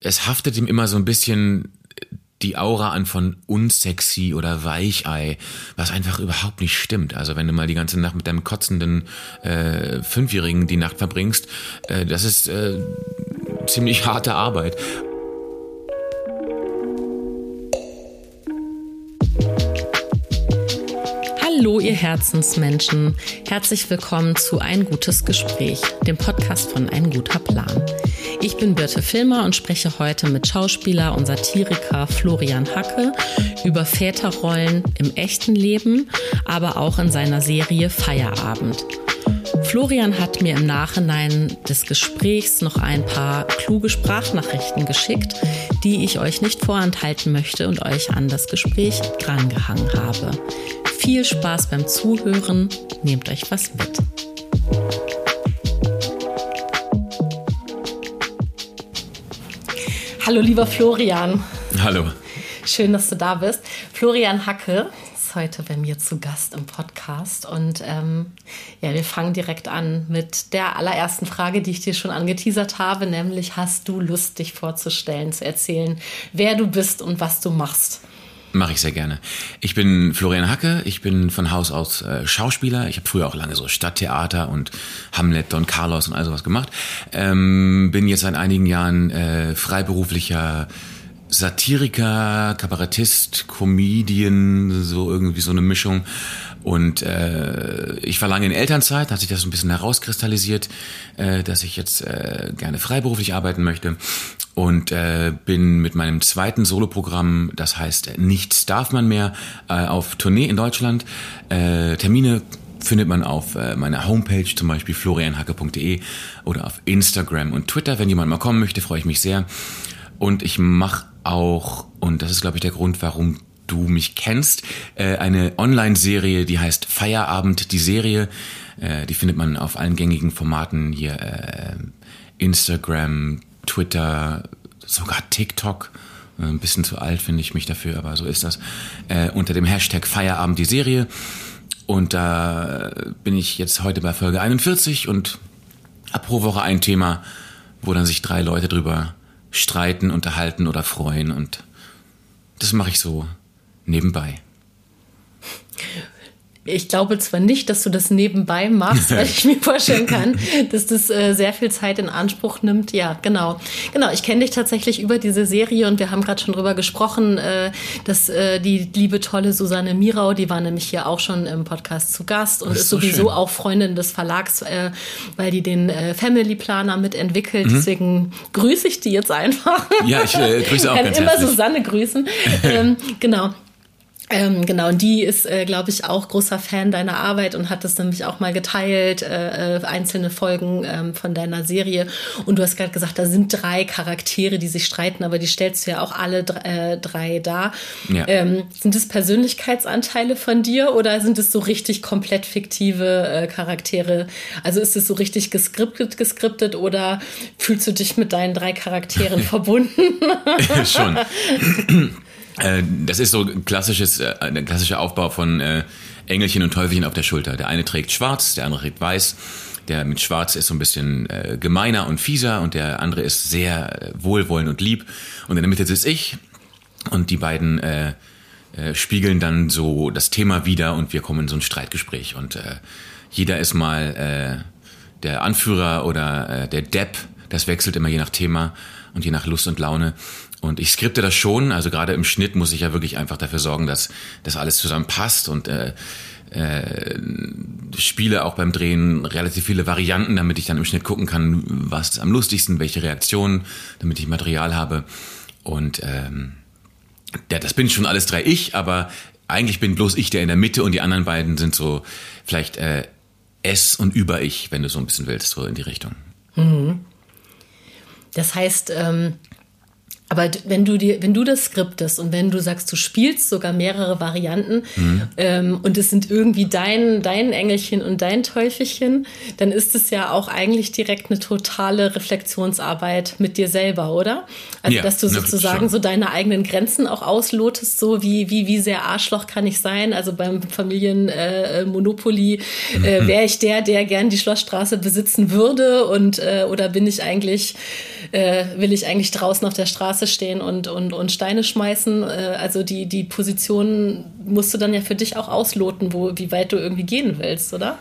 es haftet ihm immer so ein bisschen die Aura an von unsexy oder Weichei, was einfach überhaupt nicht stimmt. Also wenn du mal die ganze Nacht mit deinem kotzenden äh, Fünfjährigen die Nacht verbringst, äh, das ist äh, ziemlich harte Arbeit. Hallo, ihr Herzensmenschen. Herzlich willkommen zu Ein gutes Gespräch, dem Podcast von Ein guter Plan. Ich bin Birte Filmer und spreche heute mit Schauspieler und Satiriker Florian Hacke über Väterrollen im echten Leben, aber auch in seiner Serie Feierabend. Florian hat mir im Nachhinein des Gesprächs noch ein paar kluge Sprachnachrichten geschickt, die ich euch nicht vorenthalten möchte und euch an das Gespräch drangehangen habe. Viel Spaß beim Zuhören, nehmt euch was mit. Hallo lieber Florian. Hallo. Schön, dass du da bist. Florian Hacke ist heute bei mir zu Gast im Podcast. Und ähm, ja, wir fangen direkt an mit der allerersten Frage, die ich dir schon angeteasert habe, nämlich hast du Lust, dich vorzustellen, zu erzählen, wer du bist und was du machst? Mache ich sehr gerne. Ich bin Florian Hacke, ich bin von Haus aus äh, Schauspieler. Ich habe früher auch lange so Stadttheater und Hamlet, Don Carlos und all sowas gemacht. Ähm, bin jetzt seit einigen Jahren äh, freiberuflicher Satiriker, Kabarettist, Comedian, so irgendwie so eine Mischung. Und äh, ich war lange in Elternzeit, hat sich das ein bisschen herauskristallisiert, äh, dass ich jetzt äh, gerne freiberuflich arbeiten möchte und äh, bin mit meinem zweiten Soloprogramm, das heißt Nichts darf man mehr, äh, auf Tournee in Deutschland. Äh, Termine findet man auf äh, meiner Homepage, zum Beispiel florianhacke.de oder auf Instagram und Twitter. Wenn jemand mal kommen möchte, freue ich mich sehr. Und ich mache auch, und das ist, glaube ich, der Grund, warum du mich kennst, äh, eine Online-Serie, die heißt Feierabend, die Serie. Äh, die findet man auf allen gängigen Formaten hier, äh, Instagram, Twitter, sogar TikTok. Äh, ein bisschen zu alt finde ich mich dafür, aber so ist das. Äh, unter dem Hashtag Feierabend die Serie. Und da bin ich jetzt heute bei Folge 41 und habe pro Woche ein Thema, wo dann sich drei Leute drüber streiten, unterhalten oder freuen. Und das mache ich so nebenbei. Ich glaube zwar nicht, dass du das nebenbei machst, weil ich mir vorstellen kann, dass das äh, sehr viel Zeit in Anspruch nimmt. Ja, genau. Genau, ich kenne dich tatsächlich über diese Serie und wir haben gerade schon drüber gesprochen, äh, dass äh, die liebe tolle Susanne Mirau, die war nämlich hier auch schon im Podcast zu Gast und ist, ist so sowieso schön. auch Freundin des Verlags, äh, weil die den äh, Family Planer mitentwickelt. Mhm. Deswegen grüße ich die jetzt einfach. Ja, ich äh, grüße auch ich kann immer herzlich. Susanne grüßen. ähm, genau. Ähm, genau, und die ist, äh, glaube ich, auch großer Fan deiner Arbeit und hat das nämlich auch mal geteilt, äh, äh, einzelne Folgen ähm, von deiner Serie. Und du hast gerade gesagt, da sind drei Charaktere, die sich streiten, aber die stellst du ja auch alle äh, drei dar. Ja. Ähm, sind es Persönlichkeitsanteile von dir oder sind es so richtig komplett fiktive äh, Charaktere? Also ist es so richtig geskriptet, geskriptet oder fühlst du dich mit deinen drei Charakteren verbunden? Schon. Äh, das ist so ein klassisches, äh, ein klassischer Aufbau von äh, Engelchen und Teufelchen auf der Schulter. Der eine trägt schwarz, der andere trägt weiß. Der mit schwarz ist so ein bisschen äh, gemeiner und fieser und der andere ist sehr äh, wohlwollend und lieb. Und in der Mitte sitze ich und die beiden äh, äh, spiegeln dann so das Thema wieder und wir kommen in so ein Streitgespräch. Und äh, jeder ist mal äh, der Anführer oder äh, der Depp. Das wechselt immer je nach Thema und je nach Lust und Laune. Und ich skripte das schon, also gerade im Schnitt muss ich ja wirklich einfach dafür sorgen, dass das alles zusammen passt und äh, äh, spiele auch beim Drehen relativ viele Varianten, damit ich dann im Schnitt gucken kann, was ist am lustigsten, welche Reaktionen, damit ich Material habe. Und ähm, ja, das bin schon alles drei ich, aber eigentlich bin bloß ich der in der Mitte und die anderen beiden sind so vielleicht äh, S und über ich, wenn du so ein bisschen willst, so in die Richtung. Mhm. Das heißt, ähm, aber wenn du dir, wenn du das skriptest und wenn du sagst, du spielst sogar mehrere Varianten mhm. ähm, und es sind irgendwie dein, dein Engelchen und dein Teufelchen, dann ist es ja auch eigentlich direkt eine totale Reflexionsarbeit mit dir selber, oder? Also, ja, dass du sozusagen so deine eigenen Grenzen auch auslotest, so wie, wie, wie sehr Arschloch kann ich sein? Also beim Familienmonopoly äh, äh, wäre ich der, der gern die Schlossstraße besitzen würde und äh, oder bin ich eigentlich, äh, will ich eigentlich draußen auf der Straße stehen und, und, und Steine schmeißen? Äh, also die, die Position musst du dann ja für dich auch ausloten, wo, wie weit du irgendwie gehen willst, oder?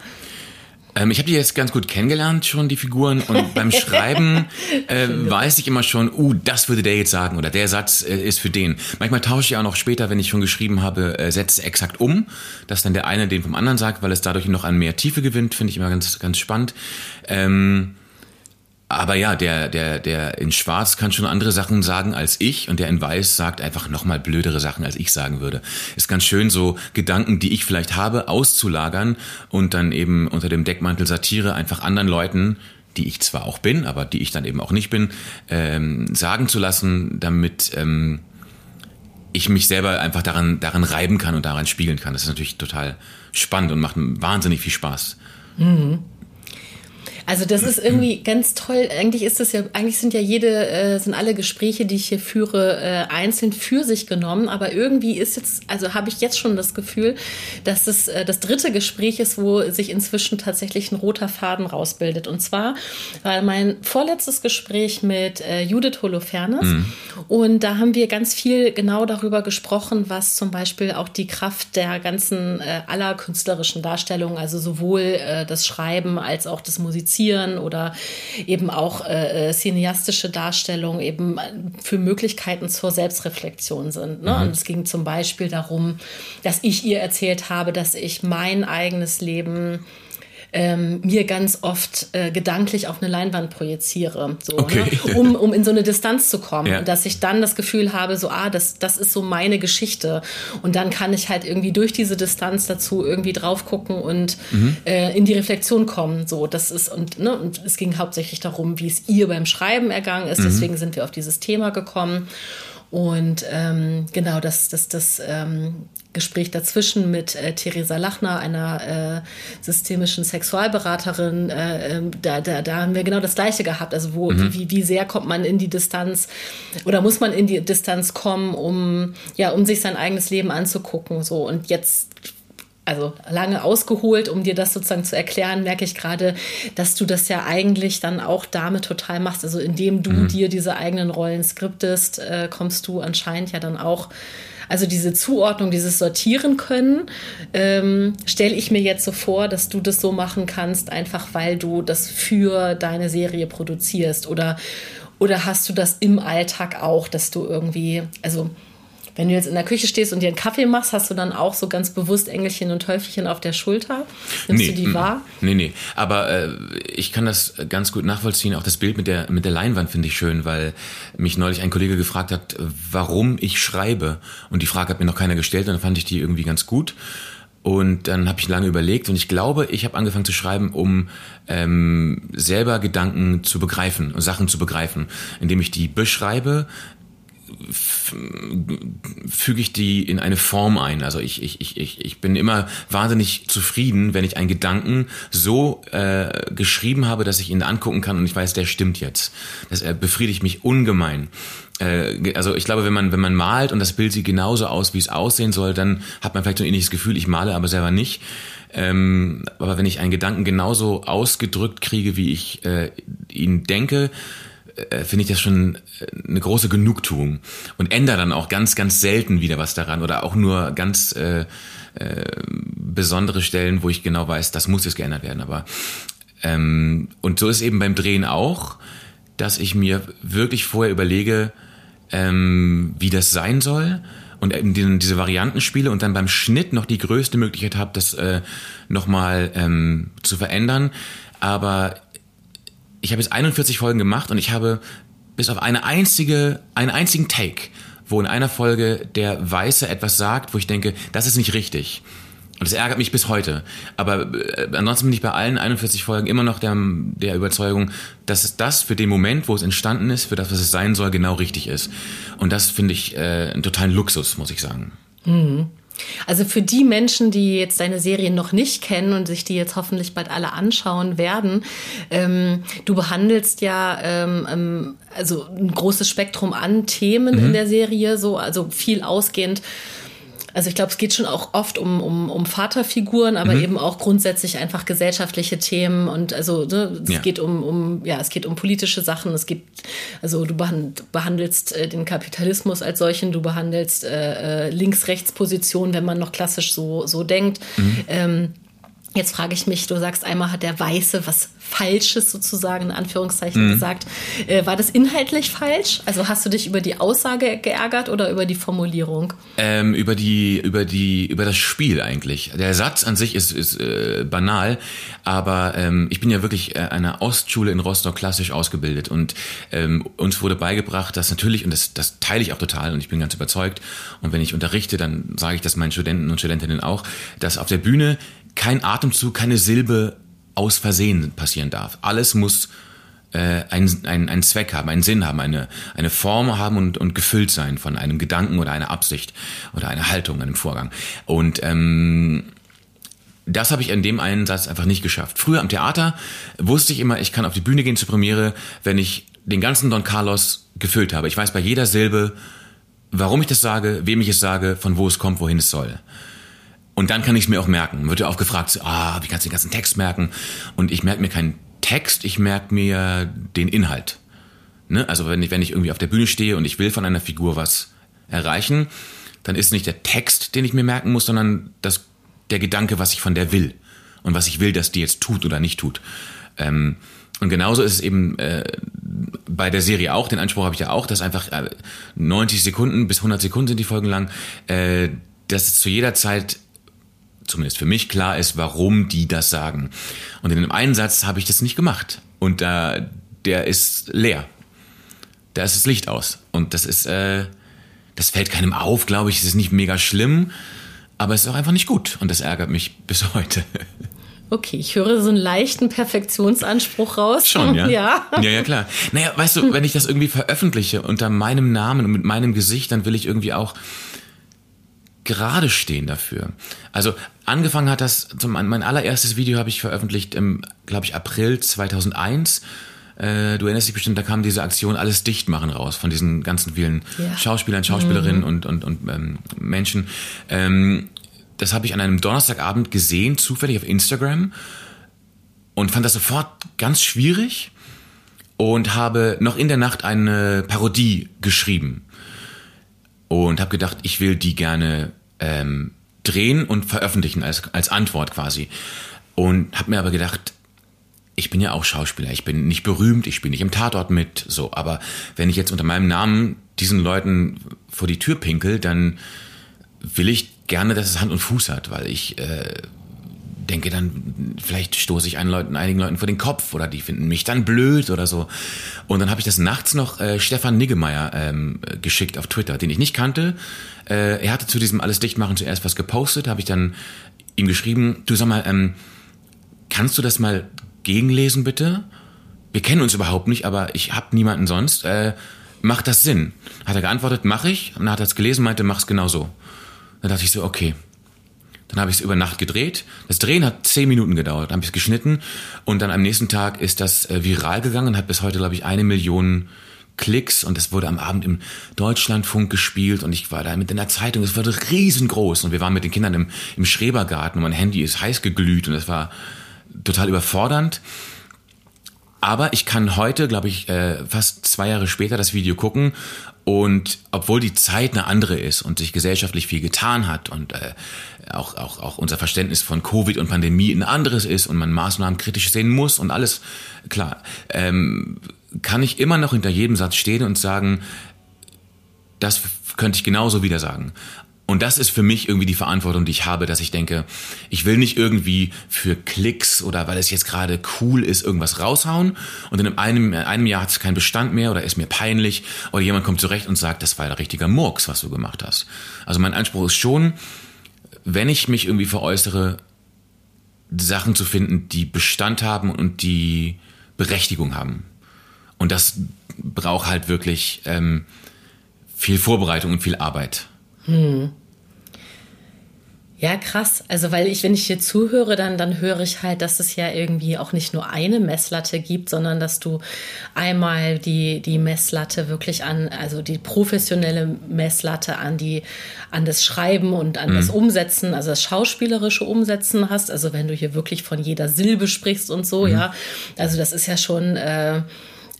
Ähm, ich habe die jetzt ganz gut kennengelernt, schon die Figuren. Und beim Schreiben äh, weiß ich immer schon, uh, das würde der jetzt sagen oder der Satz äh, ist für den. Manchmal tausche ich auch noch später, wenn ich schon geschrieben habe, äh, Sätze exakt um, dass dann der eine den vom anderen sagt, weil es dadurch noch an mehr Tiefe gewinnt, finde ich immer ganz, ganz spannend. Ähm, aber ja, der, der, der in Schwarz kann schon andere Sachen sagen als ich und der in Weiß sagt einfach nochmal blödere Sachen, als ich sagen würde. Ist ganz schön, so Gedanken, die ich vielleicht habe, auszulagern und dann eben unter dem Deckmantel Satire einfach anderen Leuten, die ich zwar auch bin, aber die ich dann eben auch nicht bin, ähm, sagen zu lassen, damit ähm, ich mich selber einfach daran, daran reiben kann und daran spiegeln kann. Das ist natürlich total spannend und macht wahnsinnig viel Spaß. Mhm. Also das ist irgendwie ganz toll. Eigentlich ist das ja, eigentlich sind ja jede, äh, sind alle Gespräche, die ich hier führe, äh, einzeln für sich genommen. Aber irgendwie ist jetzt, also habe ich jetzt schon das Gefühl, dass es äh, das dritte Gespräch ist, wo sich inzwischen tatsächlich ein roter Faden rausbildet. Und zwar war mein vorletztes Gespräch mit äh, Judith Holofernes. Mhm. Und da haben wir ganz viel genau darüber gesprochen, was zum Beispiel auch die Kraft der ganzen äh, aller künstlerischen Darstellungen, also sowohl äh, das Schreiben als auch das Musizieren produzieren oder eben auch äh, äh, cineastische Darstellungen eben für Möglichkeiten zur Selbstreflexion sind. Ne? Mhm. Und es ging zum Beispiel darum, dass ich ihr erzählt habe, dass ich mein eigenes Leben ähm, mir ganz oft äh, gedanklich auf eine Leinwand projiziere, so, okay. ne? um, um in so eine Distanz zu kommen. Ja. Und dass ich dann das Gefühl habe, so, ah, das, das ist so meine Geschichte. Und dann kann ich halt irgendwie durch diese Distanz dazu irgendwie drauf gucken und mhm. äh, in die Reflexion kommen. So, das ist, und, ne, und es ging hauptsächlich darum, wie es ihr beim Schreiben ergangen ist. Mhm. Deswegen sind wir auf dieses Thema gekommen. Und ähm, genau, das, das, das ähm, Gespräch dazwischen mit äh, Theresa Lachner, einer äh, systemischen Sexualberaterin, äh, ähm, da, da, da haben wir genau das Gleiche gehabt. Also wo, mhm. wie, wie sehr kommt man in die Distanz oder muss man in die Distanz kommen, um ja, um sich sein eigenes Leben anzugucken. So und jetzt also lange ausgeholt, um dir das sozusagen zu erklären, merke ich gerade, dass du das ja eigentlich dann auch damit total machst. Also indem du mhm. dir diese eigenen Rollen skriptest, äh, kommst du anscheinend ja dann auch also diese Zuordnung, dieses Sortieren können, ähm, stelle ich mir jetzt so vor, dass du das so machen kannst, einfach weil du das für deine Serie produzierst oder oder hast du das im Alltag auch, dass du irgendwie, also wenn du jetzt in der Küche stehst und dir einen Kaffee machst, hast du dann auch so ganz bewusst Engelchen und Teufelchen auf der Schulter? Nimmst nee, du die wahr? Nee, nee. Aber äh, ich kann das ganz gut nachvollziehen. Auch das Bild mit der, mit der Leinwand finde ich schön, weil mich neulich ein Kollege gefragt hat, warum ich schreibe. Und die Frage hat mir noch keiner gestellt und dann fand ich die irgendwie ganz gut. Und dann habe ich lange überlegt und ich glaube, ich habe angefangen zu schreiben, um ähm, selber Gedanken zu begreifen und Sachen zu begreifen, indem ich die beschreibe, füge ich die in eine Form ein. Also ich, ich, ich, ich bin immer wahnsinnig zufrieden, wenn ich einen Gedanken so äh, geschrieben habe, dass ich ihn angucken kann und ich weiß, der stimmt jetzt. Das äh, befriedigt mich ungemein. Äh, also ich glaube, wenn man, wenn man malt und das Bild sieht genauso aus, wie es aussehen soll, dann hat man vielleicht so ein ähnliches Gefühl, ich male aber selber nicht. Ähm, aber wenn ich einen Gedanken genauso ausgedrückt kriege, wie ich äh, ihn denke, äh, finde ich das schon äh, eine große Genugtuung und ändere dann auch ganz, ganz selten wieder was daran oder auch nur ganz äh, äh, besondere Stellen, wo ich genau weiß, das muss jetzt geändert werden. Aber ähm, und so ist eben beim Drehen auch, dass ich mir wirklich vorher überlege, ähm, wie das sein soll und eben diese Varianten spiele und dann beim Schnitt noch die größte Möglichkeit habe, das äh, nochmal ähm, zu verändern. Aber ich habe jetzt 41 Folgen gemacht und ich habe bis auf eine einzige, einen einzigen Take, wo in einer Folge der Weiße etwas sagt, wo ich denke, das ist nicht richtig. Und das ärgert mich bis heute. Aber äh, ansonsten bin ich bei allen 41 Folgen immer noch der, der Überzeugung, dass das für den Moment, wo es entstanden ist, für das, was es sein soll, genau richtig ist. Und das finde ich äh, einen totalen Luxus, muss ich sagen. Mhm. Also für die Menschen, die jetzt deine Serie noch nicht kennen und sich die jetzt hoffentlich bald alle anschauen werden, ähm, du behandelst ja ähm, ähm also ein großes Spektrum an Themen mhm. in der Serie, so also viel ausgehend also ich glaube, es geht schon auch oft um, um, um Vaterfiguren, aber mhm. eben auch grundsätzlich einfach gesellschaftliche Themen und also ne, es ja. geht um, um ja es geht um politische Sachen. Es gibt also du behandelst äh, den Kapitalismus als solchen, du behandelst äh, äh, Links-Rechts-Positionen, wenn man noch klassisch so so denkt. Mhm. Ähm, Jetzt frage ich mich, du sagst einmal hat der Weiße was Falsches sozusagen in Anführungszeichen mhm. gesagt. Äh, war das inhaltlich falsch? Also hast du dich über die Aussage geärgert oder über die Formulierung? Ähm, über die, über die, über das Spiel eigentlich. Der Satz an sich ist, ist äh, banal, aber ähm, ich bin ja wirklich äh, einer Ostschule in Rostock klassisch ausgebildet und ähm, uns wurde beigebracht, dass natürlich, und das, das teile ich auch total und ich bin ganz überzeugt, und wenn ich unterrichte, dann sage ich das meinen Studenten und Studentinnen auch, dass auf der Bühne kein Atemzug, keine Silbe aus Versehen passieren darf. Alles muss äh, einen, einen, einen Zweck haben, einen Sinn haben, eine, eine Form haben und, und gefüllt sein von einem Gedanken oder einer Absicht oder einer Haltung, einem Vorgang. Und ähm, das habe ich in dem einen Satz einfach nicht geschafft. Früher am Theater wusste ich immer, ich kann auf die Bühne gehen zur Premiere, wenn ich den ganzen Don Carlos gefüllt habe. Ich weiß bei jeder Silbe, warum ich das sage, wem ich es sage, von wo es kommt, wohin es soll. Und dann kann ich es mir auch merken. Wird ja auch gefragt, ah, wie kannst du den ganzen Text merken? Und ich merke mir keinen Text, ich merke mir den Inhalt. Ne? Also wenn ich, wenn ich irgendwie auf der Bühne stehe und ich will von einer Figur was erreichen, dann ist es nicht der Text, den ich mir merken muss, sondern das, der Gedanke, was ich von der will. Und was ich will, dass die jetzt tut oder nicht tut. Ähm, und genauso ist es eben äh, bei der Serie auch, den Anspruch habe ich ja auch, dass einfach äh, 90 Sekunden bis 100 Sekunden sind die Folgen lang, äh, dass es zu jeder Zeit zumindest für mich klar ist, warum die das sagen. Und in dem einen Satz habe ich das nicht gemacht. Und äh, der ist leer. Da ist das Licht aus. Und das ist, äh, das fällt keinem auf, glaube ich. Es ist nicht mega schlimm, aber es ist auch einfach nicht gut. Und das ärgert mich bis heute. Okay, ich höre so einen leichten Perfektionsanspruch raus. Schon, ja? Ja, ja, ja klar. Naja, weißt du, wenn ich das irgendwie veröffentliche unter meinem Namen und mit meinem Gesicht, dann will ich irgendwie auch gerade stehen dafür. Also angefangen hat das, zum, mein allererstes Video habe ich veröffentlicht im, glaube ich, April 2001. Äh, du erinnerst dich bestimmt, da kam diese Aktion Alles dicht machen raus von diesen ganzen vielen ja. Schauspielern, Schauspielerinnen mhm. und, und, und ähm, Menschen. Ähm, das habe ich an einem Donnerstagabend gesehen, zufällig auf Instagram und fand das sofort ganz schwierig und habe noch in der Nacht eine Parodie geschrieben und habe gedacht, ich will die gerne ähm, drehen und veröffentlichen als, als Antwort quasi. Und habe mir aber gedacht, ich bin ja auch Schauspieler, ich bin nicht berühmt, ich spiele nicht im Tatort mit, so. Aber wenn ich jetzt unter meinem Namen diesen Leuten vor die Tür pinkel, dann will ich gerne, dass es Hand und Fuß hat, weil ich äh, denke dann, vielleicht stoße ich Leuten, einigen Leuten vor den Kopf oder die finden mich dann blöd oder so. Und dann habe ich das nachts noch äh, Stefan Niggemeier ähm, geschickt auf Twitter, den ich nicht kannte. Äh, er hatte zu diesem Alles dicht machen zuerst was gepostet, habe ich dann ihm geschrieben, du sag mal, ähm, kannst du das mal gegenlesen bitte? Wir kennen uns überhaupt nicht, aber ich habe niemanden sonst. Äh, macht das Sinn? Hat er geantwortet, mach ich. Und dann hat er es gelesen, meinte, mach's genau so. Dann dachte ich so, okay, dann habe ich es über Nacht gedreht. Das Drehen hat zehn Minuten gedauert. Dann habe ich es geschnitten und dann am nächsten Tag ist das äh, viral gegangen und hat bis heute, glaube ich, eine Million Klicks und das wurde am Abend im Deutschlandfunk gespielt und ich war da mit in der Zeitung. Es wurde riesengroß und wir waren mit den Kindern im, im Schrebergarten und mein Handy ist heiß geglüht und es war total überfordernd. Aber ich kann heute, glaube ich, äh, fast zwei Jahre später das Video gucken und obwohl die Zeit eine andere ist und sich gesellschaftlich viel getan hat und äh, auch, auch, auch unser Verständnis von Covid und Pandemie ein anderes ist und man Maßnahmen kritisch sehen muss und alles, klar, ähm, kann ich immer noch hinter jedem Satz stehen und sagen, das könnte ich genauso wieder sagen. Und das ist für mich irgendwie die Verantwortung, die ich habe, dass ich denke, ich will nicht irgendwie für Klicks oder weil es jetzt gerade cool ist, irgendwas raushauen und in einem, in einem Jahr hat es keinen Bestand mehr oder ist mir peinlich oder jemand kommt zurecht und sagt, das war der richtige Murks, was du gemacht hast. Also mein Anspruch ist schon, wenn ich mich irgendwie veräußere, Sachen zu finden, die Bestand haben und die Berechtigung haben. Und das braucht halt wirklich ähm, viel Vorbereitung und viel Arbeit. Hm. Ja, krass. Also, weil ich, wenn ich hier zuhöre, dann, dann höre ich halt, dass es ja irgendwie auch nicht nur eine Messlatte gibt, sondern dass du einmal die, die Messlatte wirklich an, also die professionelle Messlatte an die, an das Schreiben und an mhm. das Umsetzen, also das schauspielerische Umsetzen hast. Also, wenn du hier wirklich von jeder Silbe sprichst und so, mhm. ja. Also, das ist ja schon, äh,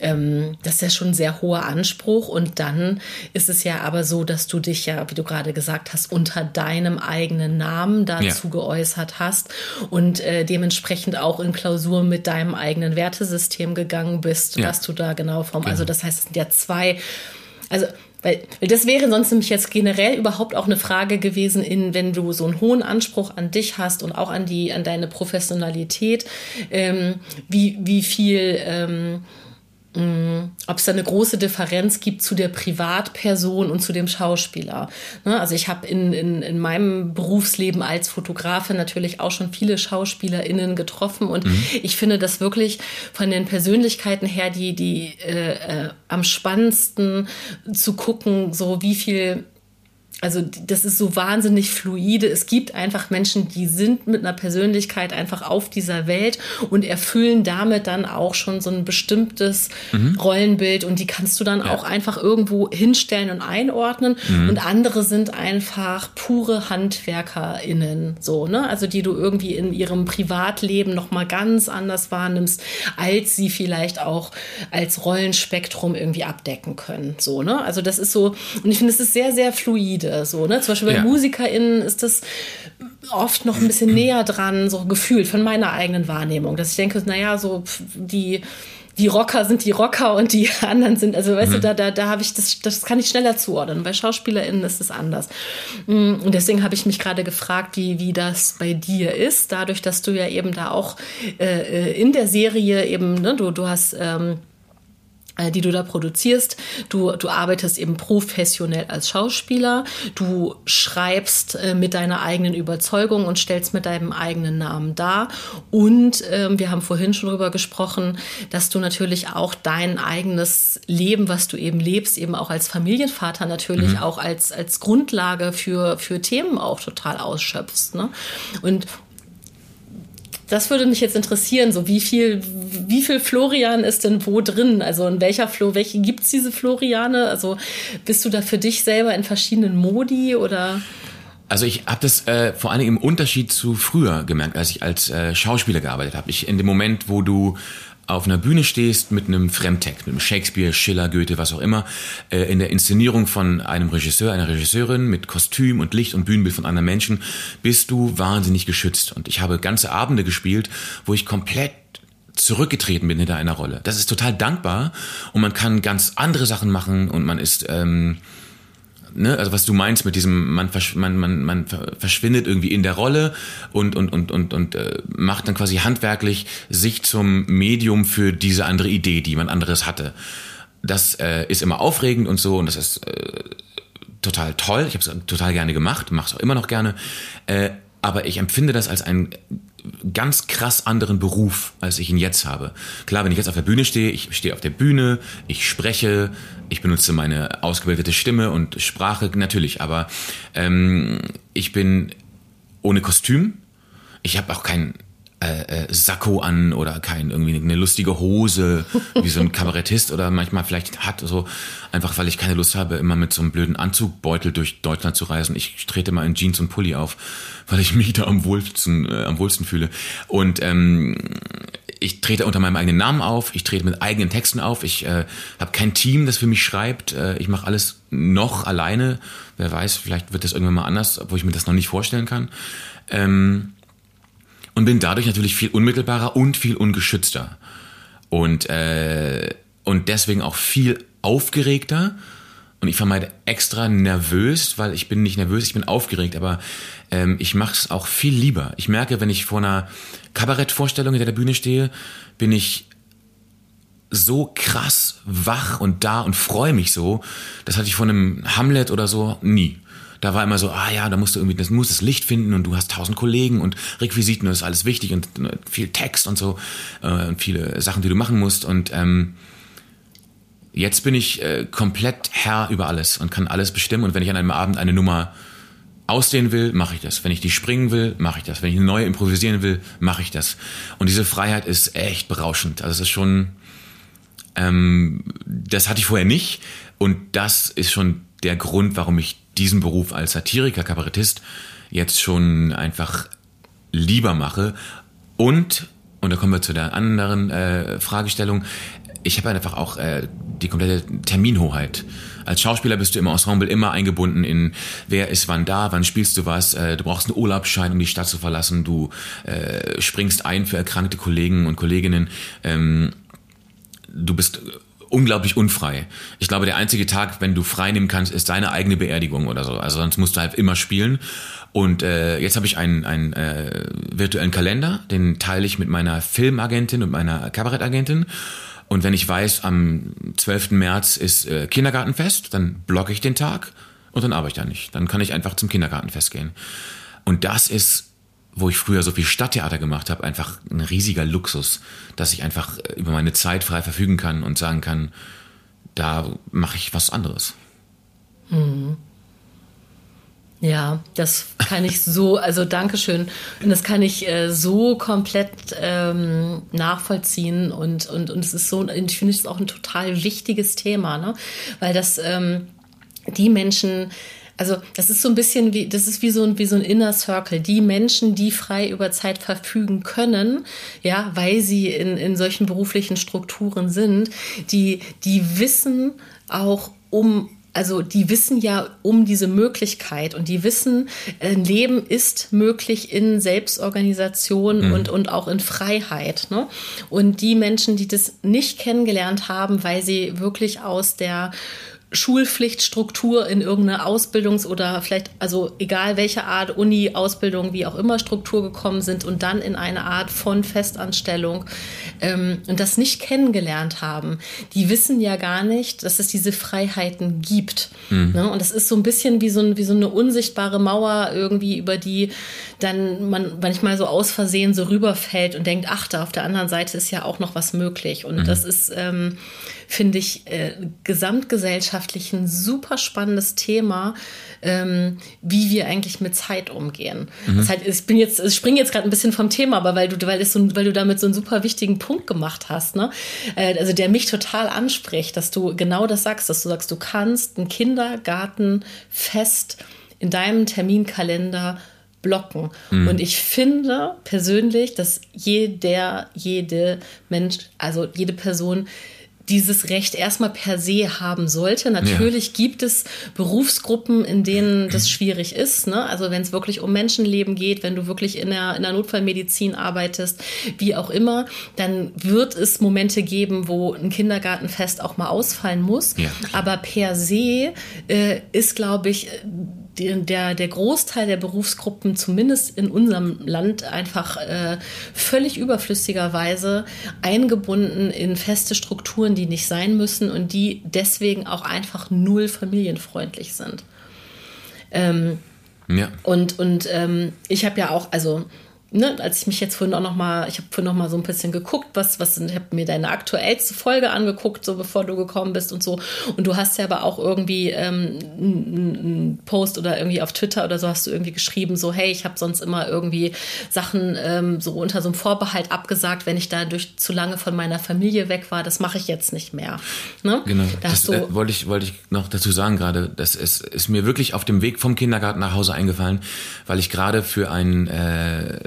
ähm, das ist ja schon ein sehr hoher Anspruch. Und dann ist es ja aber so, dass du dich ja, wie du gerade gesagt hast, unter deinem eigenen Namen dazu ja. geäußert hast und äh, dementsprechend auch in Klausur mit deinem eigenen Wertesystem gegangen bist, ja. was du da genau vom. Genau. Also das heißt, es sind ja zwei. Also weil, weil das wäre sonst nämlich jetzt generell überhaupt auch eine Frage gewesen, in, wenn du so einen hohen Anspruch an dich hast und auch an die, an deine Professionalität, ähm, wie, wie viel ähm, ob es da eine große Differenz gibt zu der Privatperson und zu dem Schauspieler. Ne, also ich habe in, in, in meinem Berufsleben als Fotografin natürlich auch schon viele SchauspielerInnen getroffen und mhm. ich finde das wirklich von den Persönlichkeiten her die, die äh, äh, am spannendsten zu gucken, so wie viel also das ist so wahnsinnig fluide. Es gibt einfach Menschen, die sind mit einer Persönlichkeit einfach auf dieser Welt und erfüllen damit dann auch schon so ein bestimmtes mhm. Rollenbild und die kannst du dann ja. auch einfach irgendwo hinstellen und einordnen. Mhm. Und andere sind einfach pure HandwerkerInnen, so, ne? Also die du irgendwie in ihrem Privatleben nochmal ganz anders wahrnimmst, als sie vielleicht auch als Rollenspektrum irgendwie abdecken können. So, ne? Also das ist so, und ich finde, es ist sehr, sehr fluide solide. So, ne? Zum Beispiel bei ja. MusikerInnen ist das oft noch ein bisschen näher dran, so gefühlt von meiner eigenen Wahrnehmung. Dass ich denke, naja, so die die Rocker sind die Rocker und die anderen sind, also weißt mhm. du, da, da, da habe ich das, das kann ich schneller zuordnen. Bei SchauspielerInnen ist es anders. Mm, und deswegen habe ich mich gerade gefragt, wie, wie das bei dir ist, dadurch, dass du ja eben da auch äh, äh in der Serie eben, ne, du, du hast ähm, äh, die du da produzierst. Du, du arbeitest eben professionell als Schauspieler. Du schreibst äh, mit deiner eigenen Überzeugung und stellst mit deinem eigenen Namen dar. Und ähm, wir haben vorhin schon darüber gesprochen, dass du natürlich auch dein eigenes Leben, was du eben lebst, eben auch als Familienvater natürlich mhm. auch als, als Grundlage für, für Themen auch total ausschöpfst. Ne? Und das würde mich jetzt interessieren, so wie viel, wie viel Florian ist denn wo drin? Also in welcher Flo, welche gibt's diese Floriane? Also bist du da für dich selber in verschiedenen Modi oder? Also ich habe das äh, vor allem im Unterschied zu früher gemerkt, als ich als äh, Schauspieler gearbeitet habe. Ich in dem Moment, wo du auf einer Bühne stehst mit einem Fremdtext, mit einem Shakespeare, Schiller, Goethe, was auch immer, äh, in der Inszenierung von einem Regisseur, einer Regisseurin mit Kostüm und Licht und Bühnenbild von anderen Menschen, bist du wahnsinnig geschützt. Und ich habe ganze Abende gespielt, wo ich komplett zurückgetreten bin hinter einer Rolle. Das ist total dankbar und man kann ganz andere Sachen machen und man ist ähm, ne, also was du meinst mit diesem, man, man, man, man verschwindet irgendwie in der Rolle und, und, und, und, und äh, macht dann quasi handwerklich sich zum Medium für diese andere Idee, die man anderes hatte. Das äh, ist immer aufregend und so und das ist äh, total toll. Ich habe es total gerne gemacht, mache es auch immer noch gerne. Äh, aber ich empfinde das als ein ganz krass anderen Beruf, als ich ihn jetzt habe. Klar, wenn ich jetzt auf der Bühne stehe, ich stehe auf der Bühne, ich spreche, ich benutze meine ausgebildete Stimme und Sprache natürlich, aber ähm, ich bin ohne Kostüm. Ich habe auch kein äh, äh, Sakko an oder kein irgendwie eine lustige Hose, wie so ein Kabarettist oder manchmal vielleicht hat, so einfach weil ich keine Lust habe, immer mit so einem blöden Anzugbeutel durch Deutschland zu reisen. Ich trete mal in Jeans und Pulli auf, weil ich mich da am wohlsten, äh, am wohlsten fühle. Und ähm, ich trete unter meinem eigenen Namen auf, ich trete mit eigenen Texten auf, ich äh, habe kein Team, das für mich schreibt, äh, ich mache alles noch alleine. Wer weiß, vielleicht wird das irgendwann mal anders, wo ich mir das noch nicht vorstellen kann. Ähm, und bin dadurch natürlich viel unmittelbarer und viel ungeschützter. Und, äh, und deswegen auch viel aufgeregter. Und ich vermeide extra nervös, weil ich bin nicht nervös, ich bin aufgeregt, aber ähm, ich mache es auch viel lieber. Ich merke, wenn ich vor einer Kabarettvorstellung hinter der Bühne stehe, bin ich so krass wach und da und freue mich so. Das hatte ich von einem Hamlet oder so nie da war immer so, ah ja, da musst du irgendwie, das muss das Licht finden und du hast tausend Kollegen und Requisiten und das ist alles wichtig und äh, viel Text und so äh, und viele Sachen, die du machen musst und ähm, jetzt bin ich äh, komplett Herr über alles und kann alles bestimmen und wenn ich an einem Abend eine Nummer ausdehnen will, mache ich das. Wenn ich die springen will, mache ich das. Wenn ich eine neue improvisieren will, mache ich das. Und diese Freiheit ist echt berauschend. Also es ist schon, ähm, das hatte ich vorher nicht. Und das ist schon der Grund, warum ich diesen Beruf als Satiriker, Kabarettist jetzt schon einfach lieber mache. Und, und da kommen wir zu der anderen äh, Fragestellung, ich habe einfach auch äh, die komplette Terminhoheit. Als Schauspieler bist du im Ensemble immer eingebunden in, wer ist wann da, wann spielst du was, äh, du brauchst einen Urlaubsschein, um die Stadt zu verlassen, du äh, springst ein für erkrankte Kollegen und Kolleginnen, ähm, du bist unglaublich unfrei. Ich glaube, der einzige Tag, wenn du frei nehmen kannst, ist deine eigene Beerdigung oder so. Also sonst musst du halt immer spielen. Und äh, jetzt habe ich einen, einen äh, virtuellen Kalender, den teile ich mit meiner Filmagentin und meiner Kabarettagentin. Und wenn ich weiß, am 12. März ist äh, Kindergartenfest, dann blocke ich den Tag und dann arbeite ich da nicht. Dann kann ich einfach zum Kindergartenfest gehen. Und das ist, wo ich früher so viel Stadttheater gemacht habe, einfach ein riesiger Luxus, dass ich einfach äh, über meine Zeit frei verfügen kann und sagen kann, da mache ich was anderes. Mhm. Ja, das kann ich so, also Dankeschön. Und das kann ich äh, so komplett ähm, nachvollziehen. Und, und, und es ist so, ich finde es auch ein total wichtiges Thema, ne? Weil das ähm, die Menschen, also das ist so ein bisschen wie, das ist wie so ein, wie so ein Inner Circle. Die Menschen, die frei über Zeit verfügen können, ja, weil sie in, in solchen beruflichen Strukturen sind, die, die wissen auch um also die wissen ja um diese Möglichkeit und die wissen, ein äh, Leben ist möglich in Selbstorganisation mhm. und, und auch in Freiheit. Ne? Und die Menschen, die das nicht kennengelernt haben, weil sie wirklich aus der Schulpflichtstruktur in irgendeine Ausbildungs- oder vielleicht, also egal welche Art Uni, Ausbildung, wie auch immer Struktur gekommen sind und dann in eine Art von Festanstellung ähm, und das nicht kennengelernt haben, die wissen ja gar nicht, dass es diese Freiheiten gibt. Mhm. Ne? Und das ist so ein bisschen wie so, ein, wie so eine unsichtbare Mauer irgendwie, über die dann man manchmal so aus Versehen so rüberfällt und denkt, ach, da auf der anderen Seite ist ja auch noch was möglich. Und mhm. das ist, ähm, finde ich, äh, gesamtgesellschaftlich ein super spannendes Thema, ähm, wie wir eigentlich mit Zeit umgehen. Mhm. Das heißt, ich bin jetzt, ich springe jetzt gerade ein bisschen vom Thema, aber weil du, weil, es so, weil du damit so einen super wichtigen Punkt gemacht hast, ne? Äh, also der mich total anspricht, dass du genau das sagst, dass du sagst, du kannst ein Kindergartenfest in deinem Terminkalender blocken. Mhm. Und ich finde persönlich, dass jeder, jede Mensch, also jede Person dieses Recht erstmal per se haben sollte. Natürlich ja. gibt es Berufsgruppen, in denen das schwierig ist. Ne? Also wenn es wirklich um Menschenleben geht, wenn du wirklich in der, in der Notfallmedizin arbeitest, wie auch immer, dann wird es Momente geben, wo ein Kindergartenfest auch mal ausfallen muss. Ja. Aber per se äh, ist, glaube ich, der, der Großteil der Berufsgruppen, zumindest in unserem Land, einfach äh, völlig überflüssigerweise eingebunden in feste Strukturen, die nicht sein müssen und die deswegen auch einfach null familienfreundlich sind. Ähm, ja. Und, und ähm, ich habe ja auch, also ne, als ich mich jetzt vorhin auch noch mal, ich habe vorhin noch mal so ein bisschen geguckt, was, was, ich habe mir deine aktuellste Folge angeguckt, so bevor du gekommen bist und so. Und du hast ja aber auch irgendwie ähm, einen Post oder irgendwie auf Twitter oder so hast du irgendwie geschrieben, so hey, ich habe sonst immer irgendwie Sachen ähm, so unter so einem Vorbehalt abgesagt, wenn ich dadurch zu lange von meiner Familie weg war. Das mache ich jetzt nicht mehr. Ne? Genau. Da das äh, wollte ich wollte ich noch dazu sagen gerade. Das ist, ist mir wirklich auf dem Weg vom Kindergarten nach Hause eingefallen, weil ich gerade für ein äh,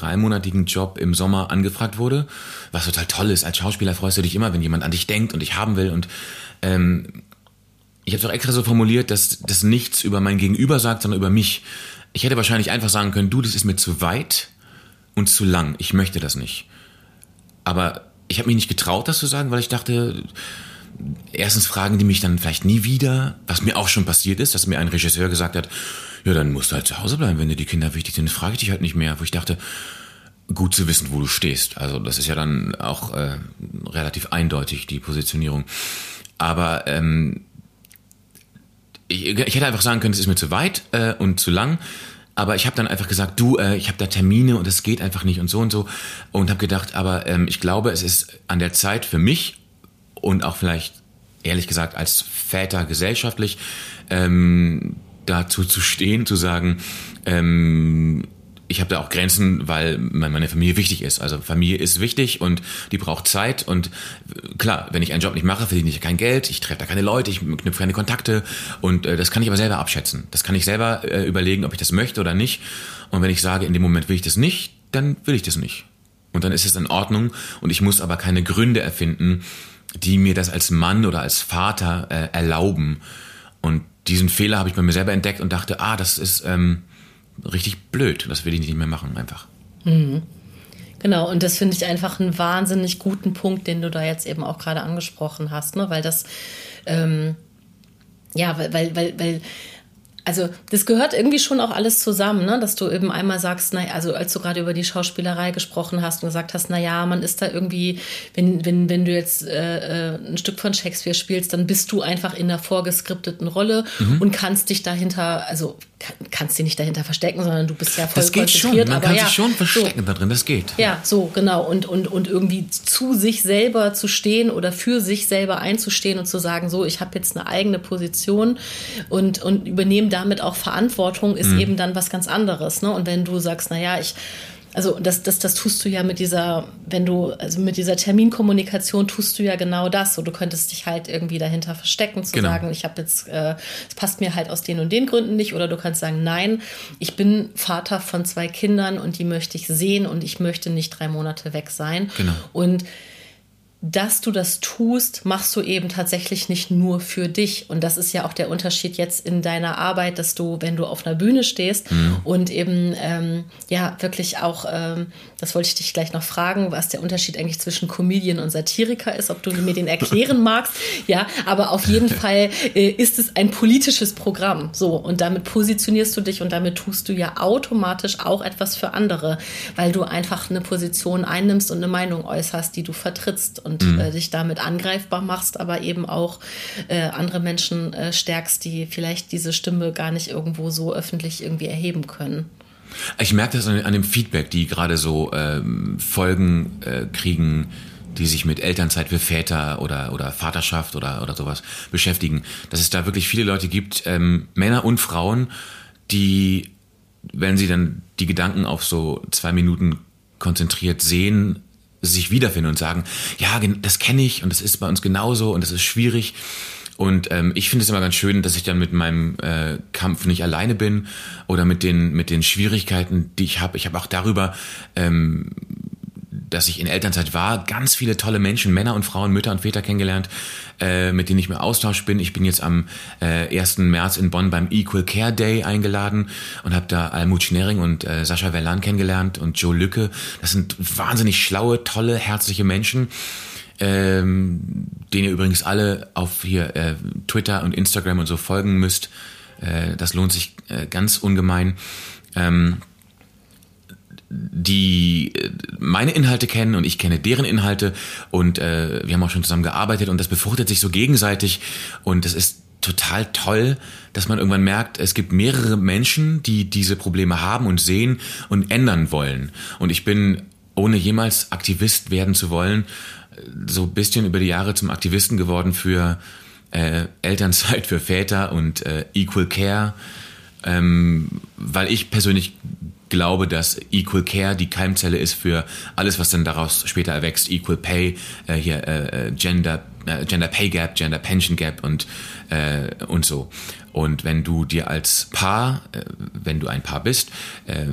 dreimonatigen Job im Sommer angefragt wurde, was total toll ist. Als Schauspieler freust du dich immer, wenn jemand an dich denkt und dich haben will. Und ähm, ich habe es auch extra so formuliert, dass das nichts über mein Gegenüber sagt, sondern über mich. Ich hätte wahrscheinlich einfach sagen können, du, das ist mir zu weit und zu lang. Ich möchte das nicht. Aber ich habe mich nicht getraut, das zu sagen, weil ich dachte, erstens fragen die mich dann vielleicht nie wieder, was mir auch schon passiert ist, dass mir ein Regisseur gesagt hat, ja, dann musst du halt zu Hause bleiben, wenn dir die Kinder wichtig sind, frage ich dich halt nicht mehr, wo ich dachte, gut zu wissen, wo du stehst. Also das ist ja dann auch äh, relativ eindeutig, die Positionierung. Aber ähm, ich, ich hätte einfach sagen können, es ist mir zu weit äh, und zu lang. Aber ich habe dann einfach gesagt, du, äh, ich habe da Termine und es geht einfach nicht und so und so. Und habe gedacht, aber ähm, ich glaube, es ist an der Zeit für mich und auch vielleicht, ehrlich gesagt, als Väter gesellschaftlich, ähm, dazu zu stehen, zu sagen, ähm, ich habe da auch Grenzen, weil meine Familie wichtig ist. Also Familie ist wichtig und die braucht Zeit. Und äh, klar, wenn ich einen Job nicht mache, verdiene ich kein Geld, ich treffe da keine Leute, ich knüpfe keine Kontakte. Und äh, das kann ich aber selber abschätzen. Das kann ich selber äh, überlegen, ob ich das möchte oder nicht. Und wenn ich sage, in dem Moment will ich das nicht, dann will ich das nicht. Und dann ist es in Ordnung. Und ich muss aber keine Gründe erfinden, die mir das als Mann oder als Vater äh, erlauben. Und diesen Fehler habe ich bei mir selber entdeckt und dachte, ah, das ist ähm, richtig blöd. Das will ich nicht mehr machen, einfach. Mhm. Genau, und das finde ich einfach einen wahnsinnig guten Punkt, den du da jetzt eben auch gerade angesprochen hast, ne? weil das, ähm, ja, weil, weil, weil, weil also das gehört irgendwie schon auch alles zusammen, ne? dass du eben einmal sagst, na, also als du gerade über die Schauspielerei gesprochen hast und gesagt hast, na ja, man ist da irgendwie, wenn, wenn, wenn du jetzt äh, äh, ein Stück von Shakespeare spielst, dann bist du einfach in einer vorgeskripteten Rolle mhm. und kannst dich dahinter, also kannst dich nicht dahinter verstecken, sondern du bist ja voll das geht konzentriert. Schon. Man aber kann ja, sich schon verstecken so. da drin, das geht. Ja, so, genau. Und, und, und irgendwie zu sich selber zu stehen oder für sich selber einzustehen und zu sagen, so, ich habe jetzt eine eigene Position und, und übernehme damit auch Verantwortung, ist mhm. eben dann was ganz anderes. Ne? Und wenn du sagst, naja, ich also das, das, das tust du ja mit dieser, wenn du, also mit dieser Terminkommunikation tust du ja genau das. So, du könntest dich halt irgendwie dahinter verstecken, zu genau. sagen, ich habe jetzt, äh, es passt mir halt aus den und den Gründen nicht. Oder du kannst sagen, nein, ich bin Vater von zwei Kindern und die möchte ich sehen und ich möchte nicht drei Monate weg sein. Genau. Und dass du das tust, machst du eben tatsächlich nicht nur für dich. Und das ist ja auch der Unterschied jetzt in deiner Arbeit, dass du, wenn du auf einer Bühne stehst mhm. und eben ähm, ja wirklich auch, ähm, das wollte ich dich gleich noch fragen, was der Unterschied eigentlich zwischen Comedian und Satiriker ist, ob du mir den erklären magst. Ja, aber auf jeden Fall äh, ist es ein politisches Programm. So, und damit positionierst du dich und damit tust du ja automatisch auch etwas für andere, weil du einfach eine Position einnimmst und eine Meinung äußerst, die du vertrittst. Und und mhm. äh, dich damit angreifbar machst, aber eben auch äh, andere Menschen äh, stärkst, die vielleicht diese Stimme gar nicht irgendwo so öffentlich irgendwie erheben können. Ich merke das an, an dem Feedback, die gerade so ähm, Folgen äh, kriegen, die sich mit Elternzeit für Väter oder, oder Vaterschaft oder, oder sowas beschäftigen, dass es da wirklich viele Leute gibt, ähm, Männer und Frauen, die, wenn sie dann die Gedanken auf so zwei Minuten konzentriert sehen, sich wiederfinden und sagen, ja, das kenne ich und das ist bei uns genauso und das ist schwierig. Und ähm, ich finde es immer ganz schön, dass ich dann mit meinem äh, Kampf nicht alleine bin oder mit den mit den Schwierigkeiten, die ich habe. Ich habe auch darüber ähm, dass ich in Elternzeit war, ganz viele tolle Menschen, Männer und Frauen, Mütter und Väter kennengelernt, äh, mit denen ich mir Austausch bin. Ich bin jetzt am äh, 1. März in Bonn beim Equal Care Day eingeladen und habe da Almut Schnering und äh, Sascha Verlan kennengelernt und Joe Lücke. Das sind wahnsinnig schlaue, tolle, herzliche Menschen. Ähm, denen ihr übrigens alle auf hier äh, Twitter und Instagram und so folgen müsst. Äh, das lohnt sich äh, ganz ungemein. Ähm, die äh, meine Inhalte kennen und ich kenne deren Inhalte. Und äh, wir haben auch schon zusammen gearbeitet und das befruchtet sich so gegenseitig. Und es ist total toll, dass man irgendwann merkt, es gibt mehrere Menschen, die diese Probleme haben und sehen und ändern wollen. Und ich bin, ohne jemals Aktivist werden zu wollen, so ein bisschen über die Jahre zum Aktivisten geworden für äh, Elternzeit für Väter und äh, Equal Care, ähm, weil ich persönlich glaube, dass Equal Care die Keimzelle ist für alles, was dann daraus später erwächst. Equal Pay, äh, hier äh, äh Gender, äh, Gender Pay Gap, Gender Pension Gap und, äh, und so. Und wenn du dir als Paar, äh, wenn du ein Paar bist, äh,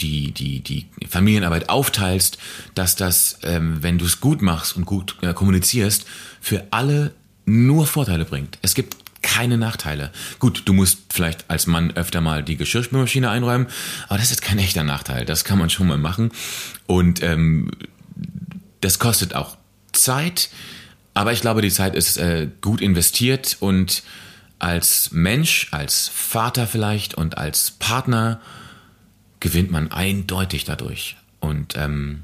die, die, die Familienarbeit aufteilst, dass das, ähm, wenn du es gut machst und gut äh, kommunizierst, für alle nur Vorteile bringt. Es gibt keine Nachteile. Gut, du musst vielleicht als Mann öfter mal die Geschirrspülmaschine einräumen, aber das ist kein echter Nachteil. Das kann man schon mal machen. Und ähm, das kostet auch Zeit, aber ich glaube, die Zeit ist äh, gut investiert und als Mensch, als Vater vielleicht und als Partner gewinnt man eindeutig dadurch. Und ähm,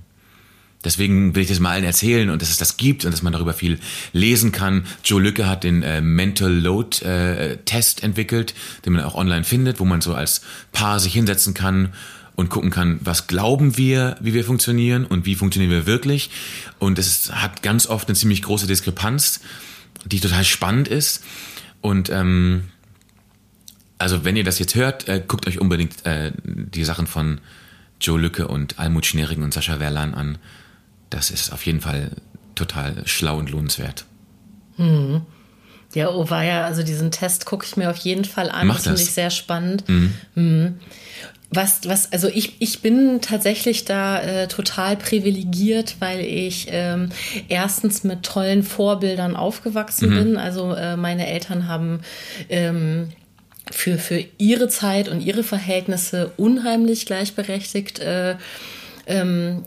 Deswegen will ich das mal allen erzählen und dass es das gibt und dass man darüber viel lesen kann. Joe Lücke hat den äh, Mental Load äh, Test entwickelt, den man auch online findet, wo man so als Paar sich hinsetzen kann und gucken kann, was glauben wir, wie wir funktionieren und wie funktionieren wir wirklich. Und es hat ganz oft eine ziemlich große Diskrepanz, die total spannend ist. Und ähm, also wenn ihr das jetzt hört, äh, guckt euch unbedingt äh, die Sachen von Joe Lücke und Almut Schnering und Sascha Werlan an. Das ist auf jeden Fall total schlau und lohnenswert. Hm. Ja, oh war ja, also diesen Test gucke ich mir auf jeden Fall an. Mach das finde ich sehr spannend. Mhm. Was, was, also ich, ich bin tatsächlich da äh, total privilegiert, weil ich ähm, erstens mit tollen Vorbildern aufgewachsen bin. Also äh, meine Eltern haben ähm, für, für ihre Zeit und ihre Verhältnisse unheimlich gleichberechtigt äh, ähm,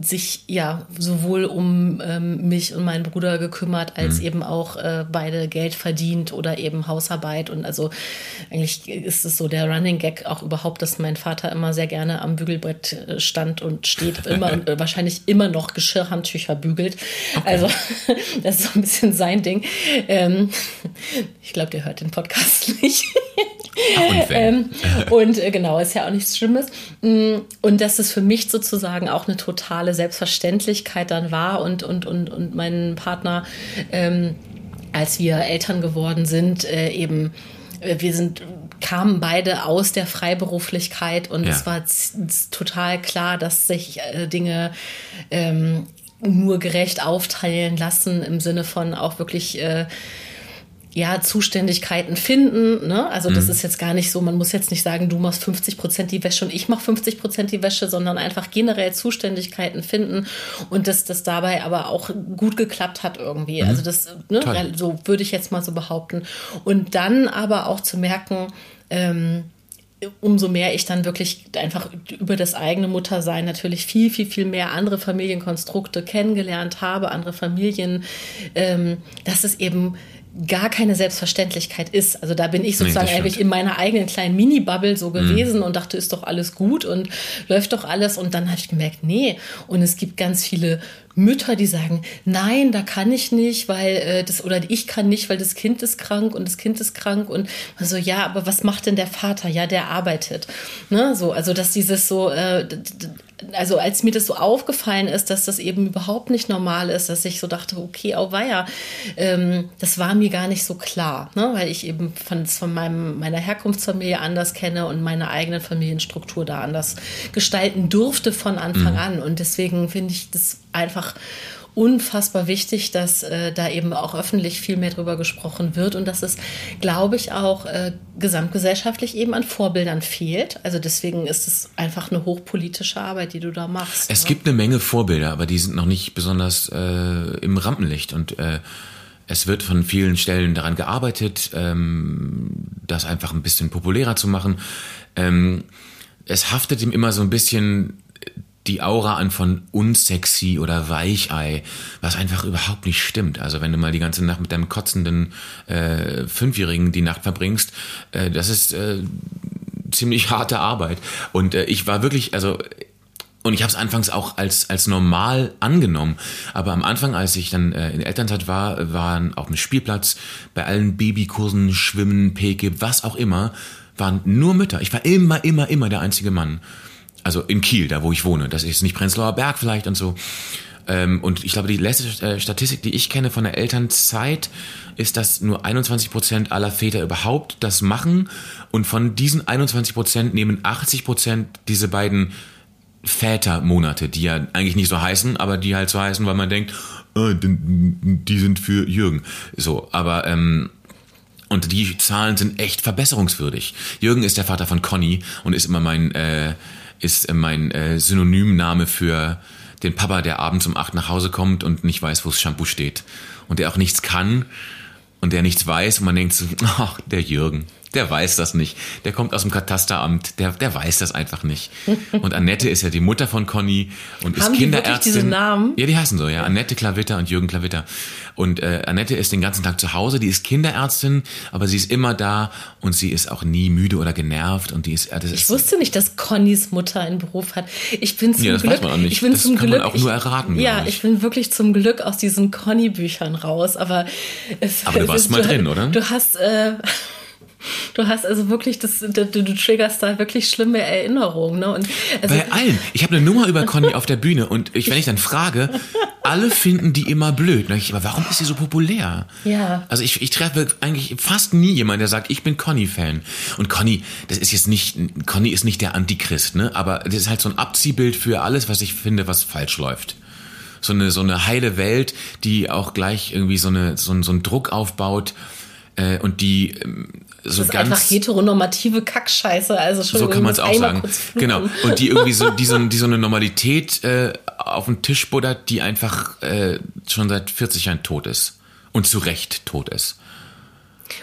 sich ja sowohl um ähm, mich und meinen Bruder gekümmert, als eben auch äh, beide Geld verdient oder eben Hausarbeit. Und also eigentlich ist es so der Running Gag auch überhaupt, dass mein Vater immer sehr gerne am Bügelbrett äh, stand und steht immer und äh, wahrscheinlich immer noch Geschirrhandtücher bügelt. Also das ist so ein bisschen sein Ding. Ähm, ich glaube, der hört den Podcast nicht. Ähm, und äh, genau, ist ja auch nichts Schlimmes. Mm, Und dass es für mich sozusagen auch eine totale Selbstverständlichkeit dann war und, und, und, und mein Partner, ähm, als wir Eltern geworden sind, äh, eben, äh, wir sind kamen beide aus der Freiberuflichkeit und Ja. es war total klar, dass sich äh, Dinge ähm, nur gerecht aufteilen lassen im Sinne von auch wirklich äh, ja, Zuständigkeiten finden. Ne? Also das ist jetzt gar nicht so, man muss jetzt nicht sagen, du machst 50 Prozent die Wäsche und ich mache 50 Prozent die Wäsche, sondern einfach generell Zuständigkeiten finden und dass das dabei aber auch gut geklappt hat irgendwie. Also das, ne, Toll. so würde ich jetzt mal so behaupten. Und dann aber auch zu merken, ähm, umso mehr ich dann wirklich einfach über das eigene Muttersein natürlich viel, viel, viel mehr andere Familienkonstrukte kennengelernt habe, andere Familien, ähm, dass es eben gar keine Selbstverständlichkeit ist. Also da bin ich sozusagen stimmt. eigentlich in meiner eigenen kleinen Mini-Bubble so gewesen und dachte, ist doch alles gut und läuft doch alles. Und dann habe ich gemerkt, nee. Und es gibt ganz viele Mütter, die sagen, nein, da kann ich nicht, weil äh, das oder ich kann nicht, weil das Kind ist krank und das Kind ist krank und also ja, aber was macht denn der Vater? Ja, der arbeitet. Ne, so, also dass dieses so, äh, also als mir das so aufgefallen ist, dass das eben überhaupt nicht normal ist, dass ich so dachte, okay, auweia, ähm, das war mir gar nicht so klar, ne? weil ich eben von, von meinem, meiner Herkunftsfamilie anders kenne und meine eigene Familienstruktur da anders gestalten durfte von Anfang an. Und deswegen finde ich das einfach unfassbar wichtig, dass äh, da eben auch öffentlich viel mehr drüber gesprochen wird und dass es, glaube ich, auch äh, gesamtgesellschaftlich eben an Vorbildern fehlt. Also deswegen ist es einfach eine hochpolitische Arbeit, die du da machst. Es ne? gibt eine Menge Vorbilder, aber die sind noch nicht besonders äh, im Rampenlicht und äh, es wird von vielen Stellen daran gearbeitet, ähm, das einfach ein bisschen populärer zu machen. Ähm, es haftet ihm immer so ein bisschen die Aura an von unsexy oder Weichei, was einfach überhaupt nicht stimmt. Also wenn du mal die ganze Nacht mit deinem kotzenden äh, Fünfjährigen die Nacht verbringst, äh, das ist äh, ziemlich harte Arbeit. Und äh, ich war wirklich, also und ich habe es anfangs auch als, als normal angenommen. Aber am Anfang, als ich dann äh, in Elternzeit war, waren auf dem Spielplatz, bei allen Babykursen, Schwimmen, Peke, was auch immer, waren nur Mütter. Ich war immer, immer, immer der einzige Mann. Also in Kiel, da wo ich wohne. Das ist nicht Prenzlauer Berg vielleicht und so. Ähm, und ich glaube, die letzte äh, Statistik, die ich kenne von der Elternzeit, ist, dass nur 21 Prozent aller Väter überhaupt das machen. Und von diesen 21 Prozent nehmen 80 Prozent diese beiden Vätermonate, die ja eigentlich nicht so heißen, aber die halt so heißen, weil man denkt, die die sind für Jürgen. So, aber ähm, und die Zahlen sind echt verbesserungswürdig. Jürgen ist der Vater von Conny und ist immer mein äh, ist äh, mein äh, Synonymname für den Papa, der abends um acht nach Hause kommt und nicht weiß, wo das Shampoo steht. Und der auch nichts kann und der nichts weiß und man denkt so, ach, der Jürgen, der weiß das nicht. Der kommt aus dem Katasteramt, der, der weiß das einfach nicht. Und Annette ist ja die Mutter von Conny und ist Haben die Kinderärztin. diese Namen? Ja, die heißen so, ja. Annette Klavitter und Jürgen Klavitter. Und äh, Annette ist den ganzen Tag zu Hause, die ist Kinderärztin, aber sie ist immer da und sie ist auch nie müde oder genervt und die ist, äh, das Ich ist wusste nicht, dass Connys Mutter einen Beruf hat. Ich bin zum Ja, das Glück, weiß man auch nicht. ich bin Das zum kann man Glück, auch nur ich, erraten, Ja, glaub ich. ich bin wirklich zum Glück aus diesen Conny-Büchern raus. Aber es, Aber du warst mal drin, oder? Du hast, äh, du hast also wirklich, das, du, du triggerst da wirklich schlimme Erinnerungen. Ne? Und also, bei allen. Ich habe eine Nummer über Conny auf der Bühne und ich, wenn ich dann frage, alle finden die immer blöd. Ich, aber warum ist sie so populär? Ja. Also ich, ich treffe eigentlich fast nie jemanden, der sagt, ich bin Conny-Fan. Und Conny, das ist jetzt nicht, Conny ist nicht der Antichrist, ne? Aber das ist halt so ein Abziehbild für alles, was ich finde, was falsch läuft. So eine, so eine heile Welt, die auch gleich irgendwie so, eine, so, so einen Druck aufbaut äh, und die ähm, so das ist ganz einfach heteronormative Kackscheiße. Also so kann man es auch sagen. Genau. Und die irgendwie so, die so, die so eine Normalität äh, auf den Tisch buddert, die einfach äh, schon seit 40 Jahren tot ist. Und zu Recht tot ist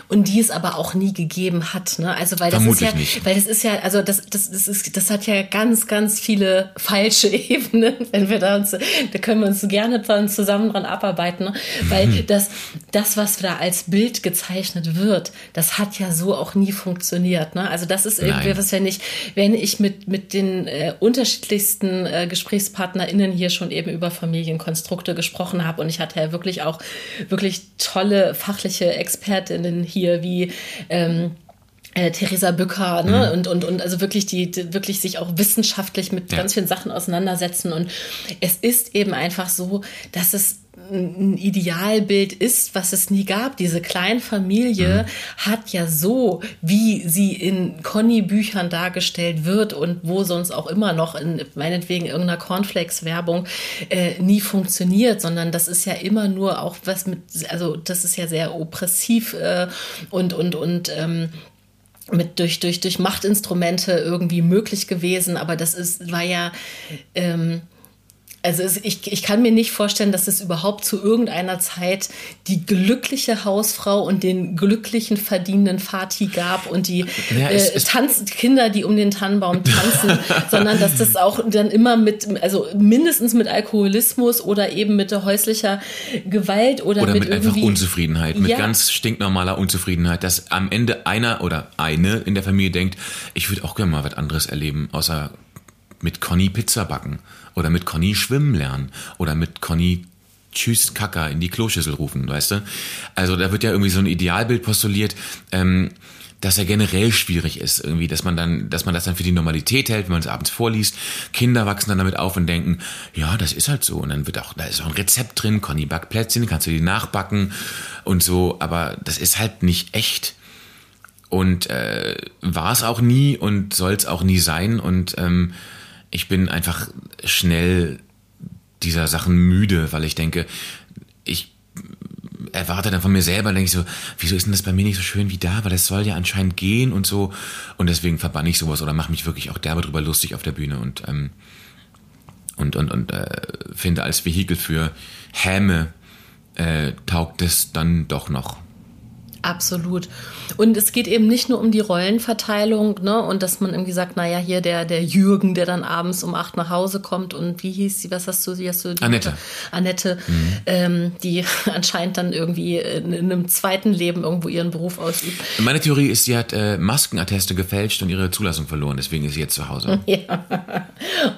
und die es aber auch nie gegeben hat. Ne? Also weil das Vermutlich ist ja, nicht. weil das ist ja, also das, das, das ist, das hat ja ganz, ganz viele falsche Ebenen, wenn wir da uns, da können wir uns gerne dann zusammen dran abarbeiten, ne? weil mhm. das, das, was da als Bild gezeichnet wird, das hat ja so auch nie funktioniert. Ne? Also das ist irgendwie Nein. was, wenn ich, wenn ich mit mit den äh, unterschiedlichsten äh, GesprächspartnerInnen hier schon eben über Familienkonstrukte gesprochen habe und ich hatte ja wirklich auch wirklich tolle fachliche Expertinnen hier wie ähm, äh, Theresa Bücker, ne? Mhm. Und, und, und also wirklich die, die, wirklich sich auch wissenschaftlich mit ja. ganz vielen Sachen auseinandersetzen. Und es ist eben einfach so, dass es ein Idealbild ist, was es nie gab. Diese Kleinfamilie mhm. hat ja so, wie sie in Conny-Büchern dargestellt wird und wo sonst auch immer noch in meinetwegen irgendeiner Cornflakes-Werbung äh, nie funktioniert, sondern das ist ja immer nur auch was mit, also das ist ja sehr oppressiv äh, und und und ähm, mit durch durch durch Machtinstrumente irgendwie möglich gewesen, aber das ist war ja ähm, also ich, ich kann mir nicht vorstellen, dass es überhaupt zu irgendeiner Zeit die glückliche Hausfrau und den glücklichen verdienenden Vati gab und die ja, es, äh, Tanz, Kinder, die um den Tannenbaum tanzen, sondern dass das auch dann immer mit, also mindestens mit Alkoholismus oder eben mit häuslicher Gewalt oder, oder mit, mit einfach Unzufriedenheit, mit ja. ganz stinknormaler Unzufriedenheit, dass am Ende einer oder eine in der Familie denkt, ich würde auch gerne mal was anderes erleben, außer mit Conny Pizza backen oder mit Conny schwimmen lernen oder mit Conny Tschüss Kacker in die Kloschüssel rufen, weißt du? Also da wird ja irgendwie so ein Idealbild postuliert, ähm, dass er generell schwierig ist, irgendwie, dass man dann, dass man das dann für die Normalität hält, wenn man es abends vorliest. Kinder wachsen dann damit auf und denken, ja, das ist halt so. Und dann wird auch, da ist auch ein Rezept drin, Conny backt Plätzchen, kannst du die nachbacken und so, aber das ist halt nicht echt. Und äh, war es auch nie und soll es auch nie sein. Und ähm, ich bin einfach schnell dieser Sachen müde, weil ich denke, ich erwarte dann von mir selber, denke ich so, wieso ist denn das bei mir nicht so schön wie da? Weil das soll ja anscheinend gehen und so. Und deswegen verbanne ich sowas oder mache mich wirklich auch derbe drüber lustig auf der Bühne und ähm, und und und äh, finde als Vehikel für Häme äh, taugt es dann doch noch. Absolut. Und es geht eben nicht nur um die Rollenverteilung, ne, und dass man irgendwie sagt, naja, hier der, der Jürgen, der dann abends um acht nach Hause kommt und wie hieß sie, was hast du, wie hast du? Annette. Annette, mhm. ähm, die anscheinend dann irgendwie in, in, einem zweiten Leben irgendwo ihren Beruf ausübt. Meine Theorie ist, sie hat äh, Maskenatteste gefälscht und ihre Zulassung verloren, deswegen ist sie jetzt zu Hause. Ja.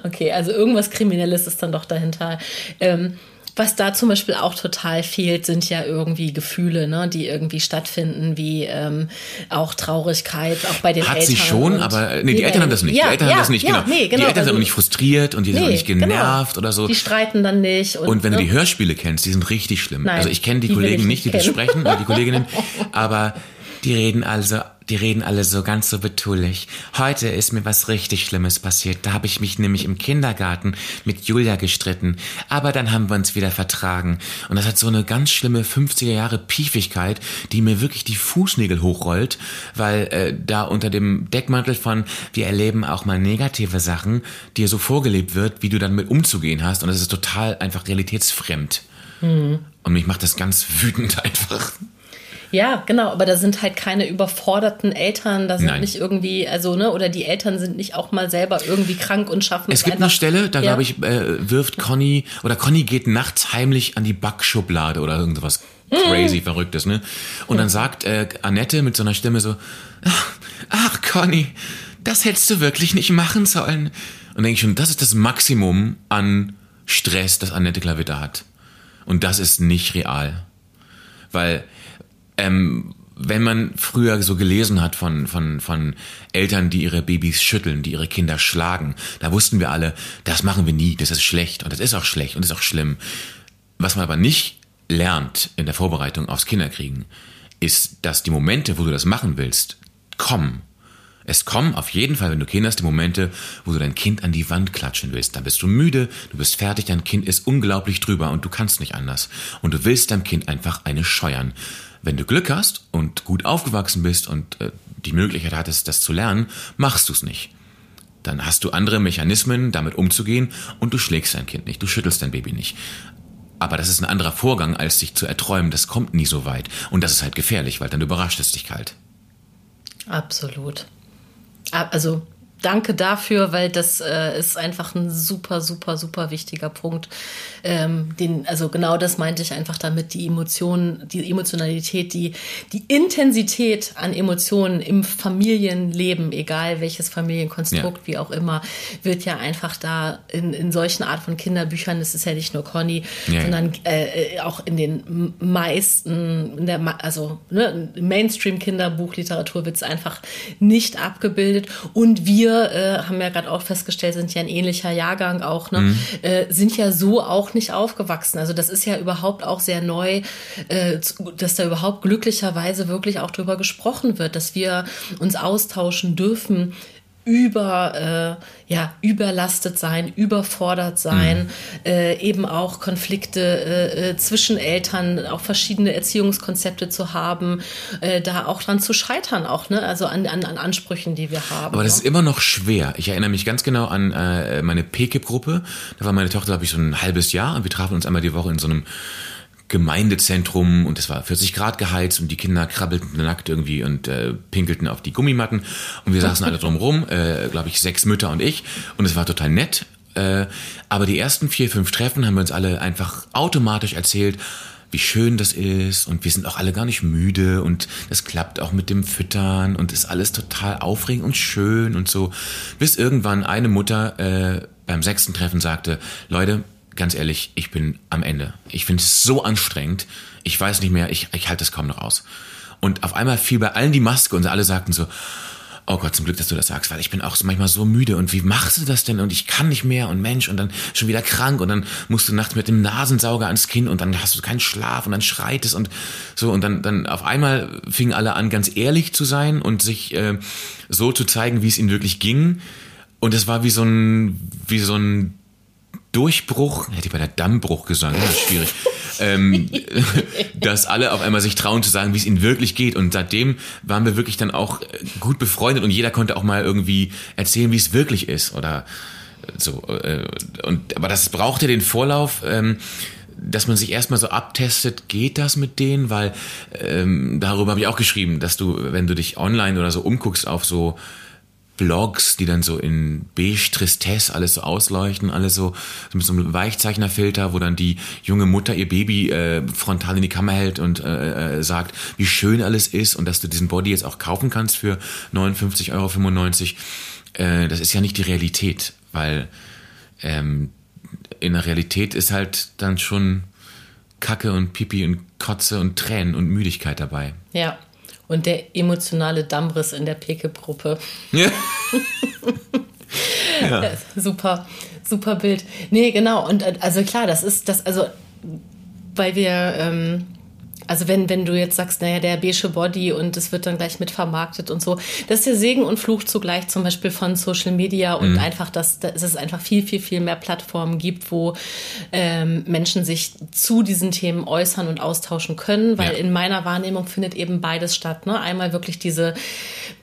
Okay, also irgendwas Kriminelles ist dann doch dahinter. Ähm, was da zum Beispiel auch total fehlt, sind ja irgendwie Gefühle, ne, die irgendwie stattfinden, wie ähm, auch Traurigkeit, auch bei den Hat Eltern. Hat sie schon, aber nee, die Eltern haben das nicht. Ja, die Eltern ja, haben das nicht, ja, genau. Nee, genau. Die Eltern also, sind aber nicht frustriert und die sind nee, auch nicht genau. genervt genau. oder so. Die streiten dann nicht. Und, und wenn ne? du die Hörspiele kennst, die sind richtig schlimm. Nein, also ich kenne die, die Kollegen nicht, die das sprechen, oder die Kolleginnen, aber die reden also die reden alle so ganz so betulich. Heute ist mir was richtig Schlimmes passiert. Da habe ich mich nämlich im Kindergarten mit Julia gestritten. Aber dann haben wir uns wieder vertragen. Und das hat so eine ganz schlimme 50er Jahre Piefigkeit, die mir wirklich die Fußnägel hochrollt, weil äh, da unter dem Deckmantel von wir erleben auch mal negative Sachen dir so vorgelebt wird, wie du dann mit umzugehen hast. Und das ist total einfach realitätsfremd. Mhm. Und mich macht das ganz wütend einfach. Ja, genau, aber da sind halt keine überforderten Eltern, da sind Nein. nicht irgendwie, also, ne, oder die Eltern sind nicht auch mal selber irgendwie krank und schaffen Es gibt einfach, eine Stelle, da ja. glaube ich, äh, wirft Conny, oder Conny geht nachts heimlich an die Backschublade oder irgendwas crazy Verrücktes, ne? Und dann sagt äh, Annette mit so einer Stimme so, ach, ach Conny, das hättest du wirklich nicht machen sollen. Und denke ich schon, das ist das Maximum an Stress, das Annette Klavitter hat. Und das ist nicht real. Weil ähm, wenn man früher so gelesen hat von, von, von Eltern, die ihre Babys schütteln, die ihre Kinder schlagen, da wussten wir alle, das machen wir nie, das ist schlecht und das ist auch schlecht und das ist auch schlimm. Was man aber nicht lernt in der Vorbereitung aufs Kinderkriegen, ist, dass die Momente, wo du das machen willst, kommen. Es kommen auf jeden Fall, wenn du Kinder hast, die Momente, wo du dein Kind an die Wand klatschen willst. Dann bist du müde, du bist fertig, dein Kind ist unglaublich drüber und du kannst nicht anders. Und du willst deinem Kind einfach eine scheuern. Wenn du Glück hast und gut aufgewachsen bist und äh, die Möglichkeit hattest, das zu lernen, machst du es nicht. Dann hast du andere Mechanismen, damit umzugehen und du schlägst dein Kind nicht, du schüttelst dein Baby nicht. Aber das ist ein anderer Vorgang, als sich zu erträumen. Das kommt nie so weit. Und das ist halt gefährlich, weil dann überrascht es dich kalt. Absolut. Also danke dafür, weil das äh, ist einfach ein super, super, super wichtiger Punkt. Ähm, den, also genau das meinte ich einfach damit, die Emotionen, die Emotionalität, die, die Intensität an Emotionen im Familienleben, egal welches Familienkonstrukt, ja. wie auch immer, wird ja einfach da in, in solchen Art von Kinderbüchern, das ist ja nicht nur Conny, ja, sondern äh, äh, auch in den meisten, in der, also ne, Mainstream-Kinderbuchliteratur wird es einfach nicht abgebildet und wir wir äh, haben ja gerade auch festgestellt, sind ja ein ähnlicher Jahrgang auch, ne, mhm. äh, sind ja so auch nicht aufgewachsen. Also das ist ja überhaupt auch sehr neu, äh, dass da überhaupt glücklicherweise wirklich auch drüber gesprochen wird, dass wir uns austauschen dürfen über, äh, ja, überlastet sein, überfordert sein, mhm. äh, eben auch Konflikte äh, äh, zwischen Eltern, auch verschiedene Erziehungskonzepte zu haben, äh, da auch dran zu scheitern, auch, ne? also an, an, an Ansprüchen, die wir haben. Aber das ne? ist immer noch schwer. Ich erinnere mich ganz genau an äh, meine PKIP-Gruppe. Da war meine Tochter, glaube ich, so ein halbes Jahr und wir trafen uns einmal die Woche in so einem Gemeindezentrum und es war 40 Grad geheizt und die Kinder krabbelten nackt irgendwie und äh, pinkelten auf die Gummimatten. Und wir saßen alle drumrum, äh, glaube ich, sechs Mütter und ich. Und es war total nett. Äh, aber die ersten vier, fünf Treffen haben wir uns alle einfach automatisch erzählt, wie schön das ist. Und wir sind auch alle gar nicht müde. Und das klappt auch mit dem Füttern. Und ist alles total aufregend und schön und so. Bis irgendwann eine Mutter äh, beim sechsten Treffen sagte, Leute, ganz ehrlich, ich bin am Ende. Ich finde es so anstrengend. Ich weiß nicht mehr, ich, ich halte es kaum noch aus. Und auf einmal fiel bei allen die Maske und alle sagten so, oh Gott, zum Glück, dass du das sagst, weil ich bin auch manchmal so müde. Und wie machst du das denn? Und ich kann nicht mehr. Und Mensch und dann schon wieder krank. Und dann musst du nachts mit dem Nasensauger ans Kinn. Und dann hast du keinen Schlaf. Und dann schreit es. Und so. Und dann, dann auf einmal fingen alle an, ganz ehrlich zu sein und sich äh, so zu zeigen, wie es ihnen wirklich ging. Und es war wie so ein, wie so ein Durchbruch, hätte ich bei der Dammbruch gesagt, das ist schwierig, ähm, dass alle auf einmal sich trauen zu sagen, wie es ihnen wirklich geht. Und seitdem waren wir wirklich dann auch gut befreundet und jeder konnte auch mal irgendwie erzählen, wie es wirklich ist. Oder so. Äh, und, aber das brauchte den Vorlauf. Ähm, dass man sich erstmal so abtestet, geht das mit denen? Weil ähm, darüber habe ich auch geschrieben, dass du, wenn du dich online oder so umguckst auf so Blogs, die dann so in beige Tristesse alles so ausleuchten, alles so, mit so einem Weichzeichnerfilter, wo dann die junge Mutter ihr Baby äh, frontal in die Kammer hält und äh, äh, sagt, wie schön alles ist und dass du diesen Body jetzt auch kaufen kannst für 59,95 Euro. Äh, das ist ja nicht die Realität, weil ähm, in der Realität ist halt dann schon Kacke und Pipi und Kotze und Tränen und Müdigkeit dabei. Ja, und der emotionale Dammriss in der Peke-Gruppe. Ja. ja. Super, super Bild. Nee, genau. Und äh, also klar, das ist das, also weil wir ähm, also wenn, wenn du jetzt sagst, naja, der beige Body und es wird dann gleich mit vermarktet und so, das ist der Segen und Fluch zugleich zum Beispiel von Social Media und mhm. einfach, dass, dass es einfach viel, viel, viel mehr Plattformen gibt, wo ähm, Menschen sich zu diesen Themen äußern und austauschen können, weil ja. in meiner Wahrnehmung findet eben beides statt. Ne? Einmal wirklich diese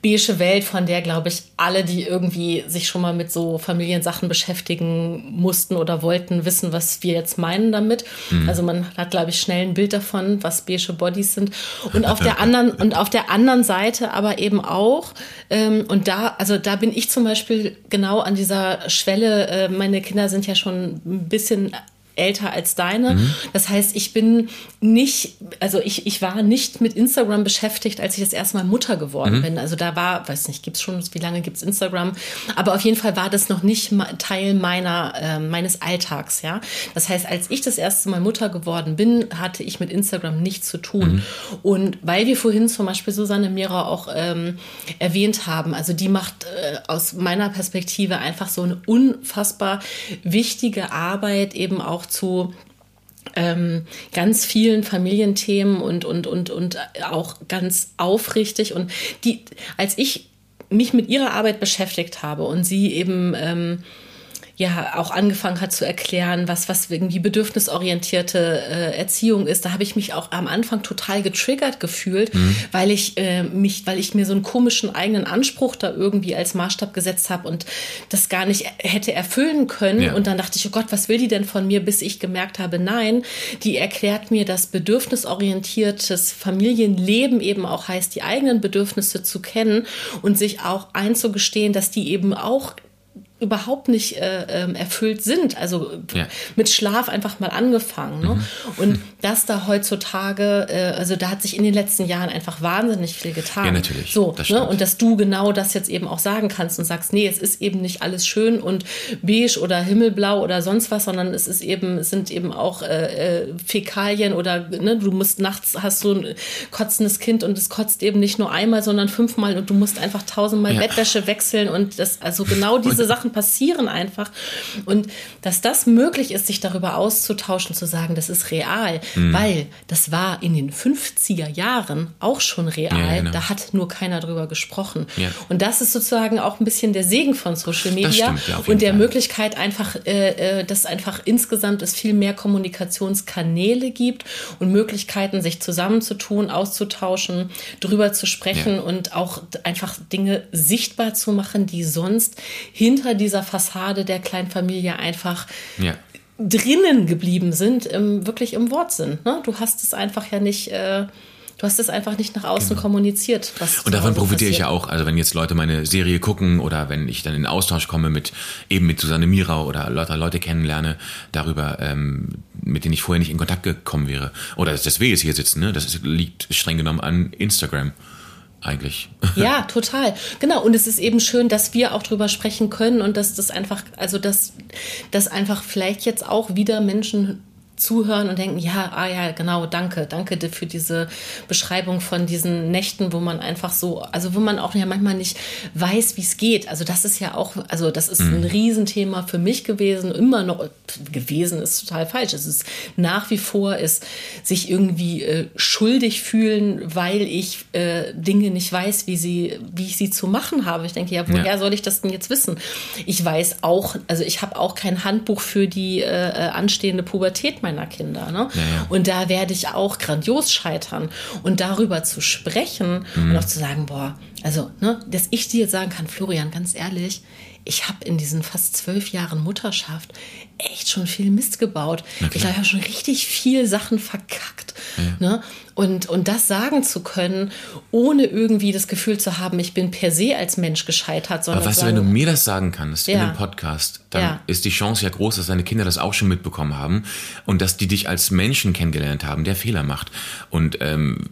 beige Welt, von der, glaube ich, alle, die irgendwie sich schon mal mit so Familiensachen beschäftigen mussten oder wollten, wissen, was wir jetzt meinen damit. Mhm. Also man hat, glaube ich, schnell ein Bild davon, was beige Bodies sind. Und auf der anderen, und auf der anderen Seite aber eben auch, ähm, und da, also da bin ich zum Beispiel genau an dieser Schwelle, äh, meine Kinder sind ja schon ein bisschen älter als deine. Mhm. Das heißt, ich bin nicht, also ich, ich war nicht mit Instagram beschäftigt, als ich das erste Mal Mutter geworden mhm. bin. Also da war, weiß nicht, gibt's schon, wie lange gibt's Instagram? Aber auf jeden Fall war das noch nicht Teil meiner, äh, meines Alltags, ja. Das heißt, als ich das erste Mal Mutter geworden bin, hatte ich mit Instagram nichts zu tun. Mhm. Und weil wir vorhin zum Beispiel Susanne Mira auch ähm, erwähnt haben, also die macht äh, aus meiner Perspektive einfach so eine unfassbar wichtige Arbeit eben auch zu ähm, ganz vielen Familienthemen und, und, und, und auch ganz aufrichtig. Und die, als ich mich mit ihrer Arbeit beschäftigt habe und sie eben ähm, ja auch angefangen hat zu erklären, was, was irgendwie bedürfnisorientierte äh, Erziehung ist, da habe ich mich auch am Anfang total getriggert gefühlt, mhm. weil ich äh, mich, weil ich mir so einen komischen eigenen Anspruch da irgendwie als Maßstab gesetzt habe und das gar nicht hätte erfüllen können. Ja. Und dann dachte ich, oh Gott, was will die denn von mir, bis ich gemerkt habe, nein, die erklärt mir, dass bedürfnisorientiertes Familienleben eben auch heißt, die eigenen Bedürfnisse zu kennen und sich auch einzugestehen, dass die eben auch überhaupt nicht äh, ähm, erfüllt sind. Also ja. mit Schlaf einfach mal angefangen. Ne? Mhm. Und das da heutzutage, äh, also da hat sich in den letzten Jahren einfach wahnsinnig viel getan. Ja, natürlich. So, das ne? Und dass du genau das jetzt eben auch sagen kannst und sagst, nee, es ist eben nicht alles schön und beige oder himmelblau oder sonst was, sondern es ist eben, es sind eben auch äh, äh Fäkalien oder ne, du musst nachts hast du ein kotzendes Kind und es kotzt eben nicht nur einmal, sondern fünfmal und du musst einfach tausendmal ja. Bettwäsche wechseln und das, also genau diese Sachen Sachen passieren einfach. Und dass das möglich ist, sich darüber auszutauschen, zu sagen, das ist real, mhm. weil das war in den 50er Jahren auch schon real. Ja, genau. Da hat nur keiner drüber gesprochen. Ja. Und das ist sozusagen auch ein bisschen der Segen von Social Media stimmt, ja, und der Fall. Möglichkeit einfach, äh, äh, dass einfach insgesamt es viel mehr Kommunikationskanäle gibt und Möglichkeiten, sich zusammenzutun, auszutauschen, drüber zu sprechen und auch einfach Dinge sichtbar zu machen, die sonst hinter dieser Fassade der Kleinfamilie einfach ja. drinnen geblieben sind, im, wirklich im Wortsinn. Ne? Du hast es einfach ja nicht. Äh, du hast es einfach nicht nach außen genau. kommuniziert. und davon profitiere ich ja auch. Also wenn jetzt Leute meine Serie gucken oder wenn ich dann in Austausch komme mit eben mit Susanne Mirau oder Leute, Leute kennenlerne darüber, ähm, mit denen ich vorher nicht in Kontakt gekommen wäre. Oder dass wir jetzt hier sitzen, ne? das liegt streng genommen an Instagram eigentlich. Ja, total. Genau. Und es ist eben schön, dass wir auch drüber sprechen können und dass das einfach, also dass, dass einfach vielleicht jetzt auch wieder Menschen zuhören und denken, ja, ah ja, genau, danke, danke für diese Beschreibung von diesen Nächten, wo man einfach so, also wo man auch ja manchmal nicht weiß, wie es geht. Also das ist ja auch, also das ist mhm. ein Riesenthema für mich gewesen, immer noch gewesen ist total falsch. Es ist nach wie vor ist sich irgendwie äh, schuldig fühlen, weil ich äh, Dinge nicht weiß, wie sie, wie ich sie zu machen habe. Ich denke, ja, woher ja. soll ich das denn jetzt wissen? Ich weiß auch, also ich habe auch kein Handbuch für die äh, äh anstehende Pubertät meiner Kinder. Ne? Ja, ja. Und da werde ich auch grandios scheitern. Und darüber zu sprechen mhm. und auch zu sagen, boah, also, ne, dass ich dir jetzt sagen kann, Florian, ganz ehrlich, ich habe in diesen fast zwölf Jahren Mutterschaft echt schon viel Mist gebaut. Okay. Ich glaube, ich habe schon richtig viel Sachen verkackt. Ja. Ne? Und, und das sagen zu können, ohne irgendwie das Gefühl zu haben, ich bin per se als Mensch gescheitert. Sondern Aber weißt sagen, du, wenn du mir das sagen kannst ja. in einem Podcast, dann ja. ist die Chance ja groß, dass deine Kinder das auch schon mitbekommen haben und dass die dich als Menschen kennengelernt haben, der Fehler macht. Und ähm,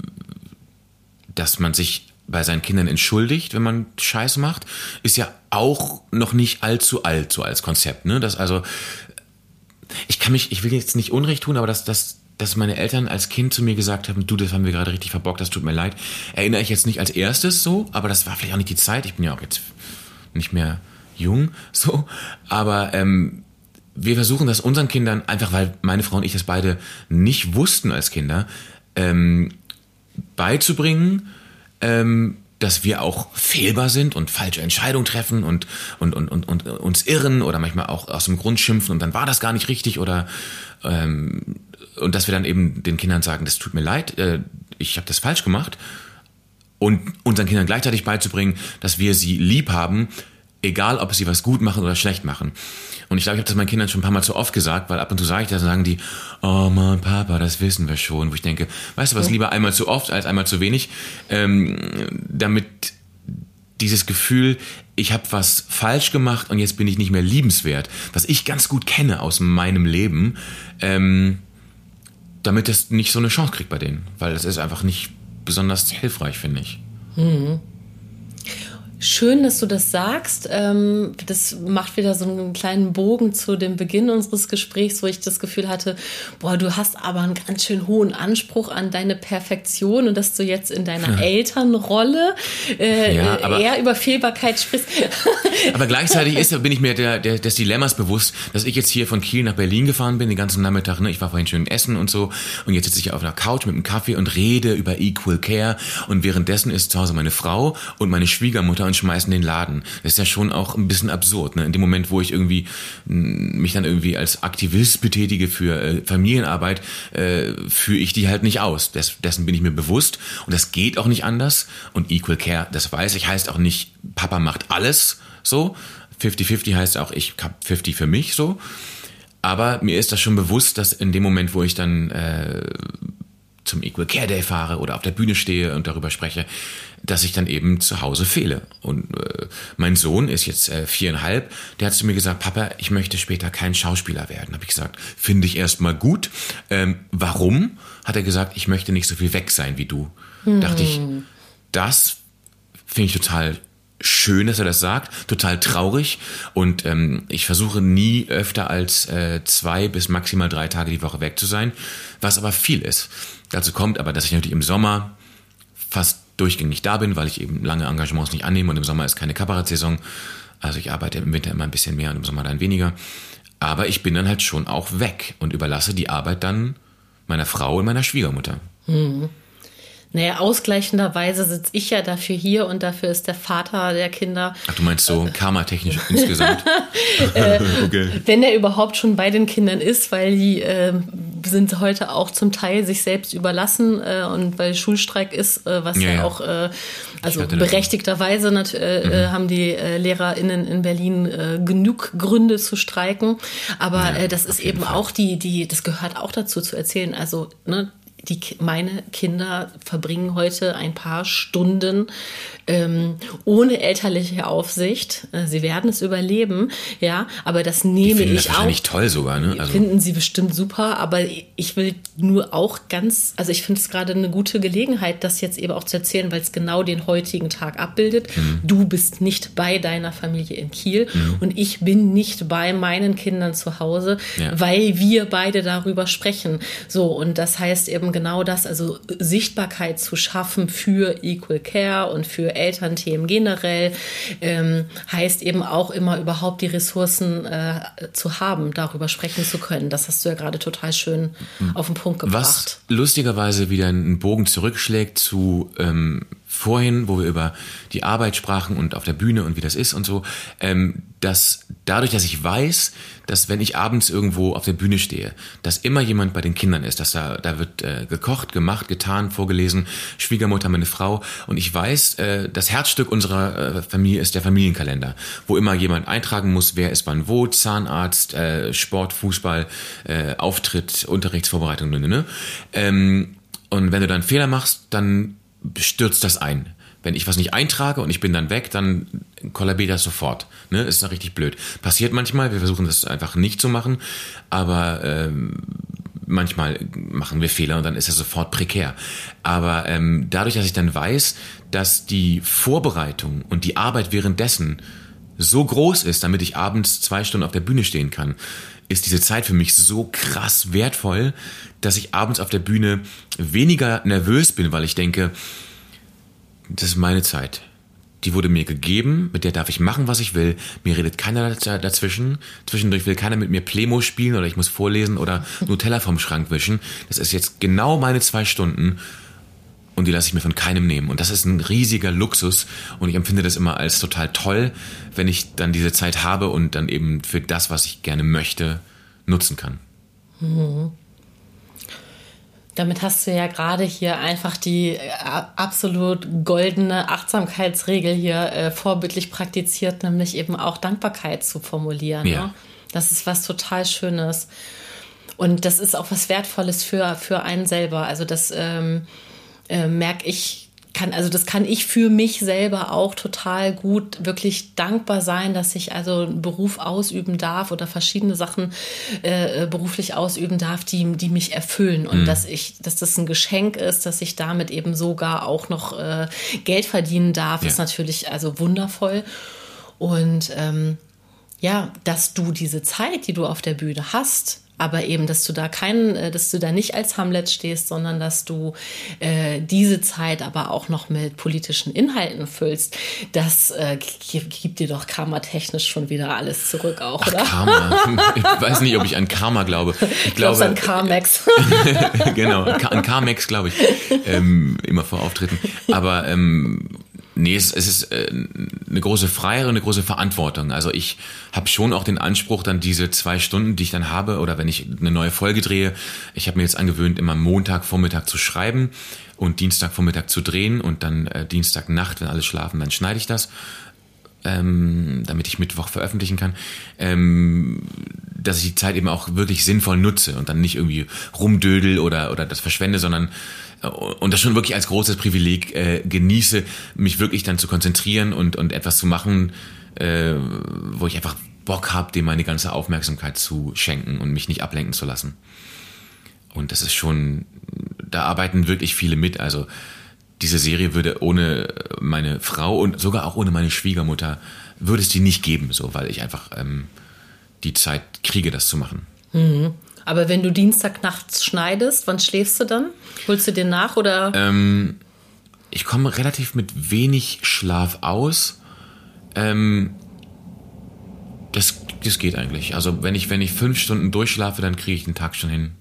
dass man sich bei seinen Kindern entschuldigt, wenn man Scheiß macht, ist ja auch noch nicht allzu alt so als Konzept. Ne? Das also, ich kann mich, ich will jetzt nicht Unrecht tun, aber dass, dass dass meine Eltern als Kind zu mir gesagt haben, du, das haben wir gerade richtig verbockt, das tut mir leid. Erinnere ich jetzt nicht als erstes so, aber das war vielleicht auch nicht die Zeit. Ich bin ja auch jetzt nicht mehr jung, so. Aber ähm, wir versuchen das unseren Kindern, einfach weil meine Frau und ich das beide nicht wussten als Kinder, ähm, beizubringen, ähm, dass wir auch fehlbar sind und falsche Entscheidungen treffen und, und, und, und, und uns irren oder manchmal auch aus dem Grund schimpfen und dann war das gar nicht richtig oder ähm, und dass wir dann eben den Kindern sagen, das tut mir leid, äh, ich habe das falsch gemacht und unseren Kindern gleichzeitig beizubringen, dass wir sie lieb haben, egal ob sie was gut machen oder schlecht machen. Und ich glaube, ich habe das meinen Kindern schon ein paar Mal zu oft gesagt, weil ab und zu sage ich das, und sagen die, oh Mann, Papa, das wissen wir schon. Wo ich denke, weißt du was, lieber einmal zu oft als einmal zu wenig, ähm, damit dieses Gefühl, ich habe was falsch gemacht und jetzt bin ich nicht mehr liebenswert, was ich ganz gut kenne aus meinem Leben, ähm, damit es nicht so eine Chance kriegt bei denen, weil das ist einfach nicht besonders hilfreich, finde ich. Mhm. Schön, dass du das sagst. Ähm, das macht wieder so einen kleinen Bogen zu dem Beginn unseres Gesprächs, wo ich das Gefühl hatte, boah, du hast aber einen ganz schön hohen Anspruch an deine Perfektion und dass du jetzt in deiner ja. Elternrolle äh, ja, eher über Fehlbarkeit sprichst. aber gleichzeitig ist, bin ich mir der, der, des Dilemmas bewusst, dass ich jetzt hier von Kiel nach Berlin gefahren bin, den ganzen Nachmittag. Ne? Ich war vorhin schön essen und so und jetzt sitze ich auf einer Couch mit einem Kaffee und rede über Equal Care und währenddessen ist zu Hause meine Frau und meine Schwiegermutter und schmeißen den Laden. Das ist ja schon auch ein bisschen absurd. Ne? In dem Moment, wo ich irgendwie mich dann irgendwie als Aktivist betätige für äh, Familienarbeit, äh, führe ich die halt nicht aus. Des, dessen bin ich mir bewusst und das geht auch nicht anders. Und Equal Care, das weiß ich, heißt auch nicht, Papa macht alles so. 50-50 heißt auch, ich habe 50 für mich so. Aber mir ist das schon bewusst, dass in dem Moment, wo ich dann äh, zum Equal Care Day fahre oder auf der Bühne stehe und darüber spreche, dass ich dann eben zu Hause fehle. Und äh, mein Sohn ist jetzt äh, viereinhalb, der hat zu mir gesagt, Papa, ich möchte später kein Schauspieler werden. Habe ich gesagt, finde ich erstmal gut. Ähm, warum? Hat er gesagt, ich möchte nicht so viel weg sein wie du. Hm. Dachte ich, das finde ich total schön, dass er das sagt, total traurig und ähm, ich versuche nie öfter als äh, zwei bis maximal drei Tage die Woche weg zu sein, was aber viel ist. Dazu kommt aber, dass ich natürlich im Sommer fast durchgängig da bin, weil ich eben lange Engagements nicht annehme und im Sommer ist keine Kabarettsaison. Also ich arbeite im Winter immer ein bisschen mehr und im Sommer dann weniger. Aber ich bin dann halt schon auch weg und überlasse die Arbeit dann meiner Frau und meiner Schwiegermutter. Mhm. Naja, ausgleichenderweise sitze ich ja dafür hier und dafür ist der Vater der Kinder. Ach, du meinst so karmatechnisch insgesamt? äh, okay. Wenn er überhaupt schon bei den Kindern ist, weil die äh, sind heute auch zum Teil sich selbst überlassen äh, und weil Schulstreik ist, äh, was ja, ja auch, äh, also berechtigterweise äh, mhm. haben die LehrerInnen in Berlin genug Gründe zu streiken. Aber ja, das ist eben Fall. auch die, die, das gehört auch dazu zu erzählen. Also, ne, die, meine Kinder verbringen heute ein paar Stunden ähm, ohne elterliche Aufsicht. Äh, sie werden es überleben, ja, aber das nehme ich das auch. nicht toll sogar, ne? Also finden sie bestimmt super, aber ich will nur auch ganz, also ich finde es gerade eine gute Gelegenheit, das jetzt eben auch zu erzählen, weil es genau den heutigen Tag abbildet. Mhm. Du bist nicht bei deiner Familie in Kiel mhm. und ich bin nicht bei meinen Kindern zu Hause, ja. weil wir beide darüber sprechen. So, und das heißt eben genau das, also Sichtbarkeit zu schaffen für Equal Care und für Elternthemen generell, ähm, heißt eben auch immer überhaupt die Ressourcen äh, zu haben, darüber sprechen zu können. Das hast du ja gerade total schön mhm. auf den Punkt gebracht. Was lustigerweise wieder einen Bogen zurückschlägt zu ähm, vorhin, wo wir über die Arbeit sprachen und auf der Bühne und wie das ist und so, ähm, dass dadurch, dass ich weiß, dass wenn ich abends irgendwo auf der Bühne stehe, dass immer jemand bei den Kindern ist, dass da, da wird äh, gekocht, gemacht, getan, vorgelesen, Schwiegermutter, meine Frau und ich weiß, äh, das Herzstück unserer äh, Familie ist der Familienkalender, wo immer jemand eintragen muss, wer ist wann wo, Zahnarzt, äh, Sport, Fußball, äh, Auftritt, Unterrichtsvorbereitung, ne, ne, ne. Ähm, und wenn du dann Fehler machst, dann stürzt das ein. Wenn ich was nicht eintrage und ich bin dann weg, dann kollabiert das sofort. Ne? Ist dann richtig blöd. Passiert manchmal, wir versuchen das einfach nicht zu machen, aber ähm, manchmal machen wir Fehler und dann ist das sofort prekär. Aber ähm, dadurch, dass ich dann weiß, dass die Vorbereitung und die Arbeit währenddessen so groß ist, damit ich abends zwei Stunden auf der Bühne stehen kann, ist diese Zeit für mich so krass wertvoll, dass ich abends auf der Bühne weniger nervös bin, weil ich denke, das ist meine Zeit. Die wurde mir gegeben, mit der darf ich machen, was ich will. Mir redet keiner dazwischen. Zwischendurch will keiner mit mir Plemo spielen oder ich muss vorlesen oder Nutella vom Schrank wischen. Das ist jetzt genau meine zwei Stunden und die lasse ich mir von keinem nehmen. Und das ist ein riesiger Luxus und ich empfinde das immer als total toll, wenn ich dann diese Zeit habe und dann eben für das, was ich gerne möchte, nutzen kann. Mhm. Damit hast du ja gerade hier einfach die äh, absolut goldene Achtsamkeitsregel hier äh, vorbildlich praktiziert, nämlich eben auch Dankbarkeit zu formulieren. Ja. Ne? Das ist was total Schönes. Und das ist auch was Wertvolles für, für einen selber. Also das ähm, äh, merke ich kann, also das kann ich für mich selber auch total gut wirklich dankbar sein, dass ich also einen Beruf ausüben darf oder verschiedene Sachen äh, äh beruflich ausüben darf, die, die mich erfüllen und mhm. dass ich, dass das ein Geschenk ist, dass ich damit eben sogar auch noch äh, Geld verdienen darf, ja. ist natürlich also wundervoll. Und ähm, ja, dass du diese Zeit, die du auf der Bühne hast, aber eben, dass du da keinen, äh, dass du da nicht als Hamlet stehst, sondern dass du äh, diese Zeit aber auch noch mit politischen Inhalten füllst, das äh, gibt dir doch karmatechnisch schon wieder alles zurück auch, Ach, oder? Karma. Ich weiß nicht, ob ich an Karma glaube. Ich glaube an Carmex. genau, an Carmex glaube ich ähm, immer vor Auftritten. Aber ähm, Nee, es, es ist äh, eine große Freiheit und eine große Verantwortung. Also ich habe schon auch den Anspruch, dann diese zwei Stunden, die ich dann habe, oder wenn ich eine neue Folge drehe, ich habe mir jetzt angewöhnt, immer Montagvormittag zu schreiben und Dienstagvormittag zu drehen und dann äh, Dienstagnacht, wenn alle schlafen, dann schneide ich das, ähm, damit ich Mittwoch veröffentlichen kann. Ähm, dass ich die Zeit eben auch wirklich sinnvoll nutze und dann nicht irgendwie rumdödel oder, oder das verschwende, sondern und das schon wirklich als großes Privileg äh, genieße, mich wirklich dann zu konzentrieren und, und etwas zu machen, äh, wo ich einfach Bock habe, dem meine ganze Aufmerksamkeit zu schenken und mich nicht ablenken zu lassen. Und das ist schon, da arbeiten wirklich viele mit. Also diese Serie würde ohne meine Frau und sogar auch ohne meine Schwiegermutter, würde es die nicht geben, so, weil ich einfach ähm, die Zeit kriege, das zu machen. Mhm. Aber wenn du Dienstag nachts schneidest, wann schläfst du dann? Holst du dir nach oder? Ähm, ich komme relativ mit wenig Schlaf aus. Ähm, das, das geht eigentlich. Also wenn ich, wenn ich fünf Stunden durchschlafe, dann kriege ich den Tag schon hin.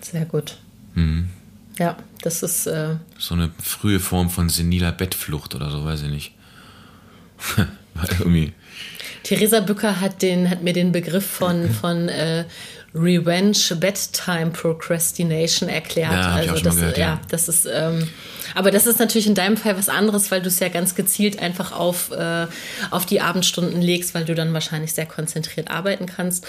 Sehr gut. Mhm. Ja, das ist. Äh so eine frühe Form von seniler Bettflucht oder so, weiß ich nicht. Irgendwie. Theresa Bücker hat, den, hat mir den Begriff von, von äh, Revenge Bedtime Procrastination erklärt. Ja, also das, gehört, ja. ja. das ist, ähm, aber das ist natürlich in deinem Fall was anderes, weil du es ja ganz gezielt einfach auf, äh, auf die Abendstunden legst, weil du dann wahrscheinlich sehr konzentriert arbeiten kannst.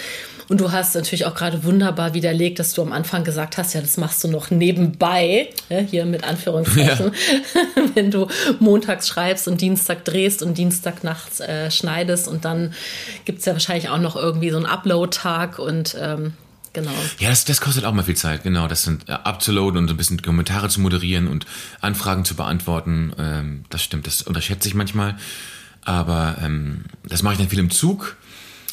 Und du hast natürlich auch gerade wunderbar widerlegt, dass du am Anfang gesagt hast, ja, das machst du noch nebenbei, ja, hier mit Anführungszeichen, ja. wenn du montags schreibst und Dienstag drehst und Dienstag nachts äh, schneidest und dann gibt es ja wahrscheinlich auch noch irgendwie so einen Upload-Tag und ähm, Genau. Ja, das, das kostet auch mal viel Zeit, genau. Das sind äh, abzuladen und ein bisschen Kommentare zu moderieren und Anfragen zu beantworten. Ähm, das stimmt, das unterschätze ich manchmal. Aber ähm, das mache ich dann viel im Zug.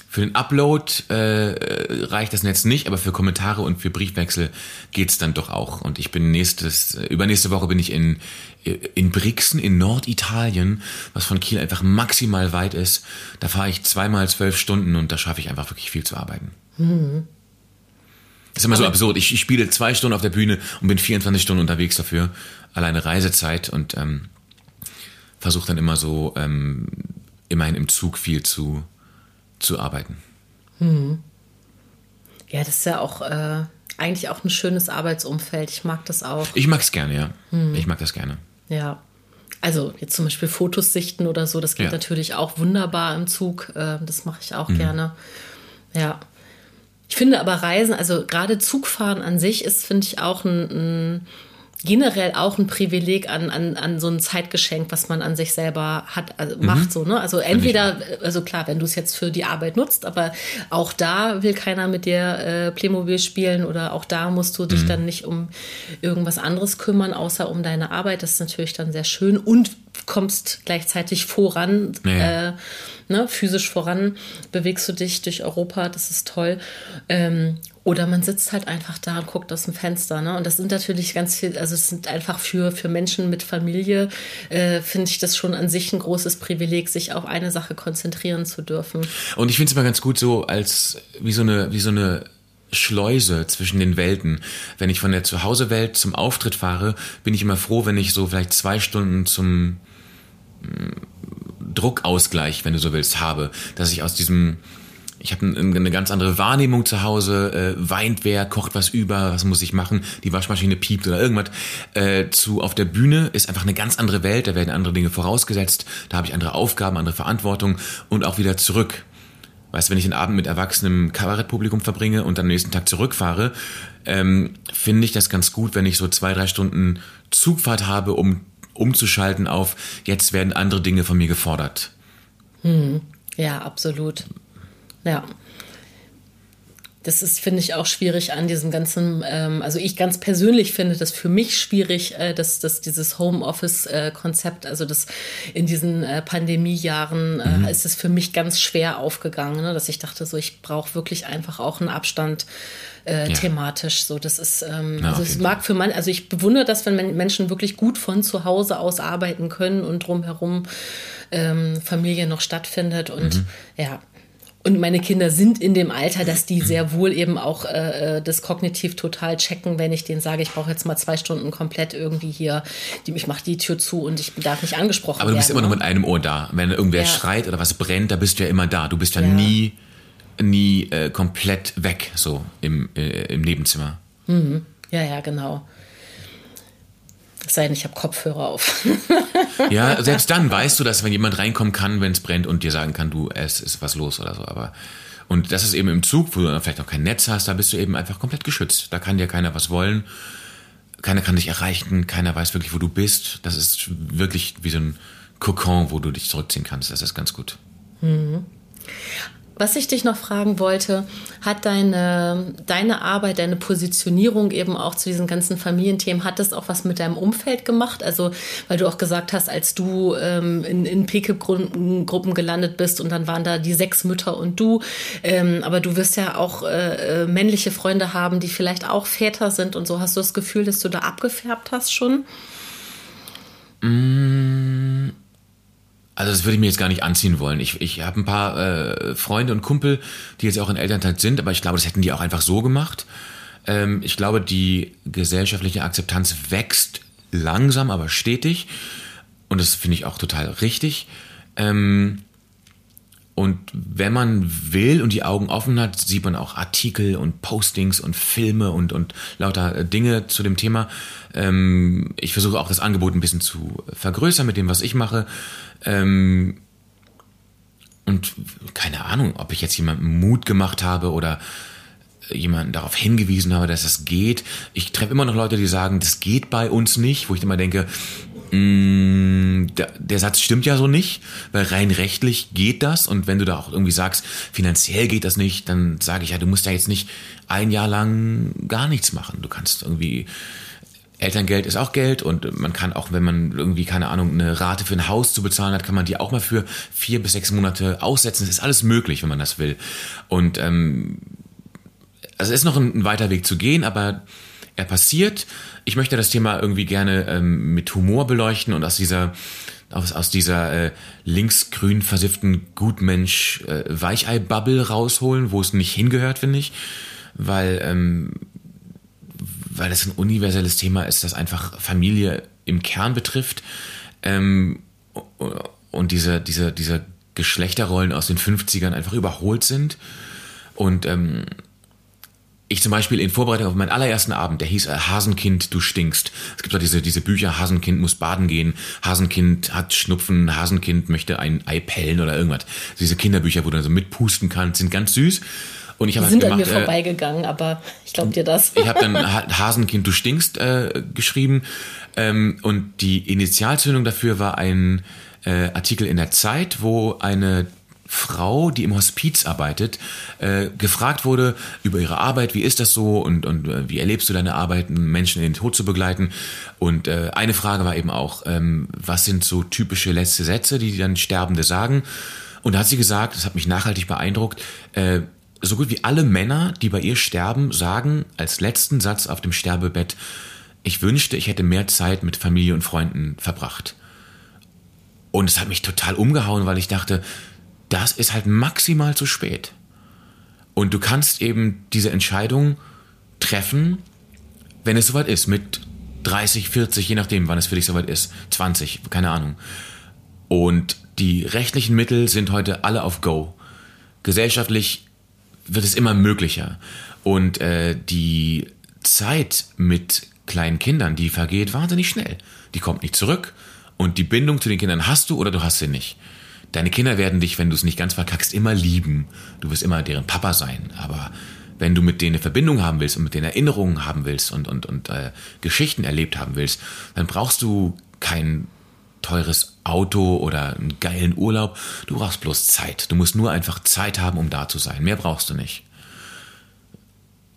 Für den Upload äh, reicht das Netz nicht, aber für Kommentare und für Briefwechsel geht's dann doch auch. Und ich bin nächstes, übernächste Woche bin ich in, in Brixen in Norditalien, was von Kiel einfach maximal weit ist. Da fahre ich zweimal zwölf Stunden und da schaffe ich einfach wirklich viel zu arbeiten. Mhm. Das ist immer so absurd. Ich, ich, spiele zwei Stunden auf der Bühne und bin 24 Stunden unterwegs dafür. Alleine Reisezeit und ähm, versuche dann immer so ähm, immerhin im Zug viel zu, zu arbeiten. Hm. Ja, das ist ja auch äh, eigentlich auch ein schönes Arbeitsumfeld. Ich mag das auch. Ich mag es gerne, ja. Hm. Ich mag das gerne. Ja. Also jetzt zum Beispiel Fotos sichten oder so, das geht ja. natürlich auch wunderbar im Zug. Äh, das mache ich auch mhm. gerne. Ja. Ich finde aber Reisen, also gerade Zugfahren an sich ist, finde ich, auch ein, ein generell auch ein Privileg an, an, an so ein Zeitgeschenk, was man an sich selber hat, also mhm. macht so, ne? Also entweder, also klar, wenn du es jetzt für die Arbeit nutzt, aber auch da will keiner mit dir äh, Playmobil spielen oder auch da musst du dich mhm. dann nicht um irgendwas anderes kümmern, außer um deine Arbeit. Das ist natürlich dann sehr schön und kommst gleichzeitig voran. Ja. Äh, ne, physisch voran, bewegst du dich durch Europa, das ist toll. Ähm, oder man sitzt halt einfach da und guckt aus dem Fenster. Ne? Und das sind natürlich ganz viel, also es sind einfach für, für Menschen mit Familie, äh, finde ich das schon an sich ein großes Privileg, sich auf eine Sache konzentrieren zu dürfen. Und ich finde es immer ganz gut so als wie so eine, wie so eine Schleuse zwischen den Welten. Wenn ich von der Zuhause-Welt zum Auftritt fahre, bin ich immer froh, wenn ich so vielleicht zwei Stunden zum Druckausgleich, wenn du so willst, habe, dass ich aus diesem ich habe eine ganz andere Wahrnehmung zu Hause, äh, weint wer, kocht was über, was muss ich machen, die Waschmaschine piept oder irgendwas. Äh, zu auf der Bühne ist einfach eine ganz andere Welt, da werden andere Dinge vorausgesetzt, da habe ich andere Aufgaben, andere Verantwortung und auch wieder zurück. Weißt du, wenn ich den Abend mit erwachsenem Kabarettpublikum verbringe und dann am nächsten Tag zurückfahre, ähm, finde ich das ganz gut, wenn ich so zwei, drei Stunden Zugfahrt habe, um umzuschalten auf, jetzt werden andere Dinge von mir gefordert. Hm. Ja, absolut. Ja das ist, finde ich, auch schwierig an diesem ganzen, ähm, also ich ganz persönlich finde das für mich schwierig, äh, dass, dass dieses Homeoffice-Konzept, also das in diesen äh, Pandemiejahren äh, mhm. ist es für mich ganz schwer aufgegangen, ne? dass ich dachte, so ich brauche wirklich einfach auch einen Abstand äh, ja. thematisch. So, das ist, ähm, ja, also es mag für man, also ich bewundere das, wenn Menschen wirklich gut von zu Hause aus arbeiten können und drumherum ähm, Familie noch stattfindet und mhm. ja, und meine Kinder sind in dem Alter, dass die sehr wohl eben auch äh, äh, das kognitiv total checken, wenn ich denen sage, ich brauche jetzt mal zwei Stunden komplett irgendwie hier, die, ich mache die Tür zu und ich darf nicht angesprochen werden. Aber du bist werden, immer noch ne? mit einem Ohr da. Wenn irgendwer ja. schreit oder was brennt, da bist du ja immer da. Du bist ja, ja. nie, nie äh, komplett weg, so im, äh, im Nebenzimmer. Mhm. Ja, ja, genau. Es sei denn, ich habe Kopfhörer auf. ja, selbst dann weißt du, dass wenn jemand reinkommen kann, wenn es brennt und dir sagen kann, du, es ist was los oder so. Aber und das ist eben im Zug, wo du vielleicht auch kein Netz hast, da bist du eben einfach komplett geschützt. Da kann dir keiner was wollen. Keiner kann dich erreichen, keiner weiß wirklich, wo du bist. Das ist wirklich wie so ein Kokon, wo du dich zurückziehen kannst. Das ist ganz gut. Mhm. Was ich dich noch fragen wollte, hat deine, deine Arbeit, deine Positionierung eben auch zu diesen ganzen Familienthemen, hat das auch was mit deinem Umfeld gemacht? Also, weil du auch gesagt hast, als du ähm, in, in PKIP-Gruppen gelandet bist und dann waren da die sechs Mütter und du, ähm, aber du wirst ja auch äh, äh, männliche Freunde haben, die vielleicht auch Väter sind und so. Hast du das Gefühl, dass du da abgefärbt hast schon? Mmh also das würde ich mir jetzt gar nicht anziehen wollen. Ich, ich habe ein paar äh, Freunde und Kumpel, die jetzt auch in Elternzeit sind, aber ich glaube, das hätten die auch einfach so gemacht. Ähm, ich glaube, die gesellschaftliche Akzeptanz wächst langsam, aber stetig. Und das finde ich auch total richtig. Ähm, und wenn man will und die Augen offen hat, sieht man auch Artikel und Postings und Filme und, und lauter äh, Dinge zu dem Thema. Ähm, ich versuche auch das Angebot ein bisschen zu vergrößern mit dem, was ich mache. Ähm, und keine Ahnung, ob ich jetzt jemandem Mut gemacht habe oder jemanden darauf hingewiesen habe, dass das geht. Ich treffe immer noch Leute, die sagen, das geht bei uns nicht, wo ich immer denke, Mm, der, der Satz stimmt ja so nicht, weil rein rechtlich geht das und wenn du da auch irgendwie sagst, finanziell geht das nicht, dann sage ich ja, du musst da jetzt nicht ein Jahr lang gar nichts machen. Du kannst irgendwie Elterngeld ist auch Geld und man kann auch, wenn man irgendwie, keine Ahnung, eine Rate für ein Haus zu bezahlen hat, kann man die auch mal für vier bis sechs Monate aussetzen. Es ist alles möglich, wenn man das will. Und ähm, also es ist noch ein, ein weiter Weg zu gehen, aber er passiert. Ich möchte das Thema irgendwie gerne ähm, mit Humor beleuchten und aus dieser aus, aus dieser äh, linksgrün versifften Gutmensch äh, Weichei-Bubble rausholen, wo es nicht hingehört, finde ich. Weil, ähm, weil das ein universelles Thema ist, das einfach Familie im Kern betrifft. Ähm, und diese, diese, diese Geschlechterrollen aus den 50ern einfach überholt sind. Und ähm, ich zum Beispiel in Vorbereitung auf meinen allerersten Abend, der hieß äh, Hasenkind, du stinkst. Es gibt doch diese, diese Bücher, Hasenkind muss baden gehen, Hasenkind hat Schnupfen, Hasenkind möchte ein Ei pellen oder irgendwas. Diese Kinderbücher, wo du dann so mitpusten kannst, sind ganz süß. Und ich habe halt sind gemacht, an mir äh, vorbeigegangen, aber ich glaube dir das. Ich habe dann Hasenkind, du stinkst äh, geschrieben ähm, und die Initialzündung dafür war ein äh, Artikel in der Zeit, wo eine Frau, die im Hospiz arbeitet, äh, gefragt wurde über ihre Arbeit, wie ist das so und, und äh, wie erlebst du deine Arbeit, Menschen in den Tod zu begleiten. Und äh, eine Frage war eben auch, ähm, was sind so typische letzte Sätze, die dann Sterbende sagen. Und da hat sie gesagt, das hat mich nachhaltig beeindruckt, äh, so gut wie alle Männer, die bei ihr sterben, sagen als letzten Satz auf dem Sterbebett, ich wünschte, ich hätte mehr Zeit mit Familie und Freunden verbracht. Und es hat mich total umgehauen, weil ich dachte, das ist halt maximal zu spät. Und du kannst eben diese Entscheidung treffen, wenn es soweit ist, mit 30, 40, je nachdem, wann es für dich soweit ist, 20, keine Ahnung. Und die rechtlichen Mittel sind heute alle auf Go. Gesellschaftlich wird es immer möglicher. Und äh, die Zeit mit kleinen Kindern, die vergeht wahnsinnig schnell. Die kommt nicht zurück. Und die Bindung zu den Kindern hast du oder du hast sie nicht. Deine Kinder werden dich, wenn du es nicht ganz verkackst, immer lieben. Du wirst immer deren Papa sein. Aber wenn du mit denen eine Verbindung haben willst und mit denen Erinnerungen haben willst und, und, und äh, Geschichten erlebt haben willst, dann brauchst du kein teures Auto oder einen geilen Urlaub. Du brauchst bloß Zeit. Du musst nur einfach Zeit haben, um da zu sein. Mehr brauchst du nicht.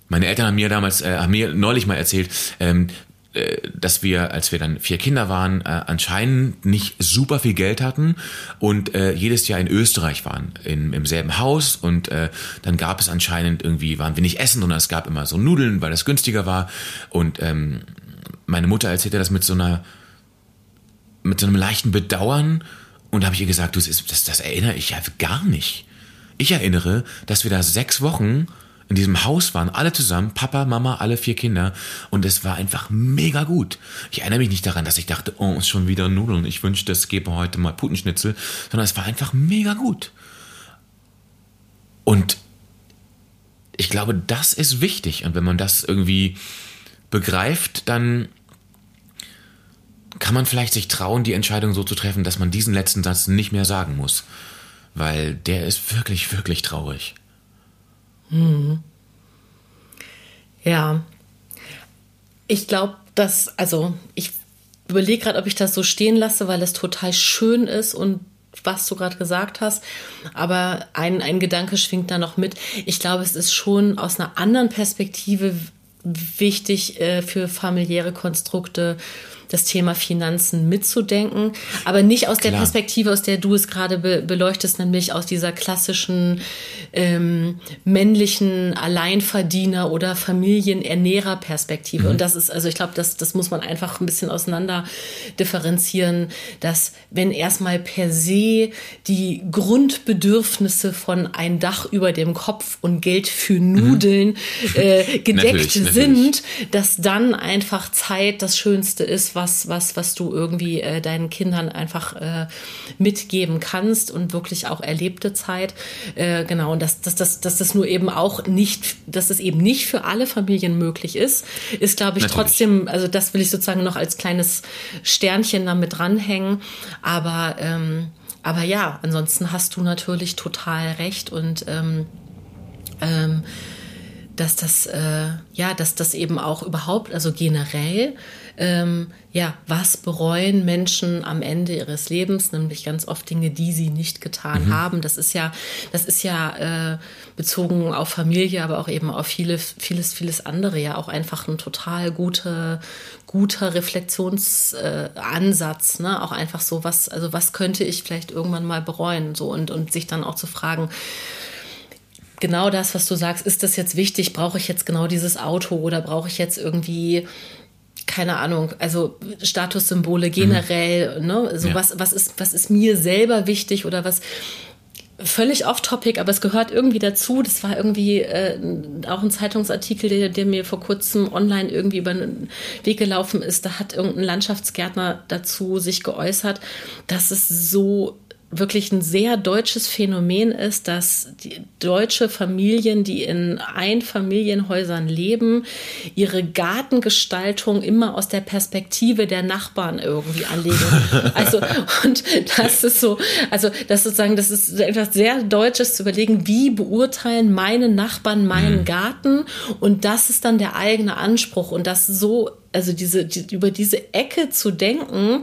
Meine Eltern haben mir damals, äh, haben mir neulich mal erzählt, ähm, äh, dass wir, als wir dann vier Kinder waren, äh, anscheinend nicht super viel Geld hatten und äh, jedes Jahr in Österreich waren, in, im selben Haus und äh, dann gab es anscheinend irgendwie, waren wir nicht essen, sondern es gab immer so Nudeln, weil das günstiger war und ähm, meine Mutter erzählte das mit so einer mit so einem leichten Bedauern und da habe ich ihr gesagt, du, das, das erinnere ich ja gar nicht. Ich erinnere, dass wir da sechs Wochen in diesem Haus waren, alle zusammen, Papa, Mama, alle vier Kinder und es war einfach mega gut. Ich erinnere mich nicht daran, dass ich dachte, oh, ist schon wieder Nudeln, ich wünschte, es gäbe heute mal Putenschnitzel, sondern es war einfach mega gut. Und ich glaube, das ist wichtig und wenn man das irgendwie begreift, dann kann man vielleicht sich trauen, die Entscheidung so zu treffen, dass man diesen letzten Satz nicht mehr sagen muss. Weil der ist wirklich, wirklich traurig. Hm. Ja. Ich glaube, dass, also ich überlege gerade, ob ich das so stehen lasse, weil es total schön ist und was du gerade gesagt hast. Aber ein, ein Gedanke schwingt da noch mit. Ich glaube, es ist schon aus einer anderen Perspektive wichtig äh, für familiäre Konstrukte das Thema Finanzen mitzudenken, aber nicht aus Klar. der Perspektive, aus der du es gerade be beleuchtest, nämlich aus dieser klassischen ähm, männlichen Alleinverdiener oder Familienernährer-Perspektive. Mhm. Und das ist, also ich glaube, das, das muss man einfach ein bisschen auseinander differenzieren, dass wenn erstmal per se die Grundbedürfnisse von ein Dach über dem Kopf und Geld für Nudeln mhm. äh, gedeckt natürlich, sind, natürlich. dass dann einfach Zeit das Schönste ist, was, was, was du irgendwie äh, deinen Kindern einfach äh, mitgeben kannst und wirklich auch erlebte Zeit. Äh, genau, und dass, dass, dass, dass das nur eben auch nicht, dass das eben nicht für alle Familien möglich ist, ist, glaube ich, Natürlich. trotzdem, also das will ich sozusagen noch als kleines Sternchen damit dranhängen. Aber, ähm, aber ja, ansonsten hast du natürlich total recht und ähm, ähm, dass das äh, ja, dass das eben auch überhaupt, also generell ähm, ja, was bereuen Menschen am Ende ihres Lebens, nämlich ganz oft Dinge, die sie nicht getan mhm. haben. Das ist ja, das ist ja äh, bezogen auf Familie, aber auch eben auf viele, vieles, vieles andere ja auch einfach ein total guter, guter Reflexionsansatz, äh, ne? Auch einfach so, was, also was könnte ich vielleicht irgendwann mal bereuen, so und, und sich dann auch zu fragen, genau das, was du sagst, ist das jetzt wichtig? Brauche ich jetzt genau dieses Auto oder brauche ich jetzt irgendwie keine Ahnung, also Statussymbole generell, mhm. ne? So ja. was, was ist, was ist mir selber wichtig oder was völlig off-topic, aber es gehört irgendwie dazu. Das war irgendwie äh, auch ein Zeitungsartikel, der, der mir vor kurzem online irgendwie über den Weg gelaufen ist. Da hat irgendein Landschaftsgärtner dazu sich geäußert, dass es so wirklich ein sehr deutsches Phänomen ist, dass die deutsche Familien, die in Einfamilienhäusern leben, ihre Gartengestaltung immer aus der Perspektive der Nachbarn irgendwie anlegen. Also, und das ist so, also, das sozusagen, das ist etwas sehr Deutsches zu überlegen, wie beurteilen meine Nachbarn meinen mhm. Garten? Und das ist dann der eigene Anspruch und das so, also diese, die, über diese Ecke zu denken,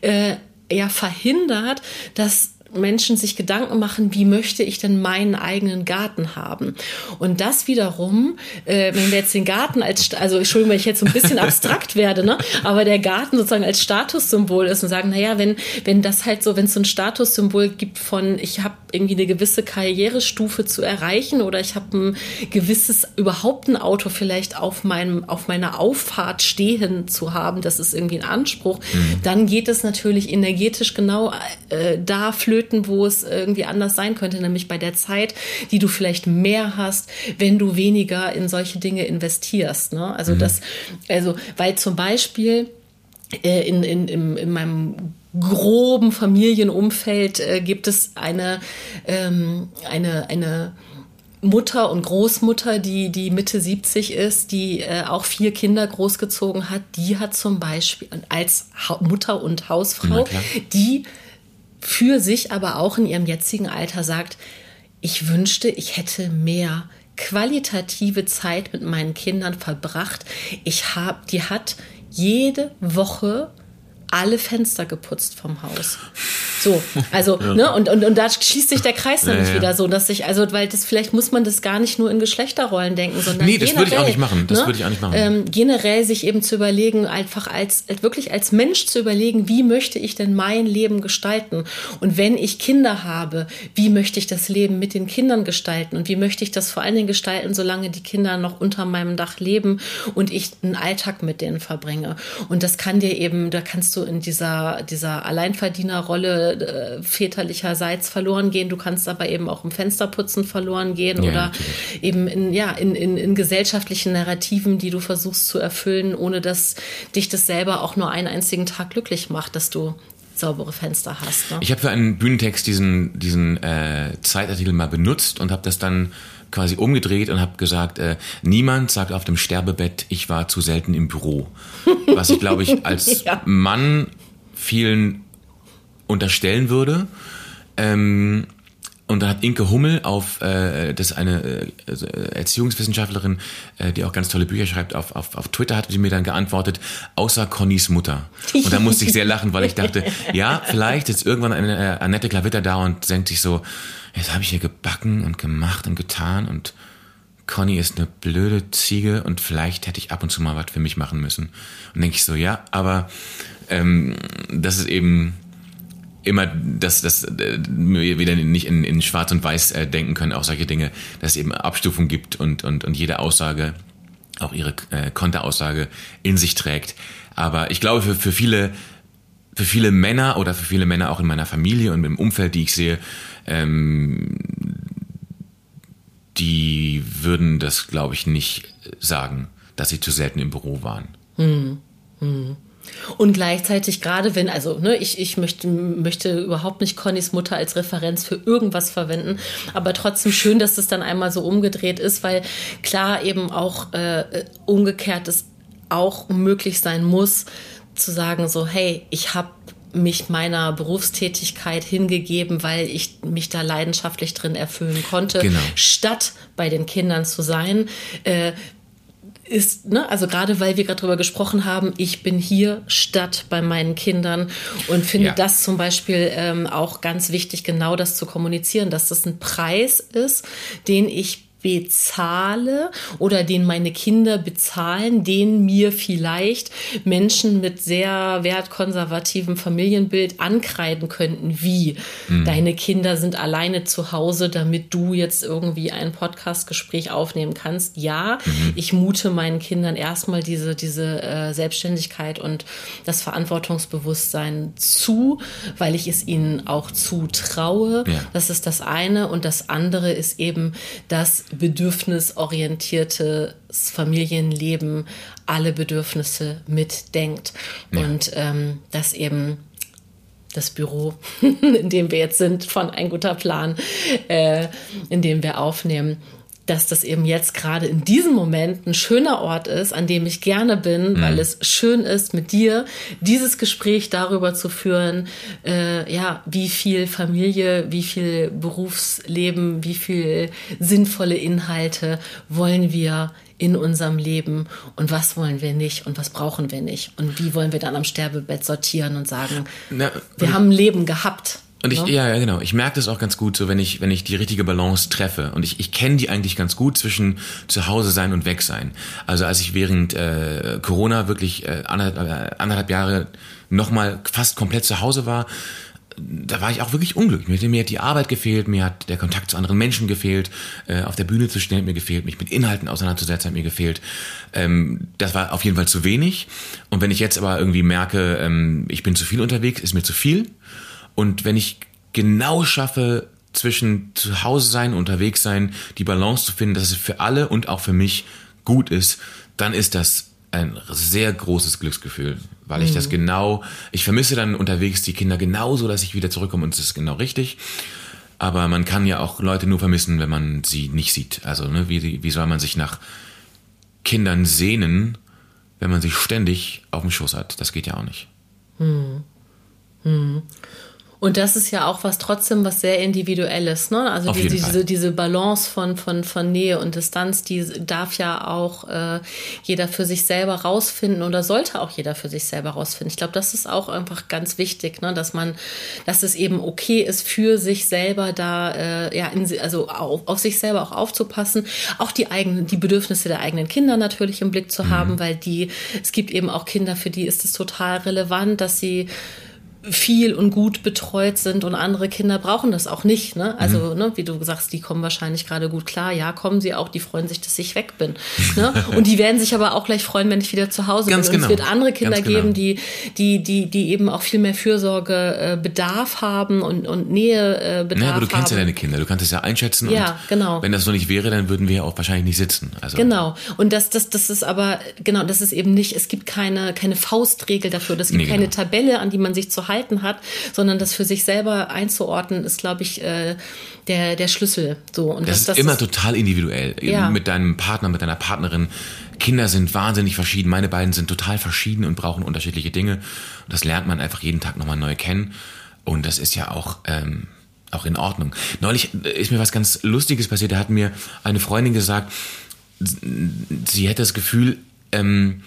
äh, ja verhindert, dass Menschen sich Gedanken machen, wie möchte ich denn meinen eigenen Garten haben? Und das wiederum, äh, wenn wir jetzt den Garten als, also Entschuldigung, wenn ich jetzt so ein bisschen abstrakt werde, ne, aber der Garten sozusagen als Statussymbol ist und sagen, naja, wenn, wenn das halt so, wenn es so ein Statussymbol gibt von, ich habe irgendwie eine gewisse Karrierestufe zu erreichen oder ich habe ein gewisses, überhaupt ein Auto vielleicht auf meinem, auf meiner Auffahrt stehen zu haben, das ist irgendwie ein Anspruch, mhm. dann geht es natürlich energetisch genau äh, da flöten, flöten, wo es irgendwie anders sein könnte, nämlich bei der Zeit, die du vielleicht mehr hast, wenn du weniger in solche Dinge investierst. Ne? Also mhm. das, also, weil zum Beispiel äh, in, in, in, in meinem groben Familienumfeld äh, gibt es eine, ähm, eine, eine Mutter und Großmutter, die, die Mitte 70 ist, die äh, auch vier Kinder großgezogen hat, die hat zum Beispiel als ha Mutter und Hausfrau, die für sich aber auch in ihrem jetzigen Alter sagt, ich wünschte, ich hätte mehr qualitative Zeit mit meinen Kindern verbracht. Ich habe, die hat jede Woche alle Fenster geputzt vom Haus. So, also, ja. ne, und, und, und da schließt sich der Kreis nämlich ja, ja. wieder so, dass sich, also, weil das, vielleicht muss man das gar nicht nur in Geschlechterrollen denken, sondern. Nee, das generell, würde ich auch nicht machen. Das ne, würde ich auch nicht machen. Ähm, generell sich eben zu überlegen, einfach als, wirklich als Mensch zu überlegen, wie möchte ich denn mein Leben gestalten? Und wenn ich Kinder habe, wie möchte ich das Leben mit den Kindern gestalten? Und wie möchte ich das vor allen Dingen gestalten, solange die Kinder noch unter meinem Dach leben und ich einen Alltag mit denen verbringe? Und das kann dir eben, da kannst du in dieser, dieser Alleinverdienerrolle äh, väterlicherseits verloren gehen. Du kannst aber eben auch im Fensterputzen verloren gehen ja, oder natürlich. eben in, ja, in, in, in gesellschaftlichen Narrativen, die du versuchst zu erfüllen, ohne dass dich das selber auch nur einen einzigen Tag glücklich macht, dass du saubere Fenster hast. Ne? Ich habe für einen Bühnentext diesen, diesen äh, Zeitartikel mal benutzt und habe das dann quasi umgedreht und habe gesagt, äh, niemand sagt auf dem Sterbebett, ich war zu selten im Büro. Was ich, glaube ich, als ja. Mann vielen unterstellen würde. Ähm, und dann hat Inke Hummel auf, äh, das ist eine äh, also, äh, Erziehungswissenschaftlerin, äh, die auch ganz tolle Bücher schreibt, auf, auf, auf Twitter hat sie mir dann geantwortet, außer Connys Mutter. Und da musste ich sehr lachen, weil ich dachte, ja, vielleicht ist irgendwann eine äh, Annette Klavitter da und denkt sich so, jetzt habe ich hier gebacken und gemacht und getan und Conny ist eine blöde Ziege und vielleicht hätte ich ab und zu mal was für mich machen müssen. Und denke ich so, ja, aber ähm, das ist eben immer, dass das äh, wir wieder nicht in, in Schwarz und Weiß äh, denken können, auch solche Dinge, dass es eben Abstufung gibt und, und, und jede Aussage auch ihre äh, Konteraussage in sich trägt. Aber ich glaube, für, für viele für viele Männer oder für viele Männer auch in meiner Familie und im Umfeld, die ich sehe, ähm, die würden das, glaube ich, nicht sagen, dass sie zu selten im Büro waren. Hm. Hm. Und gleichzeitig gerade wenn, also ne, ich, ich möchte, möchte überhaupt nicht Connys Mutter als Referenz für irgendwas verwenden, aber trotzdem schön, dass das dann einmal so umgedreht ist, weil klar eben auch äh, umgekehrt es auch möglich sein muss, zu sagen so, hey, ich habe mich meiner Berufstätigkeit hingegeben, weil ich mich da leidenschaftlich drin erfüllen konnte, genau. statt bei den Kindern zu sein. Äh, ist, ne, also gerade weil wir gerade drüber gesprochen haben, ich bin hier statt bei meinen Kindern und finde ja. das zum Beispiel ähm, auch ganz wichtig, genau das zu kommunizieren, dass das ein Preis ist, den ich bezahle oder den meine Kinder bezahlen, den mir vielleicht Menschen mit sehr wertkonservativem Familienbild ankreiden könnten, wie mhm. deine Kinder sind alleine zu Hause, damit du jetzt irgendwie ein Podcastgespräch aufnehmen kannst. Ja, mhm. ich mute meinen Kindern erstmal diese, diese äh, Selbstständigkeit und das Verantwortungsbewusstsein zu, weil ich es ihnen auch zutraue. Ja. Das ist das eine. Und das andere ist eben, dass bedürfnisorientiertes Familienleben alle Bedürfnisse mitdenkt. Ja. Und ähm, dass eben das Büro, in dem wir jetzt sind, von ein guter Plan, äh, in dem wir aufnehmen, dass das eben jetzt gerade in diesem Moment ein schöner Ort ist, an dem ich gerne bin, mhm. weil es schön ist, mit dir dieses Gespräch darüber zu führen, äh, ja, wie viel Familie, wie viel Berufsleben, wie viel sinnvolle Inhalte wollen wir in unserem Leben und was wollen wir nicht und was brauchen wir nicht und wie wollen wir dann am Sterbebett sortieren und sagen, Na, wir haben ein Leben gehabt. Und ich, ja, ja, genau. Ich merke das auch ganz gut, so wenn ich, wenn ich die richtige Balance treffe. Und ich, ich kenne die eigentlich ganz gut zwischen zu Hause sein und weg sein. Also als ich während äh, Corona wirklich äh, anderthalb, äh, anderthalb Jahre nochmal fast komplett zu Hause war, da war ich auch wirklich unglücklich. Mir, hat die Arbeit gefehlt, mir hat der Kontakt zu anderen Menschen gefehlt, äh, auf der Bühne zu stehen hat mir gefehlt, mich mit Inhalten auseinanderzusetzen hat mir gefehlt. Ähm, das war auf jeden Fall zu wenig. Und wenn ich jetzt aber irgendwie merke, ähm, ich bin zu viel unterwegs, ist mir zu viel und wenn ich genau schaffe, zwischen zu Hause sein, unterwegs sein, die Balance zu finden, dass es für alle und auch für mich gut ist, dann ist das ein sehr großes Glücksgefühl, weil ich mhm. das genau, ich vermisse dann unterwegs die Kinder genauso, dass ich wieder zurückkomme und es ist genau richtig. Aber man kann ja auch Leute nur vermissen, wenn man sie nicht sieht. Also, ne, wie, wie soll man sich nach Kindern sehnen, wenn man sie ständig auf dem Schoß hat? Das geht ja auch nicht. Mhm. Mhm. Und das ist ja auch was trotzdem was sehr individuelles, ne? Also die, diese, diese Balance von, von, von Nähe und Distanz, die darf ja auch äh, jeder für sich selber rausfinden oder sollte auch jeder für sich selber rausfinden. Ich glaube, das ist auch einfach ganz wichtig, ne? dass man, dass es eben okay ist, für sich selber da, äh, ja, in, also auf, auf sich selber auch aufzupassen, auch die eigenen, die Bedürfnisse der eigenen Kinder natürlich im Blick zu mhm. haben, weil die, es gibt eben auch Kinder, für die ist es total relevant, dass sie viel und gut betreut sind und andere Kinder brauchen das auch nicht. Ne? Also, mhm. ne, wie du sagst, die kommen wahrscheinlich gerade gut klar. Ja, kommen sie auch, die freuen sich, dass ich weg bin. Ne? Und die werden sich aber auch gleich freuen, wenn ich wieder zu Hause Ganz bin. Und genau. es wird andere Kinder genau. geben, die, die, die, die eben auch viel mehr Fürsorgebedarf äh, haben und, und Nähebedarf äh, Bedarf ja, aber du kennst haben. ja deine Kinder, du kannst es ja einschätzen. Ja, genau. Wenn das so nicht wäre, dann würden wir ja auch wahrscheinlich nicht sitzen. Also. Genau. Und das, das, das ist aber, genau, das ist eben nicht, es gibt keine, keine Faustregel dafür, es gibt nee, keine genau. Tabelle, an die man sich zu halten hat, sondern das für sich selber einzuordnen, ist, glaube ich, äh, der, der Schlüssel. So, und das, das ist das immer ist, total individuell. Ja. Mit deinem Partner, mit deiner Partnerin. Kinder sind wahnsinnig verschieden. Meine beiden sind total verschieden und brauchen unterschiedliche Dinge. Und das lernt man einfach jeden Tag nochmal neu kennen. Und das ist ja auch, ähm, auch in Ordnung. Neulich ist mir was ganz Lustiges passiert. Da hat mir eine Freundin gesagt, sie hätte das Gefühl, ähm,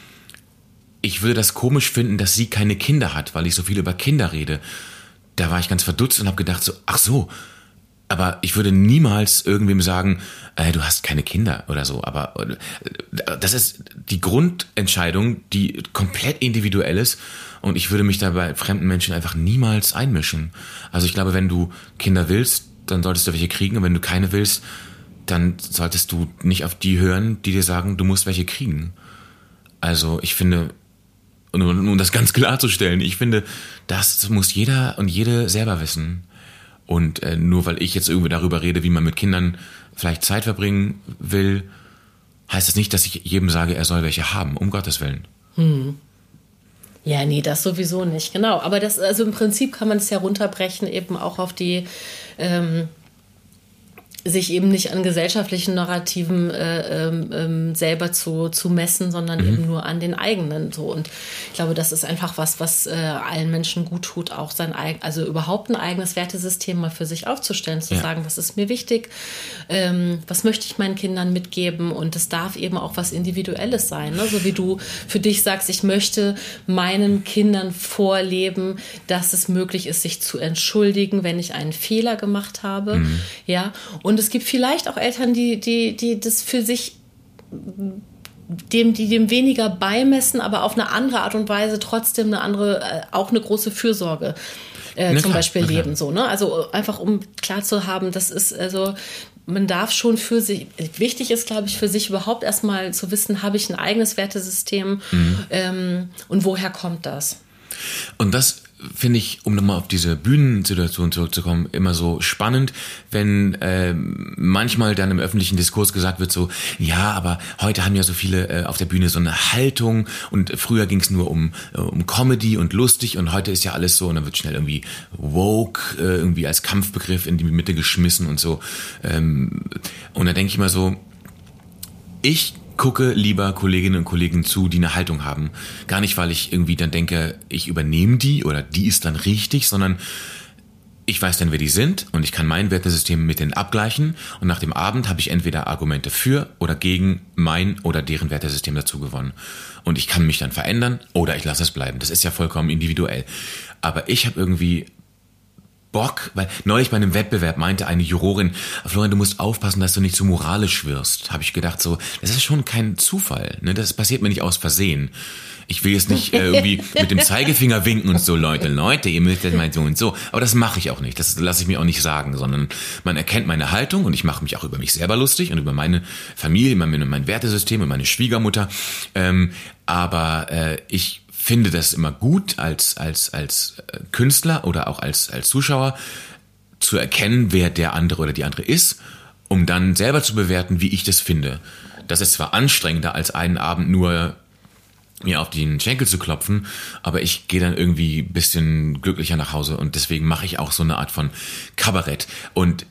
ich würde das komisch finden, dass sie keine Kinder hat, weil ich so viel über Kinder rede. Da war ich ganz verdutzt und habe gedacht so, ach so, aber ich würde niemals irgendwem sagen, äh, du hast keine Kinder oder so. Aber äh, das ist die Grundentscheidung, die komplett individuell ist. Und ich würde mich da bei fremden Menschen einfach niemals einmischen. Also ich glaube, wenn du Kinder willst, dann solltest du welche kriegen. Und wenn du keine willst, dann solltest du nicht auf die hören, die dir sagen, du musst welche kriegen. Also ich finde, und um das ganz klarzustellen, ich finde, das muss jeder und jede selber wissen. Und äh, nur weil ich jetzt irgendwie darüber rede, wie man mit Kindern vielleicht Zeit verbringen will, heißt das nicht, dass ich jedem sage, er soll welche haben, um Gottes Willen. Hm. Ja, nee, das sowieso nicht, genau. Aber das, also im Prinzip kann man es ja runterbrechen, eben auch auf die ähm, sich eben nicht an gesellschaftlichen Narrativen äh, ähm, ähm, selber zu, zu messen, sondern mhm. eben nur an den eigenen. So. Und ich glaube, das ist einfach was, was äh, allen Menschen gut tut, auch sein eigen, also überhaupt ein eigenes Wertesystem mal für sich aufzustellen, zu ja. sagen, was ist mir wichtig, ähm, was möchte ich meinen Kindern mitgeben und es darf eben auch was Individuelles sein. Ne? So wie du für dich sagst, ich möchte meinen Kindern vorleben, dass es möglich ist, sich zu entschuldigen, wenn ich einen Fehler gemacht habe. Mhm. Ja, und und es gibt vielleicht auch Eltern, die, die, die das für sich dem, die dem weniger beimessen, aber auf eine andere Art und Weise trotzdem eine andere, äh, auch eine große Fürsorge äh, zum klar, Beispiel leben. So, ne? Also einfach um klar zu haben, das ist also man darf schon für sich, wichtig ist, glaube ich, für sich überhaupt erstmal zu wissen, habe ich ein eigenes Wertesystem mhm. ähm, und woher kommt das? Und das finde ich, um nochmal auf diese Bühnensituation zurückzukommen, immer so spannend, wenn äh, manchmal dann im öffentlichen Diskurs gesagt wird so, ja, aber heute haben ja so viele äh, auf der Bühne so eine Haltung und früher ging es nur um, äh, um Comedy und lustig und heute ist ja alles so und dann wird schnell irgendwie woke äh, irgendwie als Kampfbegriff in die Mitte geschmissen und so. Ähm, und da denke ich mal so, ich gucke lieber Kolleginnen und Kollegen zu, die eine Haltung haben. Gar nicht, weil ich irgendwie dann denke, ich übernehme die oder die ist dann richtig, sondern ich weiß dann, wer die sind und ich kann mein Wertesystem mit denen abgleichen und nach dem Abend habe ich entweder Argumente für oder gegen mein oder deren Wertesystem dazu gewonnen. Und ich kann mich dann verändern oder ich lasse es bleiben. Das ist ja vollkommen individuell. Aber ich habe irgendwie Bock, weil neulich bei einem Wettbewerb meinte eine Jurorin, Florian, du musst aufpassen, dass du nicht zu so moralisch wirst. Habe ich gedacht, so, das ist schon kein Zufall, ne? Das passiert mir nicht aus Versehen. Ich will jetzt nicht äh, irgendwie mit dem Zeigefinger winken und so, Leute, Leute, ihr müsst jetzt mal so und so. Aber das mache ich auch nicht. Das lasse ich mir auch nicht sagen, sondern man erkennt meine Haltung und ich mache mich auch über mich selber lustig und über meine Familie, mein, mein Wertesystem und meine Schwiegermutter. Ähm, aber äh, ich finde das immer gut als, als, als äh, Künstler oder auch als, als Zuschauer zu erkennen, wer der andere oder die andere ist, um dann selber zu bewerten, wie ich das finde. Das ist zwar anstrengender, als einen Abend nur mir auf den Schenkel zu klopfen, aber ich gehe dann irgendwie ein bisschen glücklicher nach Hause und deswegen mache ich auch so eine Art von Kabarett. Und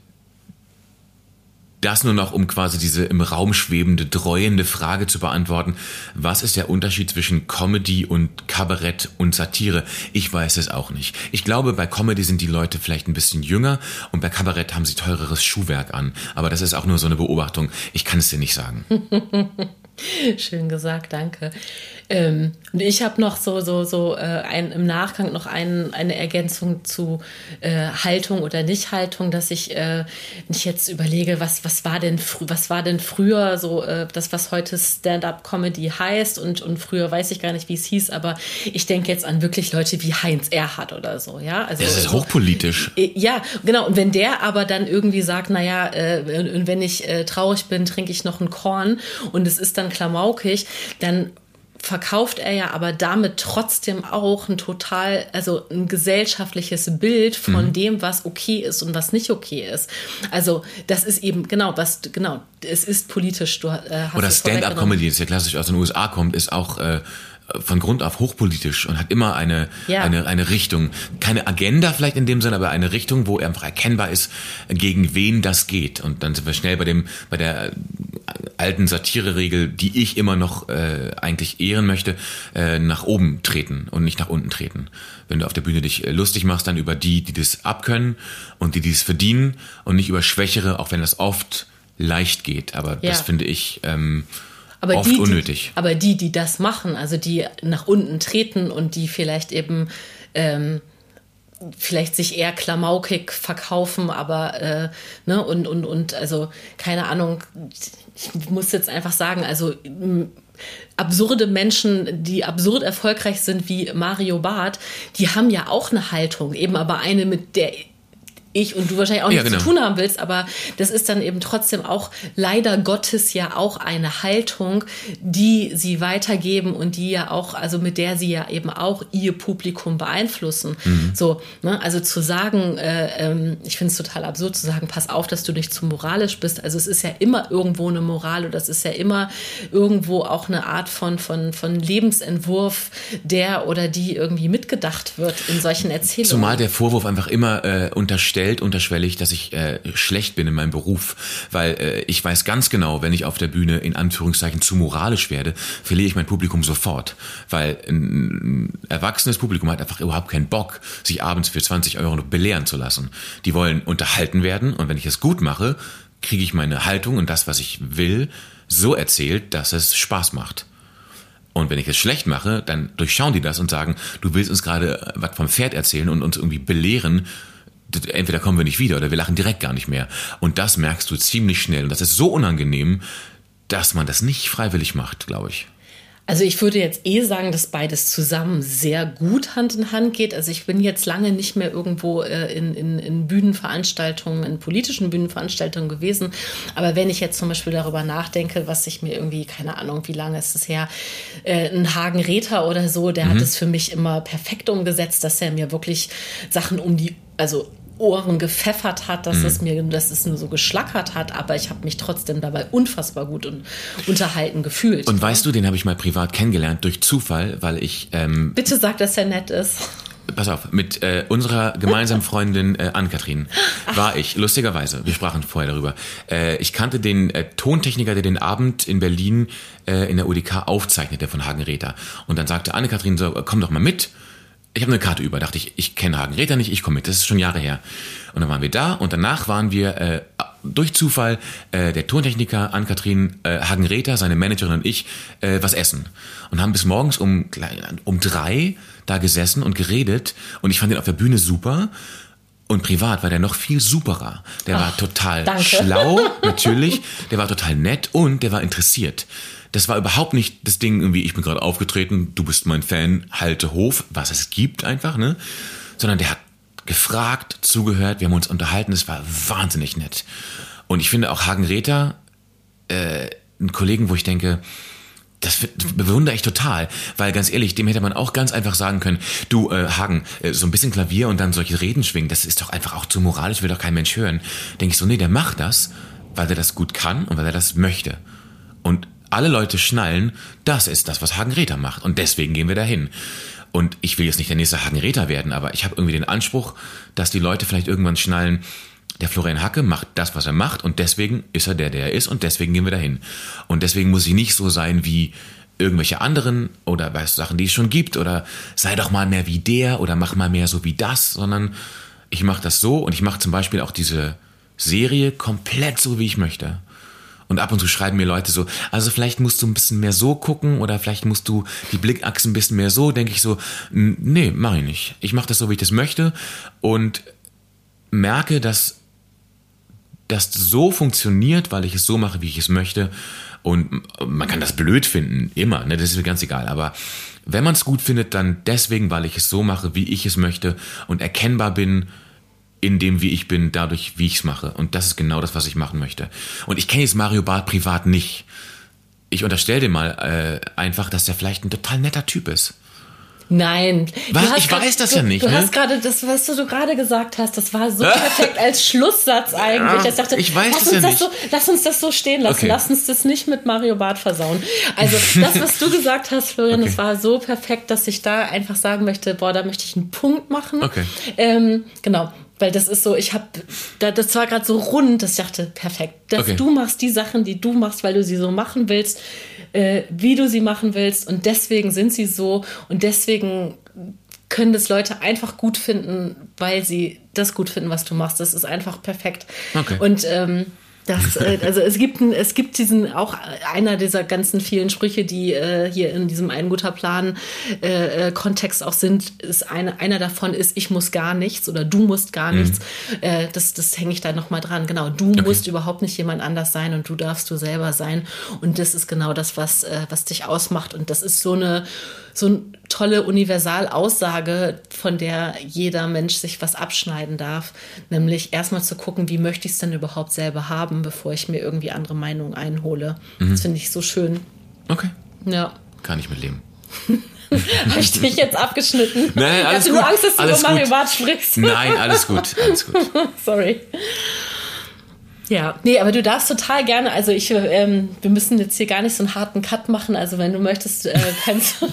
das nur noch, um quasi diese im Raum schwebende, dreuende Frage zu beantworten. Was ist der Unterschied zwischen Comedy und Kabarett und Satire? Ich weiß es auch nicht. Ich glaube, bei Comedy sind die Leute vielleicht ein bisschen jünger und bei Kabarett haben sie teureres Schuhwerk an. Aber das ist auch nur so eine Beobachtung. Ich kann es dir nicht sagen. Schön gesagt, danke. Ähm, und ich habe noch so, so, so äh, ein, im Nachgang noch ein, eine Ergänzung zu äh, Haltung oder Nichthaltung, dass ich äh, nicht jetzt überlege, was, was, war denn was war denn früher so äh, das, was heute Stand-up-Comedy heißt und, und früher weiß ich gar nicht, wie es hieß, aber ich denke jetzt an wirklich Leute wie Heinz Erhardt oder so, ja. Also, das ist hochpolitisch. Äh, ja, genau. Und wenn der aber dann irgendwie sagt, naja, äh, wenn ich äh, traurig bin, trinke ich noch ein Korn und es ist dann klamaukig, dann verkauft er ja aber damit trotzdem auch ein total, also ein gesellschaftliches Bild von mhm. dem, was okay ist und was nicht okay ist. Also das ist eben genau was genau. Es ist politisch. Du, äh, Oder Stand-up-Comedy, das ja klassisch aus den USA kommt, ist auch äh, von Grund auf hochpolitisch und hat immer eine, ja. eine, eine Richtung. Keine Agenda vielleicht in dem Sinne, aber eine Richtung, wo einfach erkennbar ist, gegen wen das geht. Und dann sind wir schnell bei dem, bei der alten Satire-Regel, die ich immer noch äh, eigentlich ehren möchte, äh, nach oben treten und nicht nach unten treten. Wenn du auf der Bühne dich äh, lustig machst, dann über die, die das abkönnen und die, die es verdienen und nicht über Schwächere, auch wenn das oft leicht geht. Aber ja. das finde ich ähm, aber oft die, unnötig. Die, aber die, die das machen, also die nach unten treten und die vielleicht eben ähm, vielleicht sich eher klamaukig verkaufen, aber äh, ne und und und also keine Ahnung. Ich muss jetzt einfach sagen, also absurde Menschen, die absurd erfolgreich sind wie Mario Barth, die haben ja auch eine Haltung, eben aber eine, mit der ich und du wahrscheinlich auch ja, nichts genau. zu tun haben willst, aber das ist dann eben trotzdem auch leider Gottes ja auch eine Haltung, die sie weitergeben und die ja auch, also mit der sie ja eben auch ihr Publikum beeinflussen. Mhm. So, ne? also zu sagen, äh, ähm, ich finde es total absurd zu sagen, pass auf, dass du nicht zu moralisch bist. Also es ist ja immer irgendwo eine Moral oder das ist ja immer irgendwo auch eine Art von, von, von Lebensentwurf, der oder die irgendwie mitgedacht wird in solchen Erzählungen. Zumal der Vorwurf einfach immer äh, unterstellt, unterstellt unterschwellig, dass ich äh, schlecht bin in meinem Beruf, weil äh, ich weiß ganz genau, wenn ich auf der Bühne in Anführungszeichen zu moralisch werde, verliere ich mein Publikum sofort, weil ein, erwachsenes Publikum hat einfach überhaupt keinen Bock, sich abends für 20 Euro belehren zu lassen. Die wollen unterhalten werden und wenn ich es gut mache, kriege ich meine Haltung und das, was ich will, so erzählt, dass es Spaß macht. Und wenn ich es schlecht mache, dann durchschauen die das und sagen, du willst uns gerade was vom Pferd erzählen und uns irgendwie belehren, entweder kommen wir nicht wieder oder wir lachen direkt gar nicht mehr. Und das merkst du ziemlich schnell. Und das ist so unangenehm, dass man das nicht freiwillig macht, glaube ich. Also ich würde jetzt eh sagen, dass beides zusammen sehr gut Hand in Hand geht. Also ich bin jetzt lange nicht mehr irgendwo äh, in, in, in Bühnenveranstaltungen, in politischen Bühnenveranstaltungen gewesen. Aber wenn ich jetzt zum Beispiel darüber nachdenke, was ich mir irgendwie, keine Ahnung, wie lange ist es her, äh, ein Hagen Räther oder so, der mhm. hat es für mich immer perfekt umgesetzt, dass er mir wirklich Sachen um die, also Ohren gepfeffert hat, dass mhm. es mir, dass es nur so geschlackert hat, aber ich habe mich trotzdem dabei unfassbar gut und unterhalten gefühlt. Und weißt du, den habe ich mal privat kennengelernt durch Zufall, weil ich ähm, bitte sag, dass er nett ist. Pass auf, mit äh, unserer gemeinsamen Freundin äh, Ann-Kathrin war ich, lustigerweise, wir sprachen vorher darüber, äh, ich kannte den äh, Tontechniker, der den Abend in Berlin äh, in der UDK aufzeichnete von Hagen Räther. Und dann sagte Anne-Kathrin so, komm doch mal mit ich habe eine Karte über, dachte ich, ich kenne Hagen Räther nicht, ich komme mit, das ist schon Jahre her. Und dann waren wir da und danach waren wir äh, durch Zufall äh, der Tontechniker Ann-Kathrin äh, Hagen Räther, seine Managerin und ich äh, was essen und haben bis morgens um um drei da gesessen und geredet und ich fand ihn auf der Bühne super und privat war der noch viel superer. Der Ach, war total danke. schlau, natürlich. Der war total nett und der war interessiert. Das war überhaupt nicht das Ding irgendwie, ich bin gerade aufgetreten, du bist mein Fan, halte Hof, was es gibt einfach, ne? Sondern der hat gefragt, zugehört, wir haben uns unterhalten, das war wahnsinnig nett. Und ich finde auch Hagen Räther, äh, einen Kollegen, wo ich denke, das bewundere ich total, weil ganz ehrlich, dem hätte man auch ganz einfach sagen können, du äh, Hagen, äh, so ein bisschen Klavier und dann solche Reden schwingen, das ist doch einfach auch zu moralisch, will doch kein Mensch hören. Denke ich so, nee, der macht das, weil er das gut kann und weil er das möchte. Und alle Leute schnallen, das ist das, was Hagen Räther macht. Und deswegen gehen wir dahin. Und ich will jetzt nicht der nächste Hagen Räther werden, aber ich habe irgendwie den Anspruch, dass die Leute vielleicht irgendwann schnallen, der Florian Hacke macht das, was er macht und deswegen ist er der, der er ist und deswegen gehen wir dahin. Und deswegen muss ich nicht so sein wie irgendwelche anderen oder bei Sachen, die es schon gibt oder sei doch mal mehr wie der oder mach mal mehr so wie das, sondern ich mache das so und ich mache zum Beispiel auch diese Serie komplett so, wie ich möchte. Und ab und zu schreiben mir Leute so, also vielleicht musst du ein bisschen mehr so gucken oder vielleicht musst du die Blickachsen ein bisschen mehr so. Denke ich so, nee, mache ich nicht. Ich mache das so, wie ich das möchte und merke, dass das so funktioniert, weil ich es so mache, wie ich es möchte. Und man kann das blöd finden, immer, ne? das ist mir ganz egal. Aber wenn man es gut findet, dann deswegen, weil ich es so mache, wie ich es möchte und erkennbar bin in dem, wie ich bin, dadurch, wie ich es mache. Und das ist genau das, was ich machen möchte. Und ich kenne jetzt Mario Barth privat nicht. Ich unterstelle dir mal äh, einfach, dass der vielleicht ein total netter Typ ist. Nein. Was? Ich grad, weiß das du, ja nicht. Du ne? hast gerade, das, was du gerade gesagt hast, das war so perfekt als Schlusssatz eigentlich. Ja, ich dachte, ich weiß lass, das uns ja das so, lass uns das so stehen lassen. Okay. Lass uns das nicht mit Mario Barth versauen. Also das, was du gesagt hast, Florian, Okay. das war so perfekt, dass ich da einfach sagen möchte, boah, da möchte ich einen Punkt machen. Okay. Ähm, genau. Weil das ist so, ich habe, da, das war gerade so rund, dass ich dachte, perfekt. Dass Okay. du machst die Sachen, die du machst, weil du sie so machen willst, äh, wie du sie machen willst. Und deswegen sind sie so. Und deswegen können das Leute einfach gut finden, weil sie das gut finden, was du machst. Das ist einfach perfekt. Okay. Und ähm, das, äh, also es gibt, ein- es gibt diesen auch einer dieser ganzen vielen Sprüche, die äh, hier in diesem ein guter Plan äh, äh, Kontext auch sind. Ist eine, einer davon ist ich muss gar nichts oder du musst gar nichts. Äh, das, das hänge ich da noch mal dran. Genau, du musst überhaupt nicht jemand anders sein und du darfst du selber sein. Und das ist genau das, was äh, was dich ausmacht. Und das ist so eine so eine tolle Universalaussage, von der jeder Mensch sich was abschneiden darf. Nämlich erstmal zu gucken, wie möchte ich es denn überhaupt selber haben, bevor ich mir irgendwie andere Meinungen einhole. Das finde ich so schön. Okay, Ja. kann ich mitleben. Habe ich dich jetzt abgeschnitten? Nein, ich alles hatte nur gut. Angst, dass du Alles über Mario gut. Barth sprichst. Nein, alles gut, alles gut. Sorry. Ja, nee, aber du darfst total gerne, also ich, ähm, wir müssen jetzt hier gar nicht so einen harten Cut machen, also wenn du möchtest, äh, kannst du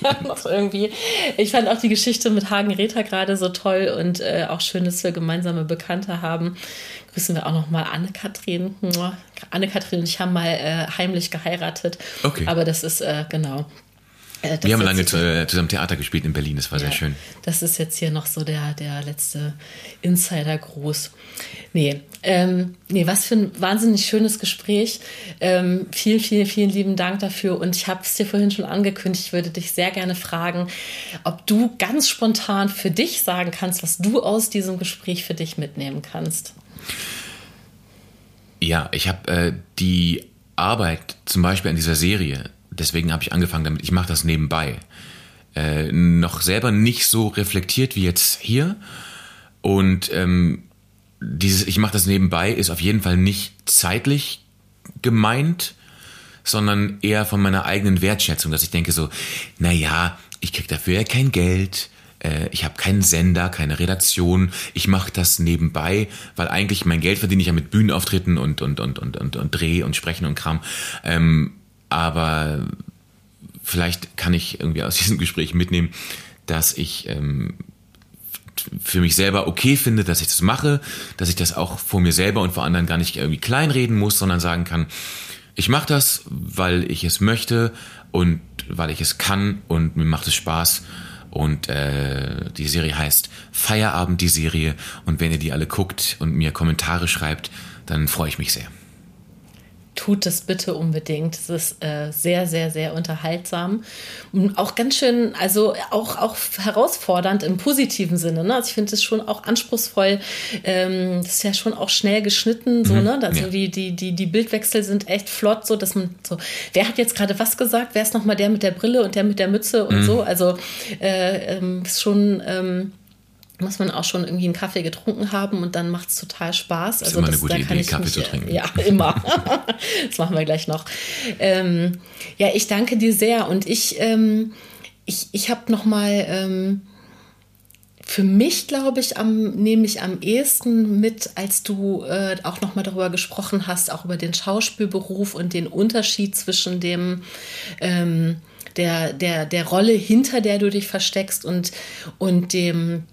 gerne noch irgendwie. Ich fand auch die Geschichte mit Hagen Rether gerade so toll und äh, auch schön, dass wir gemeinsame Bekannte haben. Grüßen wir auch nochmal Anne-Kathrin. Anne-Kathrin und ich haben mal äh, heimlich geheiratet. Okay. Aber das ist, äh, genau. Äh, das Wir haben lange äh, zusammen Theater gespielt in Berlin, das war sehr ja, schön. Das ist jetzt hier noch so der, der letzte Insider-Gruß. Nee, ähm, nee, was für ein wahnsinnig schönes Gespräch. Ähm, vielen, vielen, vielen lieben Dank dafür. Und ich habe es dir vorhin schon angekündigt, ich würde dich sehr gerne fragen, ob du ganz spontan für dich sagen kannst, was du aus diesem Gespräch für dich mitnehmen kannst. Ja, ich habe äh, die Arbeit zum Beispiel an dieser Serie, deswegen habe ich angefangen damit, ich mache das nebenbei, äh, noch selber nicht so reflektiert wie jetzt hier. Und ähm, dieses, ich mache das nebenbei, ist auf jeden Fall nicht zeitlich gemeint, sondern eher von meiner eigenen Wertschätzung, dass ich denke so, na ja, ich krieg dafür ja kein Geld, äh, ich habe keinen Sender, keine Redaktion, ich mache das nebenbei, weil eigentlich mein Geld verdiene ich ja mit Bühnenauftritten und und und und und, und Dreh und Sprechen und Kram. Ähm, aber vielleicht kann ich irgendwie aus diesem Gespräch mitnehmen, dass ich ähm, für mich selber okay finde, dass ich das mache, dass ich das auch vor mir selber und vor anderen gar nicht irgendwie kleinreden muss, sondern sagen kann, ich mache das, weil ich es möchte und weil ich es kann und mir macht es Spaß. Und äh, die Serie heißt Feierabend, die Serie. Und wenn ihr die alle guckt und mir Kommentare schreibt, dann freue ich mich sehr. Tut es bitte unbedingt. Es ist äh, sehr, sehr, sehr unterhaltsam. Und auch ganz schön, also auch, auch herausfordernd im positiven Sinne. Ne? Also ich finde es schon auch anspruchsvoll. Ähm, das ist ja schon auch schnell geschnitten, so, ne? Also ja. die, die, die, die Bildwechsel sind echt flott, so dass man so, wer hat jetzt gerade was gesagt? Wer ist nochmal der mit der Brille und der mit der Mütze und so? Also äh, ähm, ist schon. Ähm, muss man auch schon irgendwie einen Kaffee getrunken haben und dann macht es total Spaß. Also immer eine das, gute da kann Idee, Kaffee mich, zu trinken. Ja, immer. das machen wir gleich noch. Ähm, ja, ich danke dir sehr und ich, ähm, ich, ich habe noch mal ähm, für mich, glaube ich, am, nehme ich am ehesten mit, als du äh, auch noch mal darüber gesprochen hast, auch über den Schauspielberuf und den Unterschied zwischen dem ähm, der, der, der Rolle, hinter der du dich versteckst und, und dem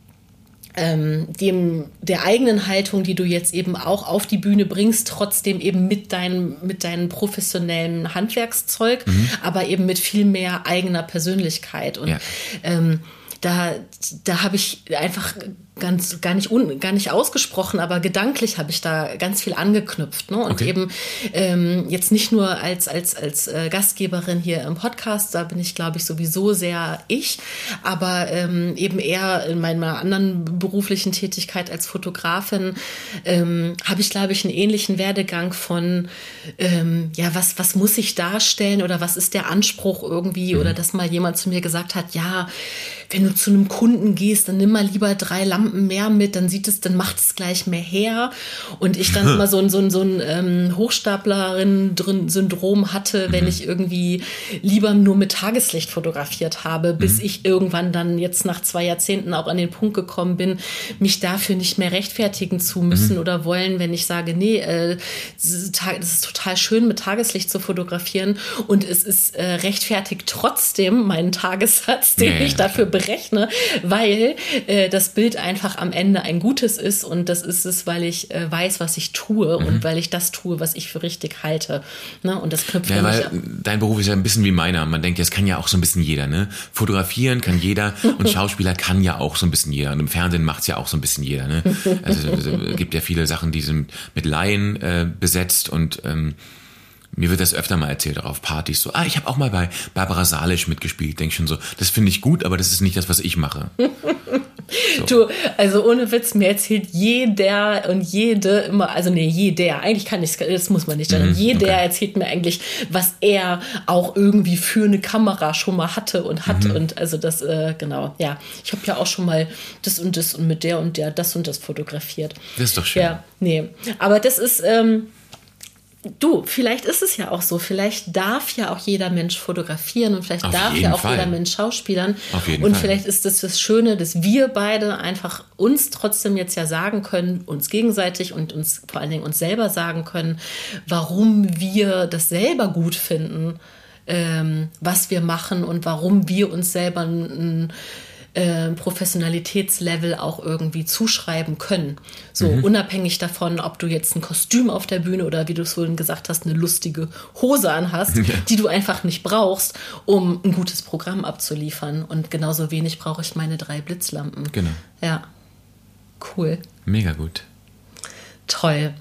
ähm, dem der eigenen Haltung, die du jetzt eben auch auf die Bühne bringst, trotzdem eben mit deinem mit deinem professionellen Handwerkszeug, mhm. aber eben mit viel mehr eigener Persönlichkeit und ja. ähm, da da habe ich einfach ganz gar nicht un, gar nicht ausgesprochen, aber gedanklich habe ich da ganz viel angeknüpft, ne? Und okay. eben ähm, jetzt nicht nur als als als äh, Gastgeberin hier im Podcast, da bin ich glaube ich sowieso sehr ich, aber ähm, eben eher in meiner anderen beruflichen Tätigkeit als Fotografin ähm, habe ich glaube ich einen ähnlichen Werdegang von ähm, ja was was muss ich darstellen oder was ist der Anspruch irgendwie mhm. oder dass mal jemand zu mir gesagt hat, ja wenn du zu einem Kunden gehst, dann nimm mal lieber drei Lampen Lampen mehr mit, dann sieht es, dann macht es gleich mehr her. Und ich dann immer so ein, so ein, so ein ähm, Hochstaplerin-Syndrom hatte, wenn mhm. ich irgendwie lieber nur mit Tageslicht fotografiert habe, bis mhm. ich irgendwann dann jetzt nach zwei Jahrzehnten auch an den Punkt gekommen bin, mich dafür nicht mehr rechtfertigen zu müssen mhm. oder wollen, wenn ich sage, nee, äh, es ist total schön mit Tageslicht zu fotografieren und es ist äh, rechtfertigt trotzdem meinen Tagessatz, den ja, ich dafür berechne, weil äh, das Bild einfach einfach am Ende ein gutes ist und das ist es, weil ich äh, weiß, was ich tue mhm. und weil ich das tue, was ich für richtig halte. Ne? Und das knüpft ja, weil Dein Beruf ist ja ein bisschen wie meiner. Man denkt, das kann ja auch so ein bisschen jeder. Ne? Fotografieren kann jeder und Schauspieler kann ja auch so ein bisschen jeder. Und im Fernsehen macht es ja auch so ein bisschen jeder. Ne? Also es gibt ja viele Sachen, die sind mit Laien äh, besetzt und ähm, mir wird das öfter mal erzählt, auch auf Partys, so, ah, ich habe auch mal bei Barbara Salisch mitgespielt. Denk schon so, das finde ich gut, aber das ist nicht das, was ich mache. So. Du, also ohne Witz, mir erzählt jeder und jede immer, also nee, jeder, eigentlich kann ich das muss man nicht sagen, mhm, jeder okay. erzählt mir eigentlich, was er auch irgendwie für eine Kamera schon mal hatte und hat mhm. und also das, äh, genau, ja. Ich habe ja auch schon mal das und das und mit der und der das und das fotografiert. Das ist doch schön. Ja, nee, aber das ist, ähm, Du, vielleicht ist es ja auch so. Vielleicht darf ja auch jeder Mensch fotografieren und vielleicht Auf darf ja auch Fall. jeder Mensch schauspielern. Auf jeden und Fall. vielleicht ist das das Schöne, dass wir beide einfach uns trotzdem jetzt ja sagen können, uns gegenseitig und uns vor allen Dingen uns selber sagen können, warum wir das selber gut finden, ähm, was wir machen und warum wir uns selber ein, äh, Professionalitätslevel auch irgendwie zuschreiben können. So mhm. unabhängig davon, ob du jetzt ein Kostüm auf der Bühne oder wie du es vorhin gesagt hast, eine lustige Hose anhast, ja. die du einfach nicht brauchst, um ein gutes Programm abzuliefern. Und genauso wenig brauche ich meine drei Blitzlampen. Genau. Ja. Cool. Mega gut. Toll.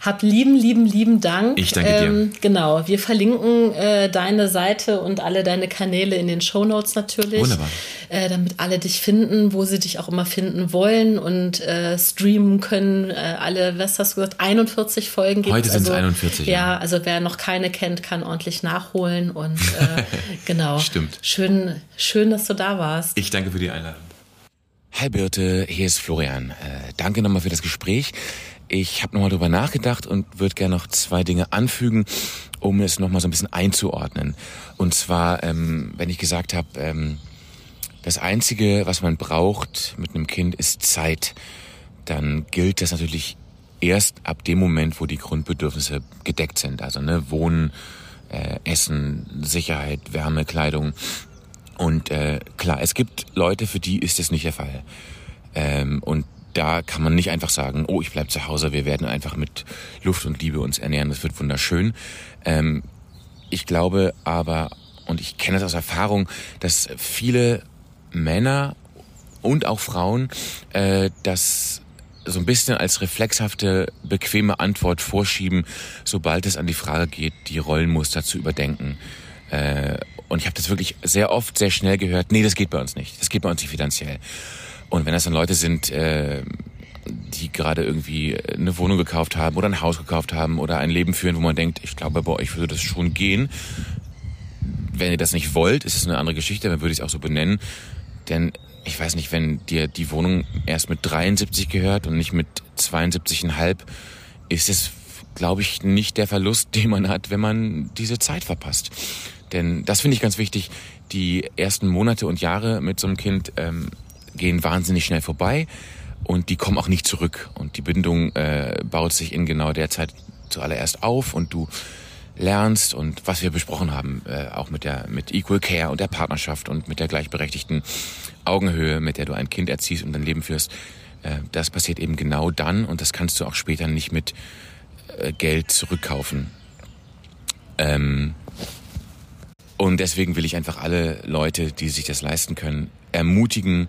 Hab lieben, lieben, lieben Dank. Ich danke dir. Ähm, genau, wir verlinken äh, deine Seite und alle deine Kanäle in den Show Notes natürlich. Wunderbar. Äh, damit alle dich finden, wo sie dich auch immer finden wollen und äh, streamen können. Äh, alle, was hast du gesagt, 41 Folgen gibt Heute sind es also, 41. Ja, ja, also wer noch keine kennt, kann ordentlich nachholen und äh, genau. Stimmt. Schön, schön, dass du da warst. Ich danke für die Einladung. Hi Birte, hier ist Florian. Äh, danke nochmal für das Gespräch. Ich habe nochmal drüber nachgedacht und würde gerne noch zwei Dinge anfügen, um es nochmal so ein bisschen einzuordnen. Und zwar, ähm, wenn ich gesagt habe, ähm, das Einzige, was man braucht mit einem Kind, ist Zeit, dann gilt das natürlich erst ab dem Moment, wo die Grundbedürfnisse gedeckt sind. Also ne, Wohnen, äh, Essen, Sicherheit, Wärme, Kleidung. Und äh, klar, es gibt Leute, für die ist das nicht der Fall. Ähm, und da kann man nicht einfach sagen, oh, ich bleib zu Hause, wir werden einfach mit Luft und Liebe uns ernähren, das wird wunderschön. Ähm, ich glaube aber, und ich kenne das aus Erfahrung, dass viele Männer und auch Frauen äh, das so ein bisschen als reflexhafte, bequeme Antwort vorschieben, sobald es an die Frage geht, die Rollenmuster zu überdenken. Äh, und ich habe das wirklich sehr oft, sehr schnell gehört, nee, das geht bei uns nicht. Das geht bei uns nicht finanziell. Und wenn das dann Leute sind, äh, die gerade irgendwie eine Wohnung gekauft haben oder ein Haus gekauft haben oder ein Leben führen, wo man denkt, ich glaube, bei euch würde das schon gehen. Wenn ihr das nicht wollt, ist es eine andere Geschichte, dann würde ich es auch so benennen. Denn ich weiß nicht, wenn dir die Wohnung erst mit 73 gehört und nicht mit 72,5, ist es, glaube ich, nicht der Verlust, den man hat, wenn man diese Zeit verpasst. Denn das finde ich ganz wichtig. Die ersten Monate und Jahre mit so einem Kind ähm, gehen wahnsinnig schnell vorbei und die kommen auch nicht zurück. Und die Bindung äh, baut sich in genau der Zeit zuallererst auf und du lernst und was wir besprochen haben, äh, auch mit der mit Equal Care und der Partnerschaft und mit der gleichberechtigten Augenhöhe, mit der du ein Kind erziehst und dein Leben führst, äh, das passiert eben genau dann und das kannst du auch später nicht mit äh, Geld zurückkaufen. Ähm, und deswegen will ich einfach alle Leute, die sich das leisten können, ermutigen,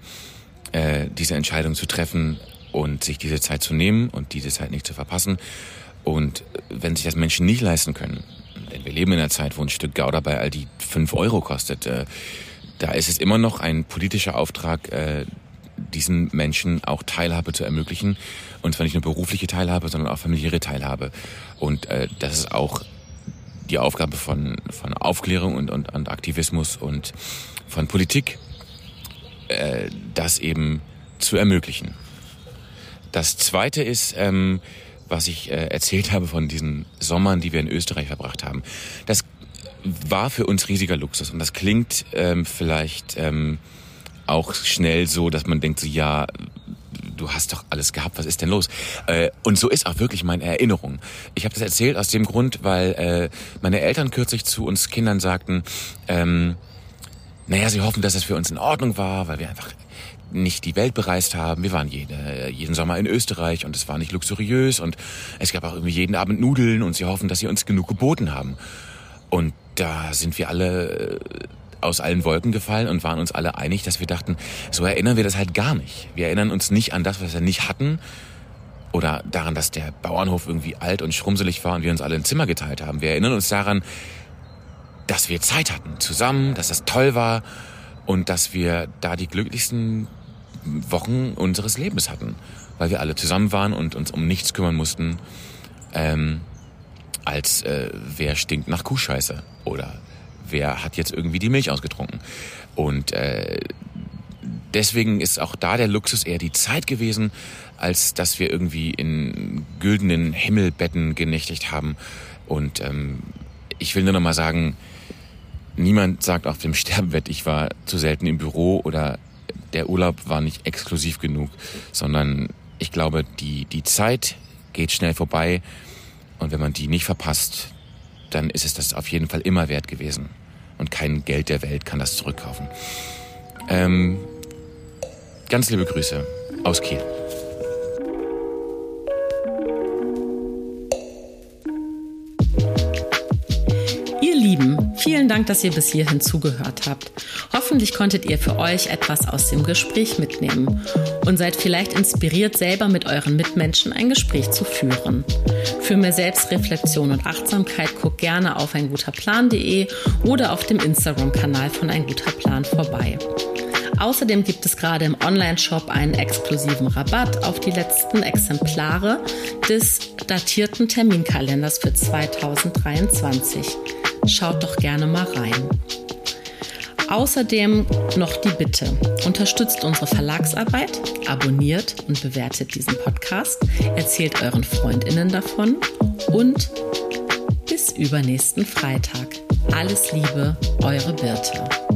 äh, diese Entscheidung zu treffen und sich diese Zeit zu nehmen und diese Zeit nicht zu verpassen. Und wenn sich das Menschen nicht leisten können, denn wir leben in einer Zeit, wo ein Stück Gouda bei Aldi fünf Euro kostet, äh, da ist es immer noch ein politischer Auftrag, äh, diesen Menschen auch Teilhabe zu ermöglichen. Und zwar nicht nur berufliche Teilhabe, sondern auch familiäre Teilhabe. Und äh, das ist auch die Aufgabe von, von Aufklärung und, und, und Aktivismus und von Politik, äh, das eben zu ermöglichen. Das Zweite ist, ähm, was ich äh, erzählt habe von diesen Sommern, die wir in Österreich verbracht haben. Das war für uns riesiger Luxus und das klingt ähm, vielleicht ähm, auch schnell so, dass man denkt, so ja, du hast doch alles gehabt, was ist denn los? Äh, und so ist auch wirklich meine Erinnerung. Ich habe das erzählt aus dem Grund, weil äh, meine Eltern kürzlich zu uns Kindern sagten, ähm, naja, sie hoffen, dass es für uns in Ordnung war, weil wir einfach nicht die Welt bereist haben. Wir waren jede, jeden Sommer in Österreich und es war nicht luxuriös und es gab auch irgendwie jeden Abend Nudeln und sie hoffen, dass sie uns genug geboten haben. Und da sind wir alle aus allen Wolken gefallen und waren uns alle einig, dass wir dachten, so erinnern wir das halt gar nicht. Wir erinnern uns nicht an das, was wir nicht hatten oder daran, dass der Bauernhof irgendwie alt und schrumpselig war und wir uns alle ein Zimmer geteilt haben. Wir erinnern uns daran, dass wir Zeit hatten zusammen, dass das toll war und dass wir da die glücklichsten Wochen unseres Lebens hatten, weil wir alle zusammen waren und uns um nichts kümmern mussten, ähm, als äh, wer stinkt nach Kuhscheiße oder wer hat jetzt irgendwie die Milch ausgetrunken. Und äh, deswegen ist auch da der Luxus eher die Zeit gewesen, als dass wir irgendwie in güldenen Himmelbetten genächtigt haben. Und ähm, ich will nur noch mal sagen, niemand sagt auf dem Sterbebett, ich war zu selten im Büro oder der Urlaub war nicht exklusiv genug, sondern ich glaube, die, die Zeit geht schnell vorbei und wenn man die nicht verpasst, dann ist es das auf jeden Fall immer wert gewesen und kein Geld der Welt kann das zurückkaufen. Ähm, ganz liebe Grüße aus Kiel. Ihr Lieben, vielen Dank, dass ihr bis hierhin zugehört habt. Hoffentlich konntet ihr für euch etwas aus dem Gespräch mitnehmen und seid vielleicht inspiriert, selber mit euren Mitmenschen ein Gespräch zu führen. Für mehr Selbstreflexion und Achtsamkeit guckt gerne auf einguterplan.de oder auf dem Instagram-Kanal von Ein guter Plan vorbei. Außerdem gibt es gerade im Online-Shop einen exklusiven Rabatt auf die letzten Exemplare des datierten Terminkalenders für 2023. Schaut doch gerne mal rein. Außerdem noch die Bitte, unterstützt unsere Verlagsarbeit, abonniert und bewertet diesen Podcast, erzählt euren Freundinnen davon und bis übernächsten Freitag. Alles Liebe, eure Birte.